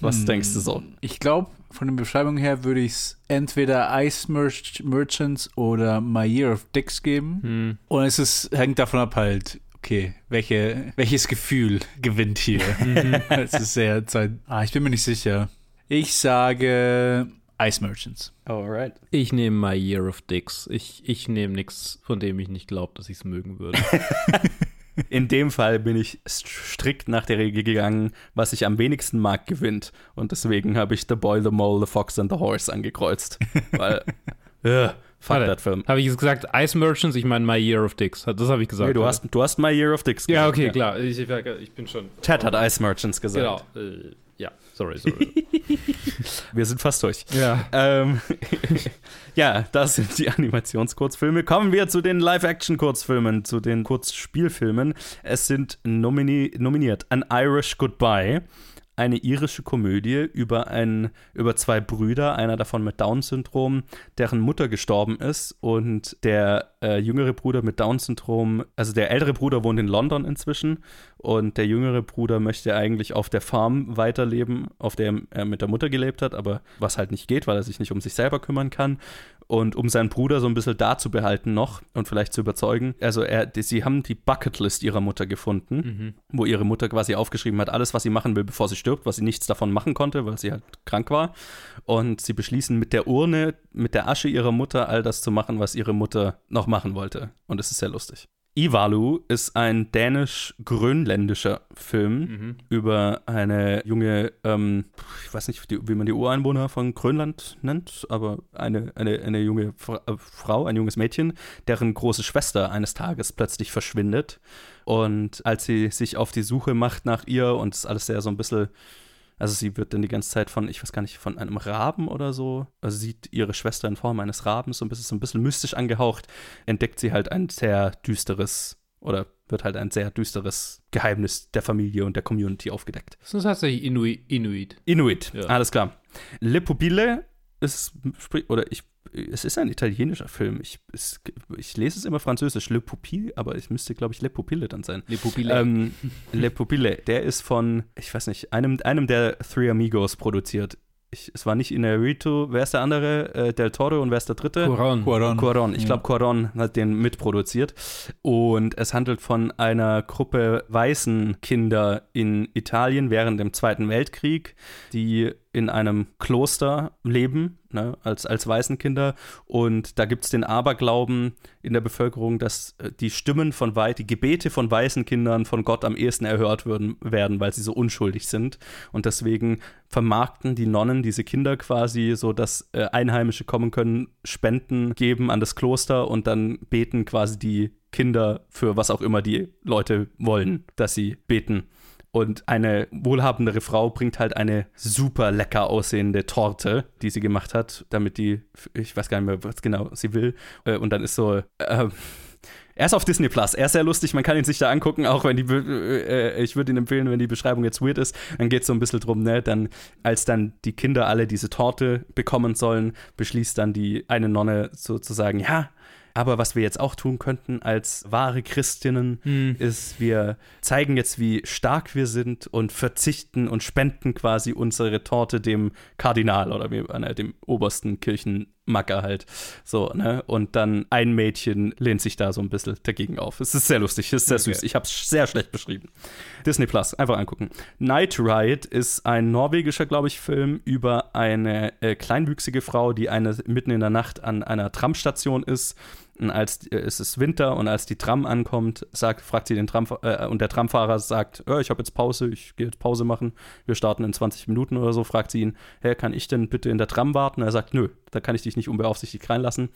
Speaker 2: was denkst du so?
Speaker 4: Ich glaube, von den Beschreibungen her würde ich es entweder Ice Merch Merchants oder My Year of Dicks geben. Und es ist, hängt davon ab halt, okay, welche, welches Gefühl gewinnt hier. es ist sehr Zeit. Ah, ich bin mir nicht sicher. Ich sage Ice Merchants.
Speaker 2: Alright.
Speaker 3: Ich nehme My Year of Dicks. Ich, ich nehme nichts, von dem ich nicht glaube, dass ich es mögen würde.
Speaker 2: In dem Fall bin ich st- strikt nach der Regel gegangen, was ich am wenigsten mag, gewinnt. Und deswegen habe ich The Boy, The Mole, The Fox and The Horse angekreuzt. Weil, äh, fuck
Speaker 3: Warte,
Speaker 2: that Film.
Speaker 3: Habe ich jetzt gesagt Ice Merchants? Ich meine My Year of Dicks. Das habe ich gesagt.
Speaker 2: Nee, du, hast, du hast My Year of Dicks
Speaker 3: Ja,
Speaker 2: gesagt,
Speaker 3: okay, klar. Ich, ich, bin schon.
Speaker 2: Ted hat Ice Merchants gesagt.
Speaker 3: Genau. Äh, ja, sorry, sorry.
Speaker 2: Wir sind fast durch.
Speaker 3: ja.
Speaker 2: Ähm, ja, das sind die Animationskurzfilme. Kommen wir zu den Live-Action-Kurzfilmen, zu den Kurzspielfilmen. Es sind nomini nominiert An Irish Goodbye, eine irische Komödie über, ein, über zwei Brüder, einer davon mit Down-Syndrom, deren Mutter gestorben ist und der äh, jüngere Bruder mit Down-Syndrom, also der ältere Bruder wohnt in London inzwischen und der jüngere Bruder möchte eigentlich auf der Farm weiterleben, auf der er mit der Mutter gelebt hat, aber was halt nicht geht, weil er sich nicht um sich selber kümmern kann. Und um seinen Bruder so ein bisschen da zu behalten noch und vielleicht zu überzeugen, also er, die, sie haben die Bucketlist ihrer Mutter gefunden, wo ihre Mutter quasi aufgeschrieben hat, alles, was sie machen will, bevor sie stirbt, was sie nichts davon machen konnte, weil sie halt krank war. Und sie beschließen mit der Urne, mit der Asche ihrer Mutter, all das zu machen, was ihre Mutter noch machen wollte. Und es ist sehr lustig. Ivalu ist ein dänisch-grönländischer Film über eine junge, ähm, ich weiß nicht, wie man die Ureinwohner von Grönland nennt, aber eine, eine, eine junge Fra äh, Frau, ein junges Mädchen, deren große Schwester eines Tages plötzlich verschwindet. Und als sie sich auf die Suche macht nach ihr und es alles sehr so ein bisschen also sie wird dann die ganze Zeit von, ich weiß gar nicht, von einem Raben oder so, also sieht ihre Schwester in Form eines Rabens, so ein bisschen, so ein bisschen mystisch angehaucht, entdeckt sie halt ein sehr düsteres oder wird halt ein sehr düsteres Geheimnis der Familie und der Community aufgedeckt.
Speaker 3: Das ist tatsächlich Inuit. Inuit.
Speaker 2: Inuit,
Speaker 3: Ja.
Speaker 2: alles klar. Le Pupille ist, oder ich, es ist ein italienischer Film. Ich, es, ich lese es immer französisch, Le Pupille, aber es müsste, glaube ich, Le Pupille dann sein.
Speaker 3: Le Pupille.
Speaker 2: Ähm, Le Pupille, der ist von, ich weiß nicht, einem, einem der Three Amigos produziert. Ich, es war nicht Inarritu, wer ist der andere? Äh, Del Toro und wer ist der dritte?
Speaker 3: Coron.
Speaker 4: Quaron.
Speaker 2: Coron. Ich glaube, Coron hat den mitproduziert. Und es handelt von einer Gruppe Waisenkinder in Italien während dem Zweiten Weltkrieg, die in einem Kloster leben, ne, als, als Waisenkinder. Und da gibt es den Aberglauben in der Bevölkerung, dass äh, die Stimmen von Wei die Gebete von Waisenkindern von Gott am ehesten erhört würden, werden, weil sie so unschuldig sind. Und deswegen vermarkten die Nonnen diese Kinder quasi so, dass äh, Einheimische kommen können, Spenden geben an das Kloster und dann beten quasi die Kinder für was auch immer die Leute wollen, dass sie beten. Und eine wohlhabendere Frau bringt halt eine super lecker aussehende Torte, die sie gemacht hat, damit die, ich weiß gar nicht mehr, was genau sie will. Äh, und dann ist so, äh, er ist auf Disney Plus. Er ist sehr lustig. Man kann ihn sich da angucken, auch wenn die, äh, ich würde ihn empfehlen, wenn die Beschreibung jetzt weird ist. Dann geht es so ein bisschen drum, ne? Dann, als dann die Kinder alle diese Torte bekommen sollen, beschließt dann die eine Nonne sozusagen, ja, aber was wir jetzt auch tun könnten als wahre Christinnen,
Speaker 3: Hm.
Speaker 2: ist, wir zeigen jetzt, wie stark wir sind und verzichten und spenden quasi unsere Torte dem Kardinal oder wie, äh, dem obersten Kirchenmacker halt. So, ne? Und dann ein Mädchen lehnt sich da so ein bisschen dagegen auf. Es ist sehr lustig, es ist sehr
Speaker 3: Okay.
Speaker 2: süß. Ich habe es sehr schlecht beschrieben. Disney Plus, einfach angucken. Night Ride ist ein norwegischer, glaube ich, Film über eine äh, kleinwüchsige Frau, die eine, mitten in der Nacht an einer Tramstation ist. Und als äh, es ist Winter und als die Tram ankommt, sagt, fragt sie den Tram äh, und der Tramfahrer sagt, "Ja, ich habe jetzt Pause, ich gehe jetzt Pause machen, wir starten in 20 Minuten oder so, fragt sie ihn, hey, kann ich denn bitte in der Tram warten? Er sagt, nö, da kann ich dich nicht unbeaufsichtigt reinlassen.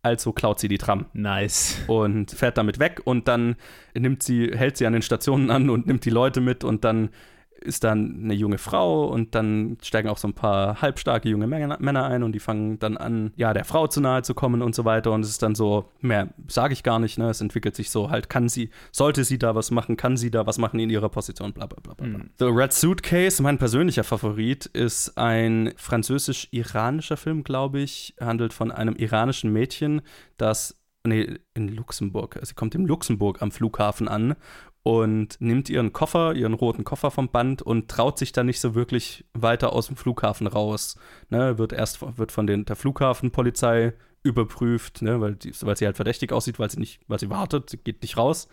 Speaker 2: Also klaut sie die Tram
Speaker 3: Nice.
Speaker 2: und fährt damit weg und dann nimmt sie, hält sie an den Stationen an und nimmt die Leute mit und dann ist dann eine junge Frau und dann steigen auch so ein paar halbstarke junge Männer ein und die fangen dann an, ja, der Frau zu nahe zu kommen und so weiter und es ist dann so, mehr sage ich gar nicht, ne, es entwickelt sich so halt, kann sie, sollte sie da was machen, kann sie da was machen in ihrer Position, bla bla bla bla. bla. The Red Suitcase, mein persönlicher Favorit, ist ein französisch-iranischer Film, glaube ich, handelt von einem iranischen Mädchen, das nee, in Luxemburg. Sie kommt in Luxemburg am Flughafen an und nimmt ihren Koffer, ihren roten Koffer vom Band und traut sich dann nicht so wirklich weiter aus dem Flughafen raus. Ne, wird erst wird von den, der Flughafenpolizei überprüft, ne, weil, die, weil sie halt verdächtig aussieht, weil sie nicht, weil sie wartet, sie geht nicht raus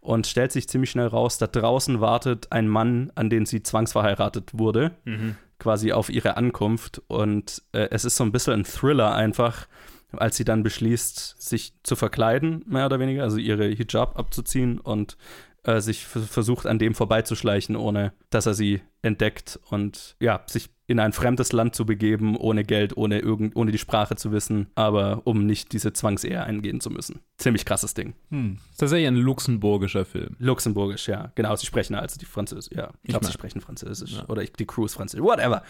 Speaker 2: und stellt sich ziemlich schnell raus, da draußen wartet ein Mann, an den sie zwangsverheiratet wurde, quasi auf ihre Ankunft und äh, es ist so ein bisschen ein Thriller einfach, als sie dann beschließt, sich zu verkleiden, mehr oder weniger, also ihre Hijab abzuziehen und äh, sich versucht, an dem vorbeizuschleichen, ohne dass er sie entdeckt und ja, sich in ein fremdes Land zu begeben, ohne Geld, ohne, irgend, ohne die Sprache zu wissen, aber um nicht diese Zwangsehe eingehen zu müssen. Ziemlich krasses Ding.
Speaker 4: Hm.
Speaker 3: Das ist tatsächlich ein luxemburgischer Film.
Speaker 2: Luxemburgisch, ja. Genau, sie sprechen also die Französisch. Ja, ich glaube, sie sprechen Französisch. Oder ich, die Crew ist Französisch. Whatever.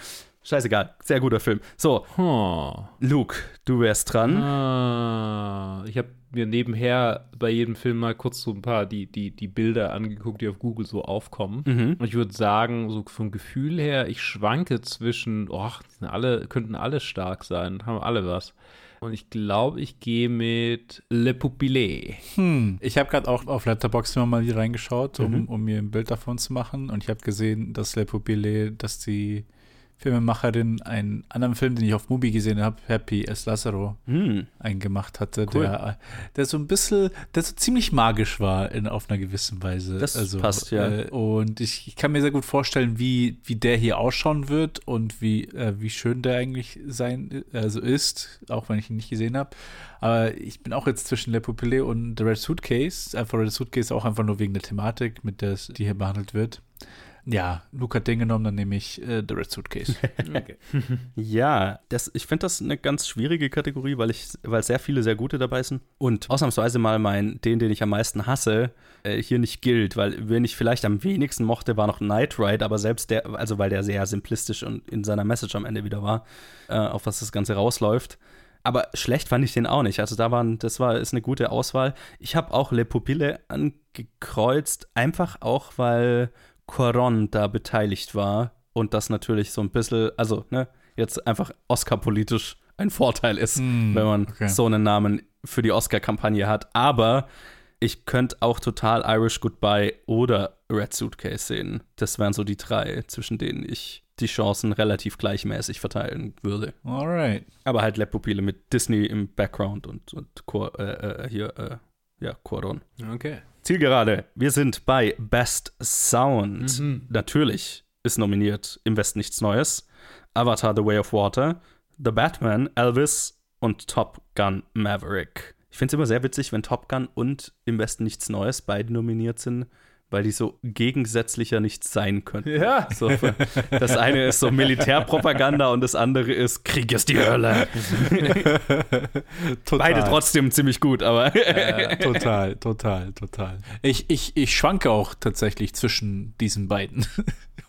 Speaker 2: Scheißegal. Sehr guter Film. So,
Speaker 3: Huh.
Speaker 2: Luke, du wärst dran.
Speaker 3: Ah, ich habe mir nebenher bei jedem Film mal kurz so ein paar die, die, die Bilder angeguckt, die auf Google so aufkommen.
Speaker 2: Mhm.
Speaker 3: Und ich würde sagen, so vom Gefühl her, ich schwanke zwischen, oh, alle, könnten alle stark sein, haben alle was. Und ich glaube, ich gehe mit Le Pupille.
Speaker 4: Hm. Ich habe gerade auch auf Letterboxd mal hier reingeschaut, um, um mir ein Bild davon zu machen. Und ich habe gesehen, dass Le Pupille, dass die Filmemacherin einen anderen Film, den ich auf Mubi gesehen habe, Happy as Lazaro,
Speaker 2: Hm.
Speaker 4: eingemacht hatte,
Speaker 2: Cool.
Speaker 4: der, der so ein bisschen, der so ziemlich magisch war in, auf einer gewissen Weise.
Speaker 2: Das passt, ja.
Speaker 4: Äh, und ich, ich kann mir sehr gut vorstellen, wie, wie der hier ausschauen wird und wie, äh, wie schön der eigentlich sein, also ist, auch wenn ich ihn nicht gesehen habe. Aber ich bin auch jetzt zwischen Le Pupille und The Red Suitcase. Einfach Red Suitcase auch einfach nur wegen der Thematik, mit der es- die hier behandelt wird. Ja, Luke hat den genommen, dann nehme ich äh, The Red Suitcase.
Speaker 2: Ja, das, ich finde das eine ganz schwierige Kategorie, weil, ich, weil sehr viele sehr gute dabei sind. Und ausnahmsweise mal mein, den, den ich am meisten hasse, äh, hier nicht gilt, weil wenn ich vielleicht am wenigsten mochte, war noch Night Ride, aber selbst der, also weil der sehr simplistisch und in seiner Message am Ende wieder war, äh, auf was das Ganze rausläuft. Aber schlecht fand ich den auch nicht. Also da waren, das war, ist eine gute Auswahl. Ich habe auch Le Pupille angekreuzt, einfach auch, weil Quaron da beteiligt war und das natürlich so ein bisschen, also, ne, jetzt einfach Oscar-politisch ein Vorteil ist,
Speaker 4: Hm,
Speaker 2: wenn man
Speaker 4: okay.
Speaker 2: so einen Namen für die Oscar-Kampagne hat. Aber ich könnte auch total Irish Goodbye oder Red Suitcase sehen. Das wären so die drei, zwischen denen ich die Chancen relativ gleichmäßig verteilen würde.
Speaker 4: Alright.
Speaker 2: Aber halt Le Pupille mit Disney im Background und, und Quor, äh, äh, hier, äh, ja, Quaron.
Speaker 3: Okay.
Speaker 2: Zielgerade. Wir sind bei Best Sound.
Speaker 3: Mhm.
Speaker 2: Natürlich ist nominiert Im Westen nichts Neues, Avatar The Way of Water, The Batman, Elvis und Top Gun Maverick. Ich finde es immer sehr witzig, wenn Top Gun und Im Westen nichts Neues beide nominiert sind, weil die so gegensätzlicher nicht sein können.
Speaker 4: Ja.
Speaker 2: So, das eine ist so Militärpropaganda und das andere ist Krieg ist die Hölle.
Speaker 4: Total.
Speaker 2: Beide trotzdem ziemlich gut, aber
Speaker 4: Äh, total, total, total. Ich, ich, ich schwanke auch tatsächlich zwischen diesen beiden.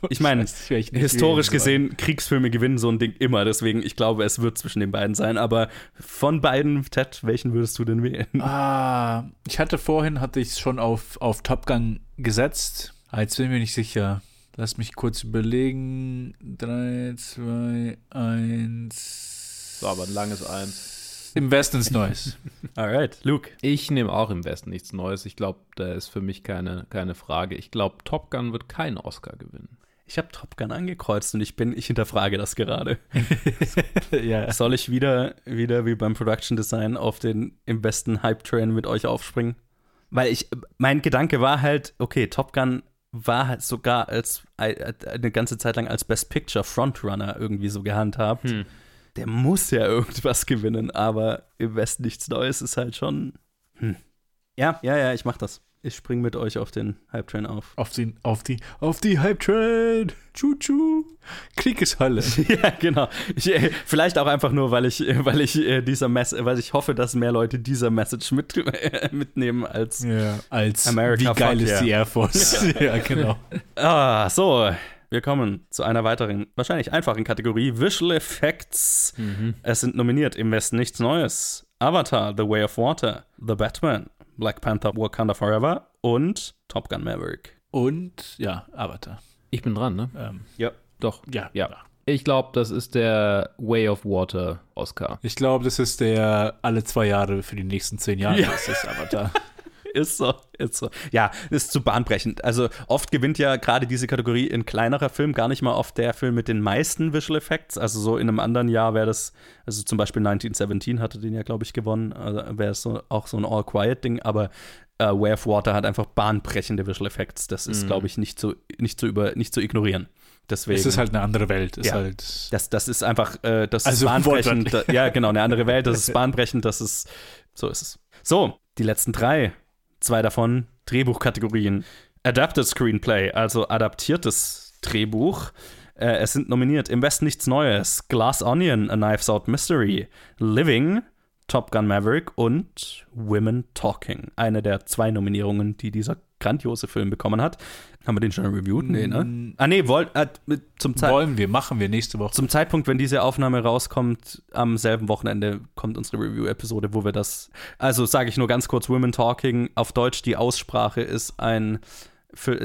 Speaker 2: ich meine, historisch gesehen, Kriegsfilme gewinnen so ein Ding immer, deswegen ich glaube, es wird zwischen den beiden sein, aber von beiden, Ted, welchen würdest du denn wählen?
Speaker 4: Ah, ich hatte vorhin, hatte ich es schon auf, auf Top Gun gesetzt. Jetzt bin ich mir nicht sicher. Lass mich kurz überlegen. 3, 2, 1.
Speaker 3: So, aber ein langes Eins.
Speaker 4: Im Westen ins Neues.
Speaker 2: Alright, Luke.
Speaker 3: Ich nehme auch im Westen nichts Neues. Ich glaube, da ist für mich keine, keine Frage. Ich glaube, Top Gun wird keinen Oscar gewinnen.
Speaker 2: Ich habe Top Gun angekreuzt und ich bin, ich hinterfrage das gerade.
Speaker 4: ja.
Speaker 2: Soll ich wieder, wieder wie beim Production Design auf den im besten Hype Train mit euch aufspringen? Weil ich, mein Gedanke war halt, okay, Top Gun war halt sogar als eine ganze Zeit lang als Best Picture Frontrunner irgendwie so gehandhabt.
Speaker 3: Hm.
Speaker 2: Der muss ja irgendwas gewinnen, aber im Westen nichts Neues ist halt schon. Hm. Ja, ja, ja, ich mach das. Ich spring mit euch auf den Hype Train auf.
Speaker 4: Auf, den, auf die, auf die Hype Train. Tschu-tschu. Krieg ist Hölle.
Speaker 2: Ja, genau. Ich, äh, vielleicht auch einfach nur, weil ich, äh, weil ich äh, dieser Mess, weil ich hoffe, dass mehr Leute dieser Message mit, mitnehmen als.
Speaker 4: Ja, als
Speaker 2: America,
Speaker 4: wie geil ist die Air Force. ja, genau.
Speaker 2: Ah, so. Wir kommen zu einer weiteren, wahrscheinlich einfachen Kategorie: Visual Effects. Es sind nominiert im Westen nichts Neues: Avatar, The Way of Water, The Batman, Black Panther, Wakanda Forever und Top Gun Maverick.
Speaker 4: Und ja, Avatar.
Speaker 3: Ich bin dran, ne?
Speaker 4: Ähm,
Speaker 2: Ja.
Speaker 3: Doch.
Speaker 4: ja,
Speaker 3: Ja. Ich glaube, das ist der Way of Water Oscar.
Speaker 4: Ich glaube, das ist der alle zwei Jahre für die nächsten zehn Jahre.
Speaker 2: Ja.
Speaker 4: Das ist Avatar.
Speaker 2: Ist so, ist so. Ja, ist zu bahnbrechend. Also oft gewinnt ja gerade diese Kategorie in kleinerer Film gar nicht mal oft der Film mit den meisten Visual Effects. Also so in einem anderen Jahr wäre das, also zum Beispiel 1917 hatte den ja, glaube ich, gewonnen. Also wäre es so, auch so ein All-Quiet-Ding, aber äh, Way of Water hat einfach bahnbrechende Visual Effects. Das ist, glaube ich, nicht zu, nicht zu über, nicht zu ignorieren. Deswegen.
Speaker 4: es ist halt eine andere Welt. Es
Speaker 2: Ja.
Speaker 4: ist halt.
Speaker 2: Das, das ist einfach, äh, das
Speaker 4: Also
Speaker 2: ist bahnbrechend. Da, ja, genau, eine andere Welt, das ist bahnbrechend, das ist, so ist es. So, die letzten drei. Zwei davon Drehbuchkategorien. Adapted Screenplay, also adaptiertes Drehbuch. Äh, es sind nominiert Im Westen nichts Neues, Glass Onion, A Knives Out Mystery, Living, Top Gun Maverick und Women Talking. Eine der zwei Nominierungen, die dieser grandiose Film bekommen hat. Haben wir den schon reviewed? Nee, ne? Ah, nee, wollt, äh, zum Zeitpunkt.
Speaker 4: Wollen wir, machen wir nächste Woche.
Speaker 2: Zum Zeitpunkt, wenn diese Aufnahme rauskommt, am selben Wochenende kommt unsere Review-Episode, wo wir das. Also sage ich nur ganz kurz: Women Talking. Auf Deutsch, die Aussprache ist ein,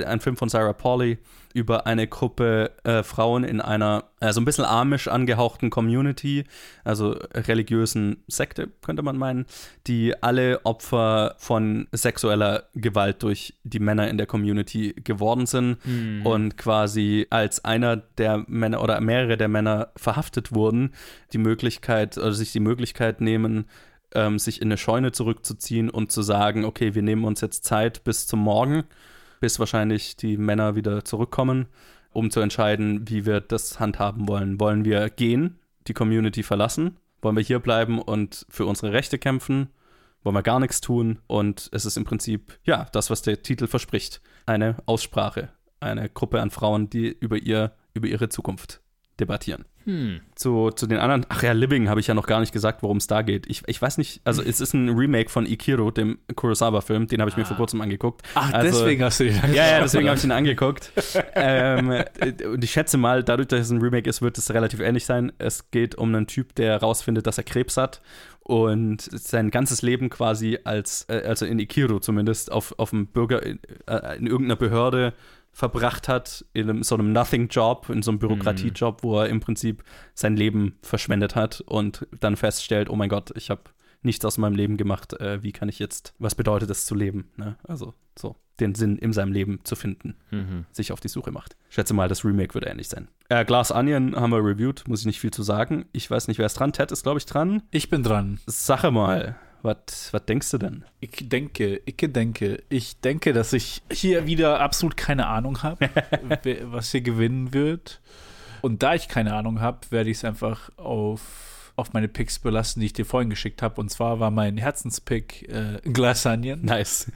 Speaker 2: Ein Film von Sarah Pauli über eine Gruppe äh, Frauen in einer äh, so ein bisschen amisch angehauchten Community, also religiösen Sekte, könnte man meinen, die alle Opfer von sexueller Gewalt durch die Männer in der Community geworden sind und quasi als einer der Männer oder mehrere der Männer verhaftet wurden, die Möglichkeit oder sich die Möglichkeit nehmen, ähm, sich in eine Scheune zurückzuziehen und zu sagen, okay, wir nehmen uns jetzt Zeit bis zum Morgen, bis wahrscheinlich die Männer wieder zurückkommen, um zu entscheiden, wie wir das handhaben wollen. Wollen wir gehen, die Community verlassen? Wollen wir hier bleiben und für unsere Rechte kämpfen? Wollen wir gar nichts tun? Und es ist im Prinzip, ja, das, was der Titel verspricht. Eine Aussprache. Eine Gruppe an Frauen, die über, ihr, über ihre Zukunft debattieren.
Speaker 3: Hm.
Speaker 2: Zu, zu den anderen, ach ja, Living habe ich ja noch gar nicht gesagt, worum es da geht. Ich, ich weiß nicht, also es ist ein Remake von Ikiro, dem Kurosawa-Film, den habe ich mir vor kurzem angeguckt.
Speaker 4: Ach,
Speaker 2: Also-
Speaker 4: deswegen hast du den
Speaker 2: Ja, ja, deswegen habe ich ihn angeguckt. ähm, äh, und ich schätze mal, dadurch, dass es ein Remake ist, wird es relativ ähnlich sein. Es geht um einen Typ, der herausfindet, dass er Krebs hat und sein ganzes Leben quasi als, äh, also in Ikiro zumindest, auf, auf dem Bürger, in, äh, in irgendeiner Behörde verbracht hat, in einem, so einem Nothing-Job, in so einem Bürokratiejob, wo er im Prinzip sein Leben verschwendet hat und dann feststellt, oh mein Gott, ich habe nichts aus meinem Leben gemacht, äh, wie kann ich jetzt, was bedeutet es zu leben? Ne? Also so, den Sinn in seinem Leben zu finden,
Speaker 3: Mhm.
Speaker 2: sich auf die Suche macht. Ich schätze mal, das Remake wird ähnlich sein. Äh, Glass Onion haben wir reviewed, muss ich nicht viel zu sagen. Ich weiß nicht, wer ist dran. Ted ist, glaube ich, dran.
Speaker 4: Ich bin dran.
Speaker 2: Sache mal, was denkst du denn?
Speaker 4: Ich denke, ich denke, ich denke, dass ich hier wieder absolut keine Ahnung habe, was hier gewinnen wird. Und da ich keine Ahnung habe, werde ich es einfach auf auf meine Picks belassen, die ich dir vorhin geschickt habe. Und zwar war mein Herzenspick äh, Glass Onion,
Speaker 2: Nice.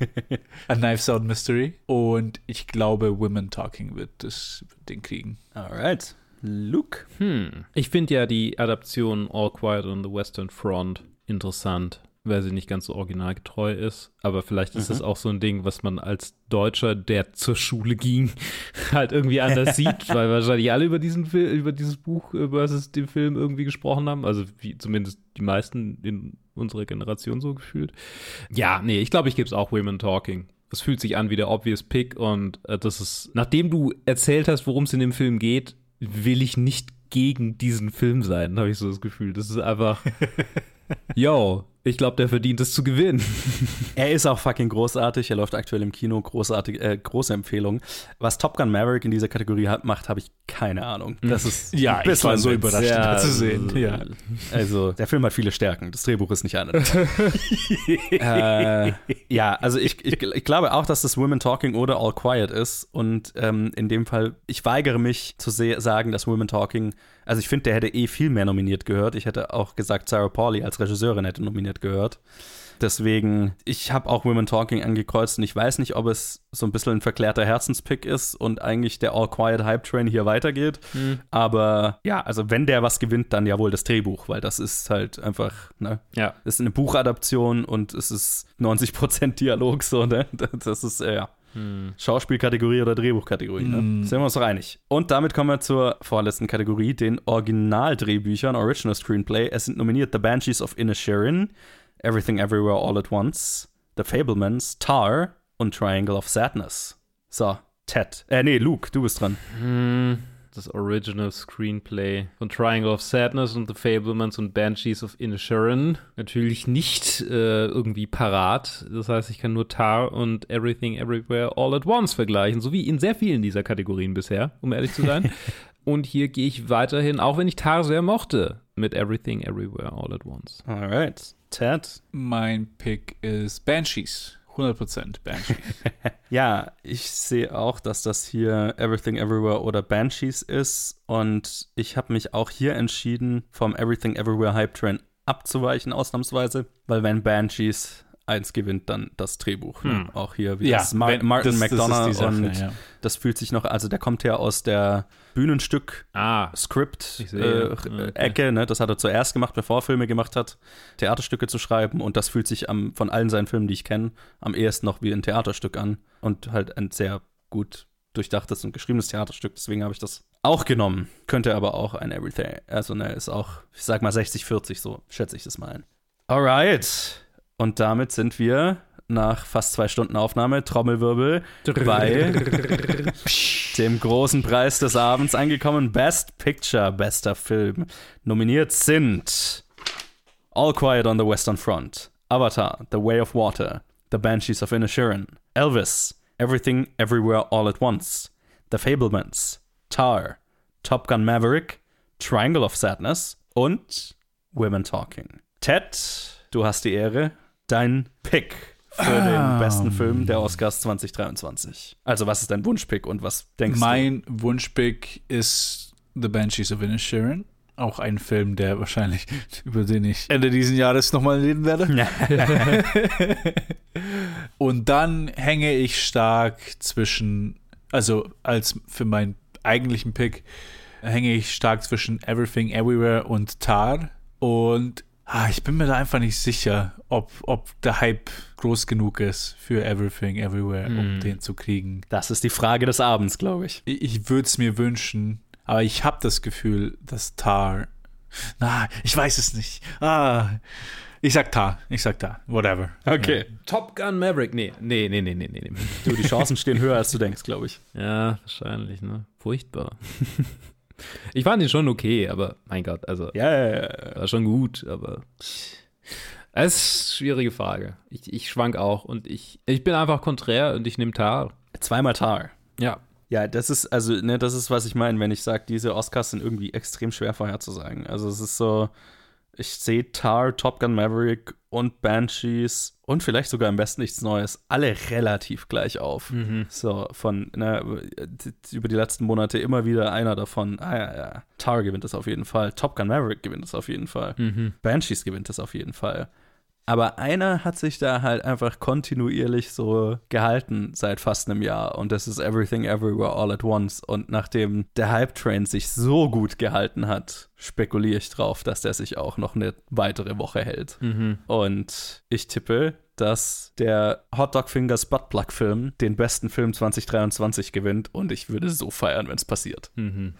Speaker 4: A Knives Out Mystery. Und ich glaube, Women Talking wird das wird den kriegen.
Speaker 2: Alright. Luke.
Speaker 3: Hm. Ich finde ja die Adaption All Quiet on the Western Front interessant, weil sie nicht ganz so originalgetreu ist. Aber vielleicht ist das auch so ein Ding, was man als Deutscher, der zur Schule ging, halt irgendwie anders sieht, weil wahrscheinlich alle über diesen Film, über dieses Buch versus den Film irgendwie gesprochen haben. Also wie zumindest die meisten in unserer Generation so gefühlt. Ja, nee, ich glaube, ich gebe es auch Women Talking. Es fühlt sich an wie der obvious Pick und äh, das ist, nachdem du erzählt hast, worum es in dem Film geht, will ich nicht gegen diesen Film sein, habe ich so das Gefühl. Das ist einfach, yo, ich glaube, der verdient es zu gewinnen.
Speaker 2: Er ist auch fucking großartig. Er läuft aktuell im Kino. Großartig, äh, große Empfehlung. Was Top Gun Maverick in dieser Kategorie hat, macht, habe ich keine Ahnung. Das ist
Speaker 4: Ja, ich war so überrascht, da zu sehen. Ja.
Speaker 2: Also, der Film hat viele Stärken. Das Drehbuch ist nicht eine. äh, ja, also ich, ich, ich glaube auch, dass das Women Talking oder All Quiet ist. Und ähm, in dem Fall, ich weigere mich zu sagen, dass Women Talking, also ich finde, der hätte eh viel mehr nominiert gehört. Ich hätte auch gesagt, Sarah Pauli als Regisseurin hätte nominiert gehört. Deswegen, ich habe auch Women Talking angekreuzt und ich weiß nicht, ob es so ein bisschen ein verklärter Herzenspick ist und eigentlich der All Quiet Hype Train hier weitergeht. Aber ja, also wenn der was gewinnt, dann ja wohl das Drehbuch, weil das ist halt einfach, ne?
Speaker 3: Ja.
Speaker 2: Das ist eine Buchadaption und es ist 90% Dialog, so, ne? Das ist, äh, ja. Schauspielkategorie oder Drehbuchkategorie, ne? Sind wir uns doch einig. Und damit kommen wir zur vorletzten Kategorie, den Originaldrehbüchern, Original Screenplay. Es sind nominiert The Banshees of Inisherin, Everything Everywhere All at Once, The Fablemans, Tar und Triangle of Sadness. So, Ted. Äh, nee, Luke, du bist dran.
Speaker 3: Das Original Screenplay von Triangle of Sadness und The Fablemans und Banshees of Inisherin. Natürlich nicht äh, irgendwie parat. Das heißt, ich kann nur Tar und Everything Everywhere All at Once vergleichen, so wie in sehr vielen dieser Kategorien bisher, um ehrlich zu sein. und hier gehe ich weiterhin, auch wenn ich Tar sehr mochte, mit Everything Everywhere All at Once.
Speaker 2: Alright. Ted.
Speaker 4: Mein Pick ist Banshees. 100% Banshees.
Speaker 2: Ja, ich sehe auch, dass das hier Everything Everywhere oder Banshees ist. Und ich habe mich auch hier entschieden, vom Everything Everywhere Hype Train abzuweichen, ausnahmsweise. Weil wenn Banshees eins gewinnt, dann das Drehbuch. Ne? Auch hier wie
Speaker 4: Ja,
Speaker 2: das Mar Martin
Speaker 4: das- das
Speaker 2: McDonough
Speaker 4: die Sache,
Speaker 2: und
Speaker 4: ja.
Speaker 2: das fühlt sich noch, also der kommt ja aus der Bühnenstück
Speaker 3: Ah, sehe.
Speaker 2: äh,
Speaker 3: Okay.
Speaker 2: Ecke, ne? Das hat er zuerst gemacht, bevor er Filme gemacht hat, Theaterstücke zu schreiben und das fühlt sich am, von allen seinen Filmen, die ich kenne, am ehesten noch wie ein Theaterstück an und halt ein sehr gut durchdachtes und geschriebenes Theaterstück, deswegen habe ich das auch genommen. Könnte aber auch ein Everything, also ne, ist auch, ich sag mal 60-40, so schätze ich das mal ein. Alright. Und damit sind wir nach fast zwei Stunden Aufnahme, Trommelwirbel, bei dem großen Preis des Abends angekommen. Best Picture, bester Film. Nominiert sind All Quiet on the Western Front, Avatar, The Way of Water, The Banshees of Inisherin, Elvis, Everything Everywhere All at Once, The Fablemans, Tar, Top Gun Maverick, Triangle of Sadness und Women Talking. Ted, du hast die Ehre. Dein Pick für den besten Film der Oscars 2023. Also, was ist dein Wunschpick und was denkst
Speaker 4: mein Wunschpick ist The Banshees of Inisherin. Auch ein Film, der wahrscheinlich, über den ich Ende dieses Jahres nochmal reden werde. Und dann hänge ich stark zwischen, also als für meinen eigentlichen Pick, hänge ich stark zwischen Everything Everywhere und Tar. Und ah, ich bin mir da einfach nicht sicher, ob, ob der Hype groß genug ist für Everything Everywhere, um den zu kriegen.
Speaker 2: Das ist die Frage des Abends, glaube ich.
Speaker 4: Ich, ich würde es mir wünschen, aber ich habe das Gefühl, dass Tar. Na, ich weiß es nicht. Ah, ich sag Tar. Ich sag Tar. Whatever.
Speaker 2: Okay.
Speaker 3: Top Gun Maverick. Nee, nee, nee, nee, nee, nee.
Speaker 2: Du, die Chancen stehen höher, als du denkst, glaube ich.
Speaker 3: Ja, wahrscheinlich, ne? Furchtbar. ich fand ihn schon okay, aber mein Gott, also
Speaker 2: Ja, ja, ja.
Speaker 3: war schon gut, aber es ist eine schwierige Frage. Ich, ich schwank auch und ich, ich bin einfach konträr und ich nehme Tar.
Speaker 2: Zweimal Tar.
Speaker 3: Ja.
Speaker 2: Ja, das ist, also, ne, das ist, was ich meine, wenn ich sage, diese Oscars sind irgendwie extrem schwer vorherzusagen. Also es ist so, Ich sehe Tar, Top Gun Maverick und Banshees und vielleicht sogar am besten nichts Neues, alle relativ gleich auf. So, von ne, über die letzten Monate immer wieder einer davon. Ah ja, ja. Tar gewinnt es auf jeden Fall. Top Gun Maverick gewinnt es auf jeden Fall. Banshees gewinnt es auf jeden Fall. Aber einer hat sich da halt einfach kontinuierlich so gehalten seit fast einem Jahr. Und das ist Everything Everywhere All at Once. Und nachdem der Hype-Train sich so gut gehalten hat, spekuliere ich drauf, dass der sich auch noch eine weitere Woche hält. Und ich tippe, dass der Hot Dog Fingers Buttplug Film den besten Film 2023 gewinnt. Und ich würde so feiern, wenn es passiert.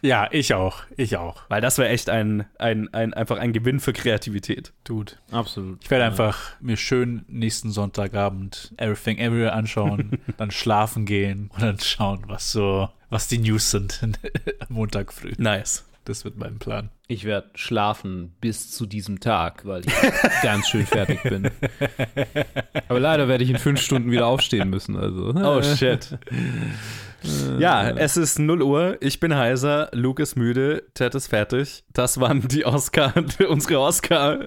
Speaker 4: Ja, ich auch. Ich auch.
Speaker 2: Weil das wäre echt ein, ein, ein, einfach ein Gewinn für Kreativität.
Speaker 4: Dude.
Speaker 3: Absolut.
Speaker 4: Ich werde einfach mir schön nächsten Sonntagabend Everything Everywhere anschauen, dann schlafen gehen und dann schauen, was so, was die News sind am Montag früh.
Speaker 2: Nice.
Speaker 4: Das wird mein Plan.
Speaker 3: Ich werde schlafen bis zu diesem Tag, weil ich ganz schön fertig bin. Aber leider werde ich in fünf Stunden wieder aufstehen müssen. Also.
Speaker 2: Oh shit. Ja, es ist 0 Uhr, ich bin heiser, Luke ist müde, Ted ist fertig. Das waren die Oscar, unsere Oscar,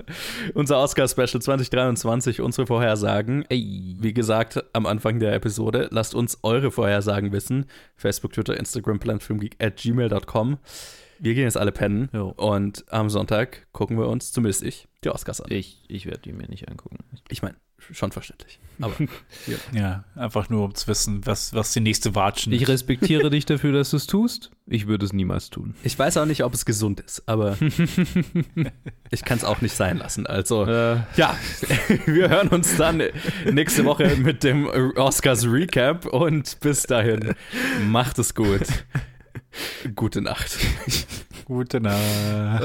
Speaker 2: unser Oscar-Special 2023, unsere Vorhersagen.
Speaker 3: Ey.
Speaker 2: Wie gesagt, am Anfang der Episode, lasst uns eure Vorhersagen wissen. Facebook, Twitter, Instagram, planfilmgeek at gmail.com. Wir gehen jetzt alle pennen
Speaker 3: Jo.
Speaker 2: und am Sonntag gucken wir uns, zumindest ich, die Oscars an.
Speaker 3: Ich, ich werde die mir nicht angucken.
Speaker 2: Ich meine, schon verständlich. Aber
Speaker 4: Ja, einfach nur um zu wissen, was, was die nächste Watschen
Speaker 3: Ich respektiere dich dafür, dass du es tust. Ich würde es niemals tun.
Speaker 2: Ich weiß auch nicht, ob es gesund ist, aber ich kann es auch nicht sein lassen. Also,
Speaker 3: Äh,
Speaker 2: ja, wir hören uns dann nächste Woche mit dem Oscars Recap und bis dahin, macht es gut. Gute Nacht.
Speaker 4: Gute Nacht.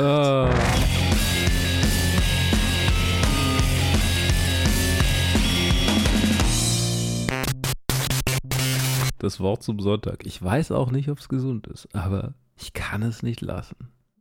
Speaker 3: Das Wort zum Sonntag. Ich weiß auch nicht, ob es gesund ist, aber ich kann es nicht lassen.